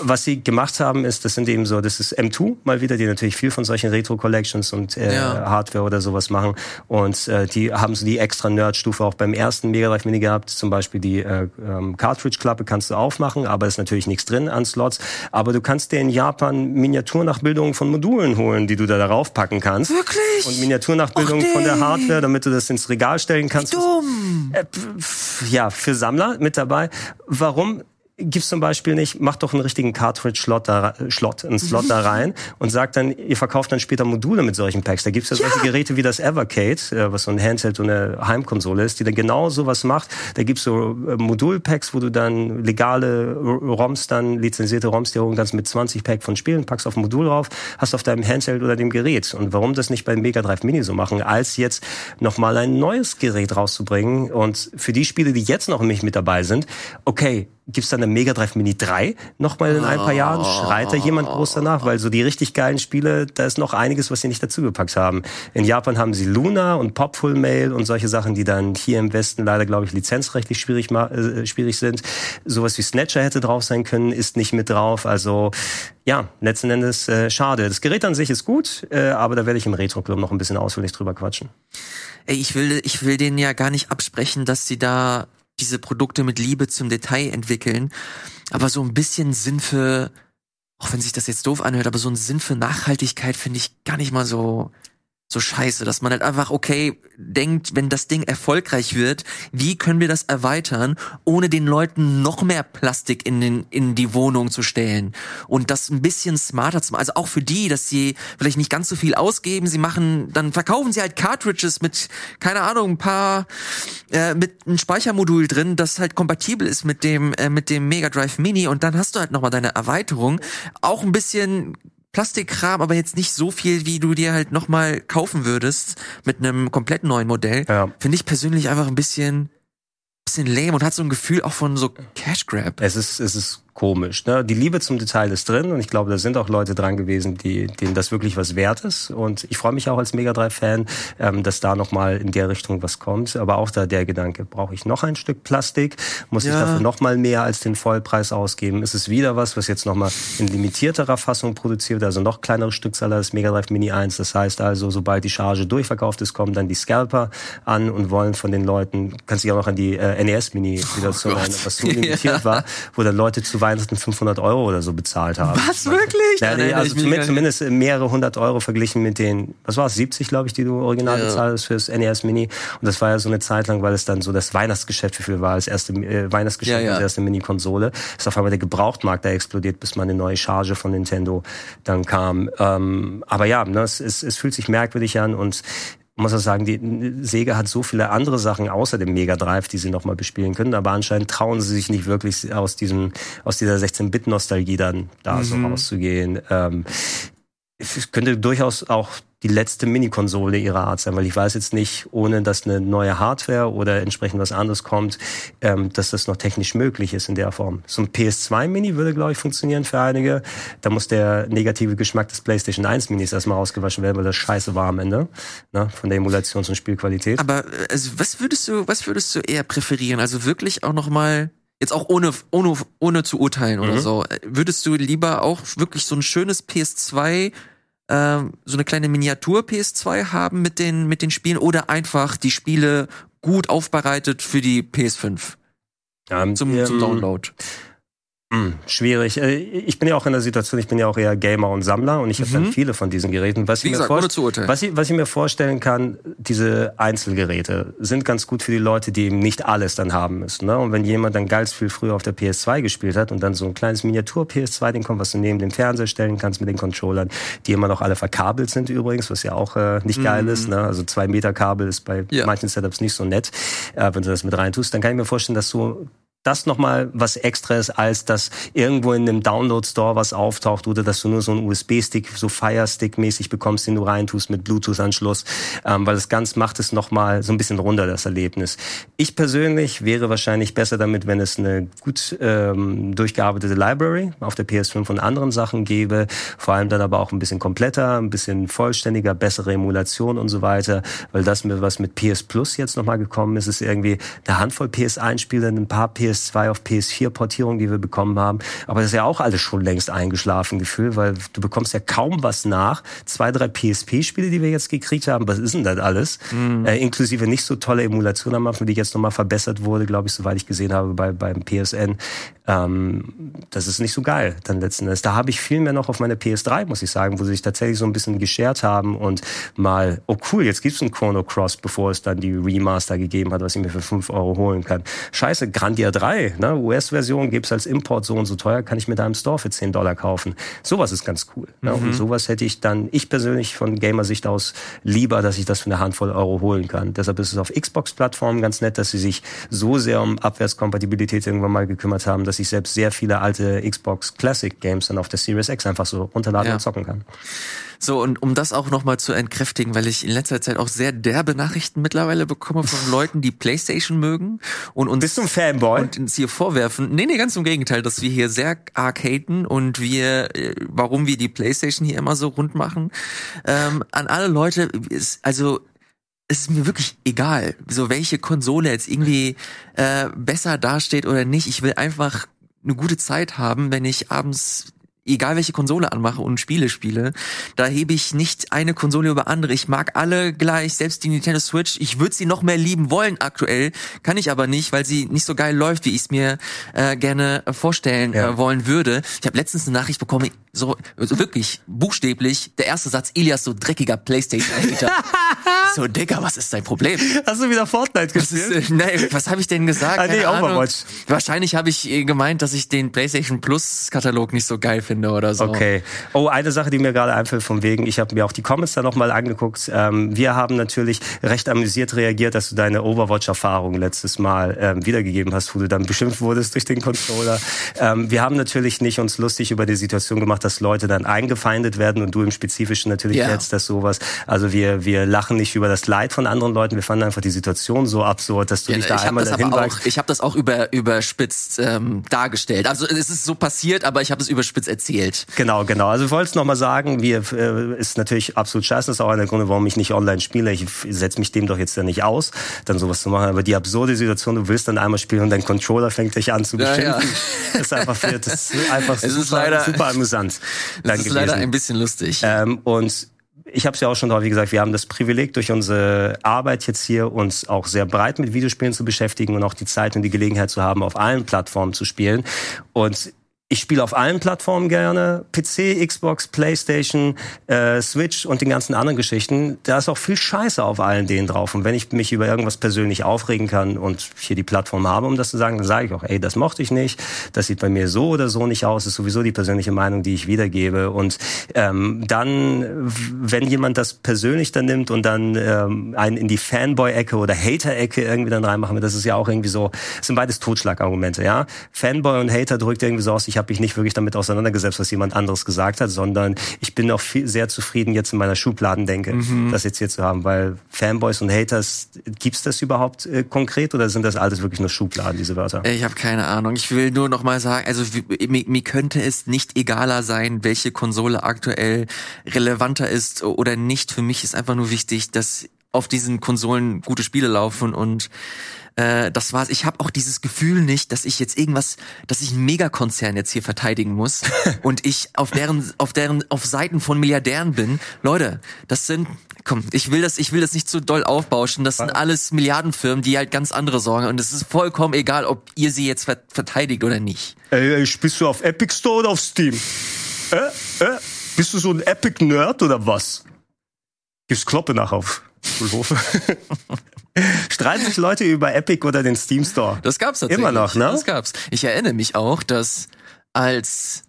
[SPEAKER 2] was sie gemacht haben, ist, das sind eben so, das ist M2 mal wieder, die natürlich viel von solchen Retro-Collections und äh, ja. Hardware oder sowas machen. Und äh, die haben so die extra Nerd-Stufe auch beim ersten Mega Drive Mini gehabt. Zum Beispiel die äh, ähm, Cartridge-Klappe kannst du aufmachen, aber ist natürlich nichts drin an Slots. Aber du kannst dir in Japan Miniaturnachbildungen von Modulen holen, die du da darauf packen kannst.
[SPEAKER 1] Wirklich?
[SPEAKER 2] Und Miniaturnachbildungen von der Hardware, damit du das ins Regal stellen kannst.
[SPEAKER 1] Wie dumm! Äh,
[SPEAKER 2] ja, für Sammler mit dabei. Warum? Gibt's zum Beispiel nicht, macht doch einen richtigen Cartridge-Slot da, Slot, einen Slot da <laughs> rein und sagt dann, ihr verkauft dann später Module mit solchen Packs. Da gibt's ja, ja. solche Geräte wie das Evercade, äh, was so ein Handheld und eine Heimkonsole ist, die dann genau sowas macht. Da gibt's so äh, Modulpacks, wo du dann legale ROMs dann, lizenzierte ROMs dir holen kannst mit 20 Pack von Spielen, packst auf ein Modul drauf, hast auf deinem Handheld oder dem Gerät. Und warum das nicht beim Mega Drive Mini so machen, als jetzt nochmal ein neues Gerät rauszubringen und für die Spiele, die jetzt noch nicht mit dabei sind, okay, gibt's dann eine Mega Drive Mini 3 nochmal in ein paar Jahren? Schreit da jemand groß danach? Weil so die richtig geilen Spiele, da ist noch einiges, was sie nicht dazugepackt haben. In Japan haben sie Luna und Popful Mail und solche Sachen, die dann hier im Westen leider, glaube ich, lizenzrechtlich schwierig, äh, schwierig sind. Sowas wie Snatcher hätte drauf sein können, ist nicht mit drauf. Also ja, letzten Endes äh, schade. Das Gerät an sich ist gut, äh, aber da werde ich im Retro-Club noch ein bisschen ausführlich drüber quatschen.
[SPEAKER 1] Ey, ich will, ich will denen ja gar nicht absprechen, dass sie da diese Produkte mit Liebe zum Detail entwickeln. Aber so ein bisschen Sinn für, auch wenn sich das jetzt doof anhört, aber so ein Sinn für Nachhaltigkeit finde ich gar nicht mal so, so scheiße, dass man halt einfach, okay, denkt, wenn das Ding erfolgreich wird, wie können wir das erweitern, ohne den Leuten noch mehr Plastik in, den, in die Wohnung zu stellen und das ein bisschen smarter zu machen. Also auch für die, dass sie vielleicht nicht ganz so viel ausgeben, sie machen, dann verkaufen sie halt Cartridges mit, keine Ahnung, ein paar, äh, mit einem Speichermodul drin, das halt kompatibel ist mit dem, äh, mit dem Mega Drive Mini und dann hast du halt nochmal deine Erweiterung. Auch ein bisschen Plastikkram, aber jetzt nicht so viel, wie du dir halt nochmal kaufen würdest mit einem komplett neuen Modell. Ja. Finde ich persönlich einfach ein bisschen, bisschen lame und hat so ein Gefühl auch von so Cash Grab.
[SPEAKER 2] Es ist, es ist komisch. Ne? Die Liebe zum Detail ist drin und ich glaube, da sind auch Leute dran gewesen, die, denen das wirklich was wert ist. Und ich freue mich auch als Mega Drive-Fan, ähm, dass da nochmal in der Richtung was kommt. Aber auch da der Gedanke, brauche ich noch ein Stück Plastik? Muss ja. ich dafür nochmal mehr als den Vollpreis ausgeben? Ist es wieder was, was jetzt nochmal in limitierterer Fassung produziert, also noch kleinere Stückzahl als Mega Drive Mini 1? Das heißt also, sobald die Charge durchverkauft ist, kommen dann die Scalper an und wollen von den Leuten, kannst dich auch noch an die äh, NES Mini wieder oh zu erinnern, was so <laughs> limitiert ja. war, wo dann Leute zu Weihnachten 500 Euro oder so bezahlt haben.
[SPEAKER 1] Was, wirklich?
[SPEAKER 2] Ja, nee, also zumindest, zumindest mehrere hundert Euro verglichen mit den, was war es, 70, glaube ich, die du original ja. bezahlt hast fürs NES Mini. Und das war ja so eine Zeit lang, weil es dann so das Weihnachtsgeschäft für war, als erste äh, Weihnachtsgeschäft ja, ja. als erste Mini-Konsole. Ist auf einmal der Gebrauchtmarkt da explodiert, bis mal eine neue Charge von Nintendo dann kam. Ähm, aber ja, ne, es, es, es fühlt sich merkwürdig an und muss auch sagen, die Sega hat so viele andere Sachen außer dem Mega Drive, die sie nochmal bespielen können, aber anscheinend trauen sie sich nicht wirklich aus diesem, aus dieser 16-Bit-Nostalgie dann da mhm. so rauszugehen. Ähm, es könnte durchaus auch die letzte Mini-Konsole ihrer Art sein, weil ich weiß jetzt nicht, ohne dass eine neue Hardware oder entsprechend was anderes kommt, ähm, dass das noch technisch möglich ist in der Form. So ein PS2-Mini würde, glaube ich, funktionieren für einige. Da muss der negative Geschmack des PlayStation 1 Minis erstmal ausgewaschen werden, weil das scheiße war am Ende, ne, von der Emulations- und Spielqualität.
[SPEAKER 1] Aber also, was würdest du, was würdest du eher präferieren? Also wirklich auch noch mal jetzt auch ohne, ohne, ohne zu urteilen oder mhm. so, würdest du lieber auch wirklich so ein schönes PS2 ähm, so eine kleine Miniatur PS2 haben mit den, mit den Spielen oder einfach die Spiele gut aufbereitet für die PS5
[SPEAKER 2] ähm, zum, ähm, zum Download. Hm, schwierig. Äh, ich bin ja auch in der Situation, ich bin ja auch eher Gamer und Sammler und ich habe mhm. dann viele von diesen Geräten. Was, Wie ich, gesagt, mir was, ich, was ich mir vorstellen kann, diese Einzelgeräte sind ganz gut für die Leute, die eben nicht alles dann haben müssen. Ne? Und wenn jemand dann ganz viel früher auf der PS2 gespielt hat und dann so ein kleines Miniatur-PS2-Ding kommt, was du neben dem Fernseher stellen kannst mit den Controllern, die immer noch alle verkabelt sind übrigens, was ja auch äh, nicht mhm. geil ist. Ne? Also zwei Meter Kabel ist bei ja. manchen Setups nicht so nett, äh, wenn du das mit rein tust. Dann kann ich mir vorstellen, dass du das nochmal was extra ist, als dass irgendwo in einem Download-Store was auftaucht oder dass du nur so einen USB-Stick, so Fire-Stick-mäßig bekommst, den du reintust mit Bluetooth-Anschluss, ähm, weil das Ganze macht es nochmal so ein bisschen runder, das Erlebnis. Ich persönlich wäre wahrscheinlich besser damit, wenn es eine gut ähm, durchgearbeitete Library auf der PS5 und anderen Sachen gäbe, vor allem dann aber auch ein bisschen kompletter, ein bisschen vollständiger, bessere Emulation und so weiter, weil das, was mit PS Plus jetzt nochmal gekommen ist, ist irgendwie eine Handvoll PS1-Spiele, ein paar PS PS2 auf PS4-Portierung, die wir bekommen haben. Aber das ist ja auch alles schon längst eingeschlafen, Gefühl, weil du bekommst ja kaum was nach. Zwei, drei PSP-Spiele, die wir jetzt gekriegt haben, was ist denn das alles? Mhm. Äh, inklusive nicht so tolle Emulation am Anfang, die jetzt nochmal verbessert wurde, glaube ich, soweit ich gesehen habe bei, beim PSN. Ähm, das ist nicht so geil dann letzten Endes. Da habe ich viel mehr noch auf meine PS3, muss ich sagen, wo sie sich tatsächlich so ein bisschen geschert haben und mal, oh cool, jetzt gibt's ein Chrono Cross, bevor es dann die Remaster gegeben hat, was ich mir für 5 Euro holen kann. Scheiße, Grandia 3, ne? US-Version gibt's als Import so und so teuer, kann ich mir da im Store für 10 Dollar kaufen. Sowas ist ganz cool. Ne? Mhm. Und sowas hätte ich dann, ich persönlich von Gamersicht aus lieber, dass ich das für eine Handvoll Euro holen kann. Deshalb ist es auf Xbox-Plattformen ganz nett, dass sie sich so sehr um Abwärtskompatibilität irgendwann mal gekümmert haben, dass ich selbst sehr viele alte Xbox Classic Games dann auf der Series X einfach so runterladen ja. und zocken kann.
[SPEAKER 1] So, und um das auch nochmal zu entkräftigen, weil ich in letzter Zeit auch sehr derbe Nachrichten mittlerweile bekomme von <laughs> Leuten, die Playstation mögen und uns.
[SPEAKER 2] Bist du ein Fanboy?
[SPEAKER 1] Und uns hier vorwerfen. Nee, nee, ganz im Gegenteil, dass wir hier sehr arcaden und wir, äh, warum wir die Playstation hier immer so rund machen. Ähm, an alle Leute, also, ist mir wirklich egal, so welche Konsole jetzt irgendwie äh, besser dasteht oder nicht. Ich will einfach eine gute Zeit haben, wenn ich abends egal welche Konsole anmache und Spiele spiele, da hebe ich nicht eine Konsole über andere. Ich mag alle gleich, selbst die Nintendo Switch. Ich würde sie noch mehr lieben wollen aktuell, kann ich aber nicht, weil sie nicht so geil läuft, wie ich es mir äh, gerne vorstellen ja. äh, wollen würde. Ich habe letztens eine Nachricht bekommen, so, so wirklich buchstäblich, der erste Satz, Elias, so dreckiger Playstation-Hater. <laughs> so, Digga, was ist dein Problem?
[SPEAKER 2] Hast du wieder Fortnite gespielt?
[SPEAKER 1] Was, äh, nee, was habe ich denn gesagt?
[SPEAKER 2] Ah, nee, Overwatch.
[SPEAKER 1] Wahrscheinlich habe ich äh, gemeint, dass ich den PlayStation Plus-Katalog nicht so geil finde finde oder so.
[SPEAKER 2] Okay. Oh, eine Sache, die mir gerade einfällt von wegen, ich habe mir auch die Comments da nochmal angeguckt. Ähm, wir haben natürlich recht amüsiert reagiert, dass du deine Overwatch-Erfahrung letztes Mal ähm, wiedergegeben hast, wo du dann beschimpft wurdest durch den Controller. Ähm, wir haben natürlich nicht uns lustig über die Situation gemacht, dass Leute dann eingefeindet werden und du im Spezifischen natürlich yeah. jetzt das sowas. Also wir, wir lachen nicht über das Leid von anderen Leuten, wir fanden einfach die Situation so absurd, dass du ja, dich da einmal dahin
[SPEAKER 1] auch, Ich habe das auch über, überspitzt ähm, dargestellt. Also es ist so passiert, aber ich habe es überspitzt erzählt erzählt.
[SPEAKER 2] Genau, genau. Also ich wollte es nochmal sagen, wir äh, ist natürlich absolut scheiße. Das ist auch einer der Gründe, warum ich nicht online spiele. Ich setze mich dem doch jetzt ja nicht aus, dann sowas zu machen. Aber die absurde Situation, du willst dann einmal spielen und dein Controller fängt dich an zu beschimpfen. Ja, ja. <laughs> Das ist einfach, für, das ist einfach
[SPEAKER 1] es
[SPEAKER 2] super,
[SPEAKER 1] ist leider,
[SPEAKER 2] super amüsant.
[SPEAKER 1] Das ist gewesen. leider ein bisschen lustig.
[SPEAKER 2] Ähm, und ich habe es ja auch schon drauf, wie gesagt, wir haben das Privileg durch unsere Arbeit jetzt hier uns auch sehr breit mit Videospielen zu beschäftigen und auch die Zeit und die Gelegenheit zu haben, auf allen Plattformen zu spielen. Und ich spiele auf allen Plattformen gerne. PC, Xbox, Playstation, äh, Switch und den ganzen anderen Geschichten. Da ist auch viel Scheiße auf allen denen drauf. Und wenn ich mich über irgendwas persönlich aufregen kann und hier die Plattform habe, um das zu sagen, dann sage ich auch, ey, das mochte ich nicht. Das sieht bei mir so oder so nicht aus. Das ist sowieso die persönliche Meinung, die ich wiedergebe. Und ähm, dann, wenn jemand das persönlich dann nimmt und dann ähm, einen in die Fanboy-Ecke oder Hater-Ecke irgendwie dann reinmachen will, das ist ja auch irgendwie so, das sind beides Totschlagargumente, ja. Fanboy und Hater drückt irgendwie so aus, ich habe mich nicht wirklich damit auseinandergesetzt, was jemand anderes gesagt hat, sondern ich bin auch viel, sehr zufrieden jetzt in meiner Schubladendenke, mhm. das jetzt hier zu haben, weil Fanboys und Haters, gibt's das überhaupt äh, konkret oder sind das alles wirklich nur Schubladen, diese Wörter?
[SPEAKER 1] Ich habe keine Ahnung. Ich will nur noch mal sagen, also mir, mir könnte es nicht egaler sein, welche Konsole aktuell relevanter ist oder nicht. Für mich ist einfach nur wichtig, dass auf diesen Konsolen gute Spiele laufen und äh, das war's. Ich habe auch dieses Gefühl nicht, dass ich jetzt irgendwas, dass ich einen Megakonzern jetzt hier verteidigen muss <laughs> und ich auf deren, auf deren, auf Seiten von Milliardären bin. Leute, das sind, komm, ich will das, ich will das nicht zu doll aufbauschen. Das sind alles Milliardenfirmen, die halt ganz andere Sorgen und es ist vollkommen egal, ob ihr sie jetzt verteidigt oder nicht.
[SPEAKER 2] Ey, spielst du auf Epic Store oder auf Steam? Äh, äh, bist du so ein Epic Nerd oder was? Gibt's Kloppe nach auf? <laughs> <laughs> Streiten sich Leute über Epic oder den Steam Store?
[SPEAKER 1] Das gab's tatsächlich.
[SPEAKER 2] Immer noch, ne?
[SPEAKER 1] Das gab's. Ich erinnere mich auch, dass als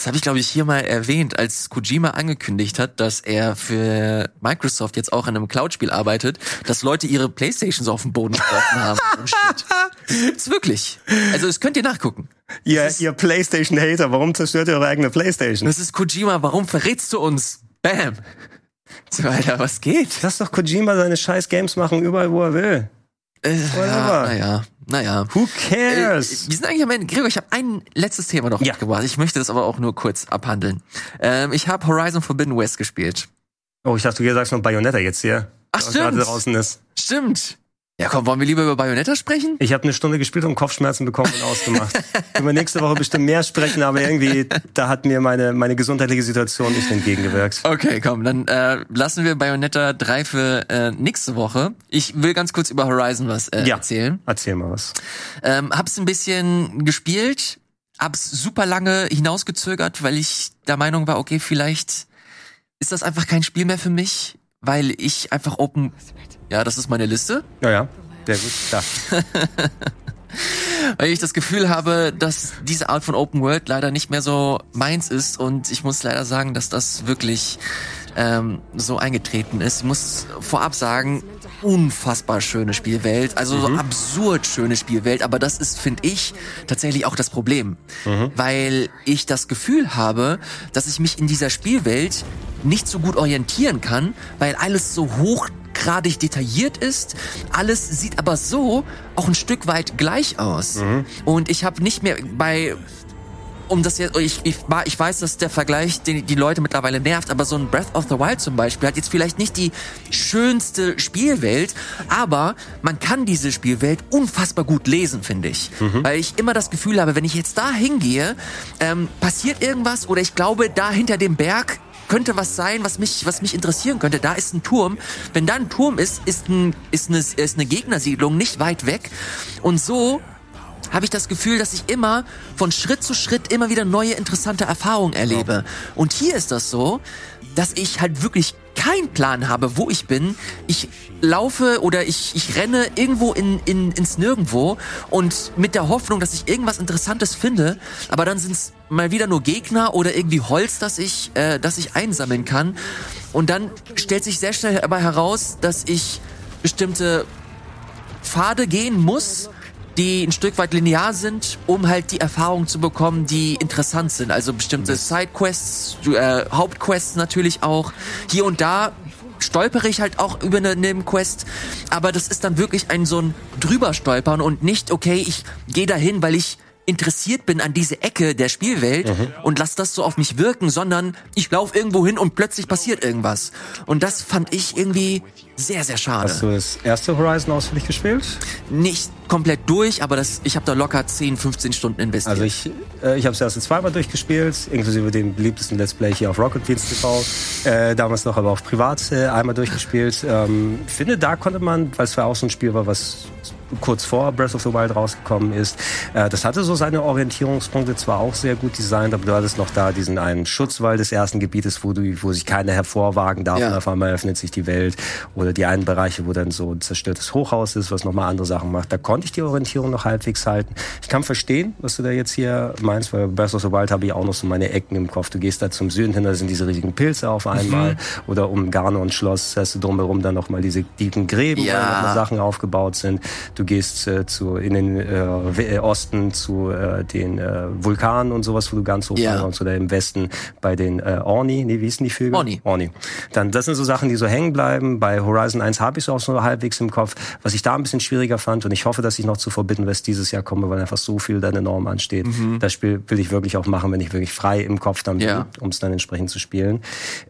[SPEAKER 1] das habe ich, glaube ich, hier mal erwähnt, als Kojima angekündigt hat, dass er für Microsoft jetzt auch an einem Cloud-Spiel arbeitet, dass Leute ihre Playstations auf den Boden geworfen haben. <laughs> Oh shit. Das gibt's wirklich. Also das könnt ihr nachgucken.
[SPEAKER 2] Ihr, ihr Playstation-Hater, warum zerstört ihr eure eigene Playstation?
[SPEAKER 1] Das ist Kojima, warum verrätst du uns? Bam. So, <laughs> Alter, was geht?
[SPEAKER 2] Lass doch Kojima seine scheiß Games machen, überall wo er will.
[SPEAKER 1] Äh, ja, naja, naja.
[SPEAKER 2] Who cares?
[SPEAKER 1] Äh, wir sind eigentlich am Ende. Gregor, ich habe ein letztes Thema noch ja. mitgebracht. Ich möchte das aber auch nur kurz abhandeln. Ähm, ich habe Horizon Forbidden West gespielt.
[SPEAKER 2] Oh, ich dachte, du sagst noch Bayonetta jetzt hier.
[SPEAKER 1] Ach, stimmt.
[SPEAKER 2] draußen ist.
[SPEAKER 1] Stimmt. Ja, komm, wollen wir lieber über Bayonetta sprechen?
[SPEAKER 2] Ich habe eine Stunde gespielt und Kopfschmerzen bekommen und ausgemacht. <laughs> über nächste Woche bestimmt mehr sprechen, aber irgendwie, da hat mir meine, meine gesundheitliche Situation nicht entgegengewirkt.
[SPEAKER 1] Okay, komm, dann äh, lassen wir Bayonetta 3 für äh, nächste Woche. Ich will ganz kurz über Horizon was äh, ja, erzählen.
[SPEAKER 2] Erzähl mal was.
[SPEAKER 1] Ähm, hab's ein bisschen gespielt, hab's super lange hinausgezögert, weil ich der Meinung war, okay, vielleicht ist das einfach kein Spiel mehr für mich, weil ich einfach Open ja, das ist meine Liste.
[SPEAKER 2] Ja, ja. Sehr gut. Ja. <laughs>
[SPEAKER 1] Weil ich das Gefühl habe, dass diese Art von Open World leider nicht mehr so meins ist und ich muss leider sagen, dass das wirklich ähm, so eingetreten ist. Ich muss vorab sagen, unfassbar schöne Spielwelt, also mhm. so absurd schöne Spielwelt, aber das ist, finde ich, tatsächlich auch das Problem, mhm. weil ich das Gefühl habe, dass ich mich in dieser Spielwelt nicht so gut orientieren kann, weil alles so hochgradig detailliert ist. Alles sieht aber so auch ein Stück weit gleich aus. Mhm. Und ich habe nicht mehr bei um das jetzt, ich, ich, ich weiß, dass der Vergleich die, die Leute mittlerweile nervt, aber so ein Breath of the Wild zum Beispiel hat jetzt vielleicht nicht die schönste Spielwelt, aber man kann diese Spielwelt unfassbar gut lesen, finde ich. Mhm. Weil ich immer das Gefühl habe, wenn ich jetzt da hingehe, ähm, passiert irgendwas oder ich glaube, da hinter dem Berg könnte was sein, was mich, was mich interessieren könnte. Da ist ein Turm. Wenn da ein Turm ist, ist, ein, ist, eine, ist eine Gegnersiedlung nicht weit weg. Und so habe ich das Gefühl, dass ich immer von Schritt zu Schritt immer wieder neue interessante Erfahrungen erlebe. Und hier ist das so, dass ich halt wirklich keinen Plan habe, wo ich bin. Ich laufe oder ich, ich renne irgendwo in, in, ins Nirgendwo und mit der Hoffnung, dass ich irgendwas Interessantes finde, aber dann sind es mal wieder nur Gegner oder irgendwie Holz, das ich, äh, das ich einsammeln kann. Und dann stellt sich sehr schnell aber heraus, dass ich bestimmte Pfade gehen muss, die ein Stück weit linear sind, um halt die Erfahrungen zu bekommen, die interessant sind. Also bestimmte Sidequests, äh, Hauptquests natürlich auch. Hier und da stolpere ich halt auch über eine Nebenquest, aber das ist dann wirklich ein so ein drüberstolpern und nicht, okay, ich gehe dahin, weil ich interessiert bin an diese Ecke der Spielwelt mhm. und lass das so auf mich wirken, sondern ich laufe irgendwo hin und plötzlich passiert irgendwas. Und das fand ich irgendwie sehr, sehr schade.
[SPEAKER 2] Hast du das erste Horizon ausführlich gespielt?
[SPEAKER 1] Nicht komplett durch, aber das, ich habe da locker 10, 15 Stunden investiert.
[SPEAKER 2] Also ich, äh, ich habe es erst zweimal durchgespielt, inklusive dem beliebtesten Let's Play hier auf Rocket Beans TV. Äh, damals noch aber auch privat äh, einmal durchgespielt. Ähm, finde, da konnte man, weil es war auch so ein Spiel war, was kurz vor Breath of the Wild rausgekommen ist. Äh, das hatte so seine Orientierungspunkte, zwar auch sehr gut designt, aber du hattest noch da diesen einen Schutzwall des ersten Gebietes, wo, du, wo sich keiner hervorwagen darf ja. und auf einmal öffnet sich die Welt. Oder die einen Bereiche, wo dann so ein zerstörtes Hochhaus ist, was nochmal andere Sachen macht. Da konnte ich die Orientierung noch halbwegs halten. Ich kann verstehen, was du da jetzt hier meinst, weil bei Breath of the Wild habe ich auch noch so meine Ecken im Kopf. Du gehst da zum Süden hin, da sind diese riesigen Pilze auf einmal. Mhm. Oder um Garnon-Schloss hast du drumherum dann nochmal diese tiefen Gräben, ja. wo Sachen aufgebaut sind. Du gehst äh, zu, in den äh, Osten zu äh, den äh, Vulkanen und sowas, wo du ganz hoch kommst. Oder im Westen bei den äh, Orni. Nee, wie hießen die Vögel?
[SPEAKER 1] Orni.
[SPEAKER 2] Orni. Dann, das sind so Sachen, die so hängen bleiben. Bei Horizon 1 habe ich es auch so halbwegs im Kopf. Was ich da ein bisschen schwieriger fand und ich hoffe, dass ich noch zu Forbidden West dieses Jahr komme, weil einfach so viel dann enorm ansteht. Mhm. Das Spiel will ich wirklich auch machen, wenn ich wirklich frei im Kopf dann bin, ja. um es dann entsprechend zu spielen.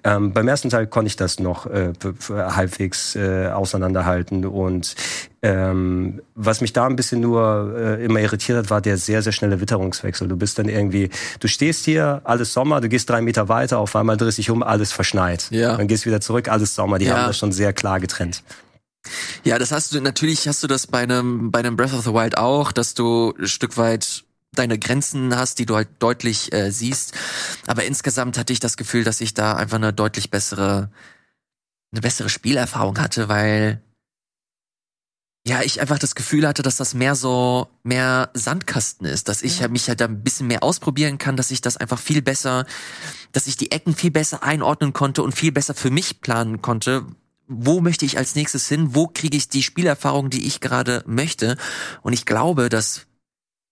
[SPEAKER 2] Ähm, beim ersten Teil konnte ich das noch äh, halbwegs äh, auseinanderhalten und ähm, was mich da ein bisschen nur äh, immer irritiert hat, war der sehr, sehr schnelle Witterungswechsel. Du bist dann irgendwie, du stehst hier, alles Sommer, du gehst drei Meter weiter, auf einmal drehst dich um, alles verschneit. Ja. Dann gehst wieder zurück, alles Sommer. Die ja. haben das schon sehr klar getrennt.
[SPEAKER 1] Ja, das hast du, natürlich hast du das bei einem, bei einem Breath of the Wild auch, dass du ein Stück weit deine Grenzen hast, die du halt deutlich äh, siehst. Aber insgesamt hatte ich das Gefühl, dass ich da einfach eine deutlich bessere, eine bessere Spielerfahrung hatte, weil ja, ich einfach das Gefühl hatte, dass das mehr so, mehr Sandkasten ist, dass ich ja. mich halt da ein bisschen mehr ausprobieren kann, dass ich das einfach viel besser, dass ich die Ecken viel besser einordnen konnte und viel besser für mich planen konnte. Wo möchte ich als nächstes hin? Wo kriege ich die Spielerfahrung, die ich gerade möchte? Und ich glaube, dass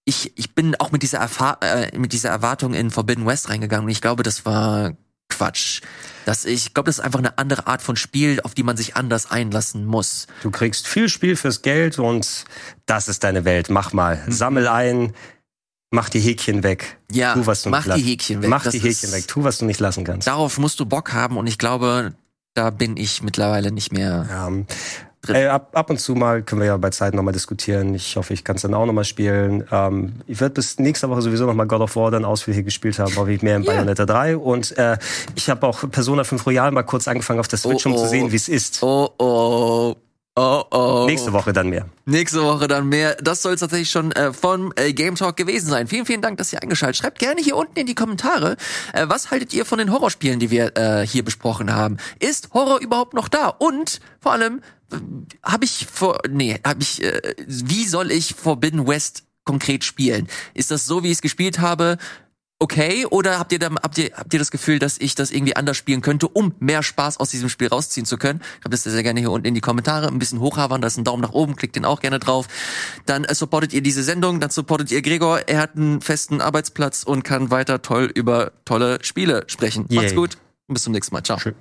[SPEAKER 1] ich, ich bin auch mit dieser, Erfahr äh, mit dieser Erwartung in Forbidden West reingegangen und ich glaube, das war Quatsch. Das, ich glaube, das ist einfach eine andere Art von Spiel, auf die man sich anders einlassen muss.
[SPEAKER 2] Du kriegst viel Spiel fürs Geld und das ist deine Welt. Mach mal. Mhm. Sammel ein. Mach die Häkchen weg.
[SPEAKER 1] Ja,
[SPEAKER 2] tu, was du
[SPEAKER 1] mach die Häkchen weg.
[SPEAKER 2] Mach das die Häkchen weg. Tu, was du nicht lassen kannst.
[SPEAKER 1] Darauf musst du Bock haben und ich glaube, da bin ich mittlerweile nicht mehr.
[SPEAKER 2] Ja, drin. Äh, ab, ab und zu mal können wir ja bei Zeit nochmal diskutieren. Ich hoffe, ich kann es dann auch nochmal spielen. Ähm, ich werde bis nächste Woche sowieso nochmal God of War dann ausführlich gespielt haben, aber ich mehr in yeah. Bayonetta 3. Und äh, ich habe auch Persona 5 Royal mal kurz angefangen auf der Switch, oh, um zu oh. sehen, wie es ist.
[SPEAKER 1] Oh oh. Oh oh.
[SPEAKER 2] Nächste Woche dann mehr.
[SPEAKER 1] Nächste Woche dann mehr. Das soll tatsächlich schon äh, von äh, Game Talk gewesen sein. Vielen, vielen Dank, dass ihr eingeschaltet. Schreibt gerne hier unten in die Kommentare, äh, was haltet ihr von den Horrorspielen, die wir äh, hier besprochen haben? Ist Horror überhaupt noch da? Und vor allem, habe ich vor, nee, habe ich, äh, wie soll ich Forbidden West konkret spielen? Ist das so, wie ich es gespielt habe? Okay, oder habt ihr, da, habt ihr habt ihr das Gefühl, dass ich das irgendwie anders spielen könnte, um mehr Spaß aus diesem Spiel rausziehen zu können? Schreibt das sehr gerne hier unten in die Kommentare, ein bisschen hochhavern, da ist ein Daumen nach oben, klickt den auch gerne drauf. Dann äh, supportet ihr diese Sendung, dann supportet ihr Gregor, er hat einen festen Arbeitsplatz und kann weiter toll über tolle Spiele sprechen. Yay. Macht's gut. Und bis zum nächsten Mal. Ciao.
[SPEAKER 2] Schön.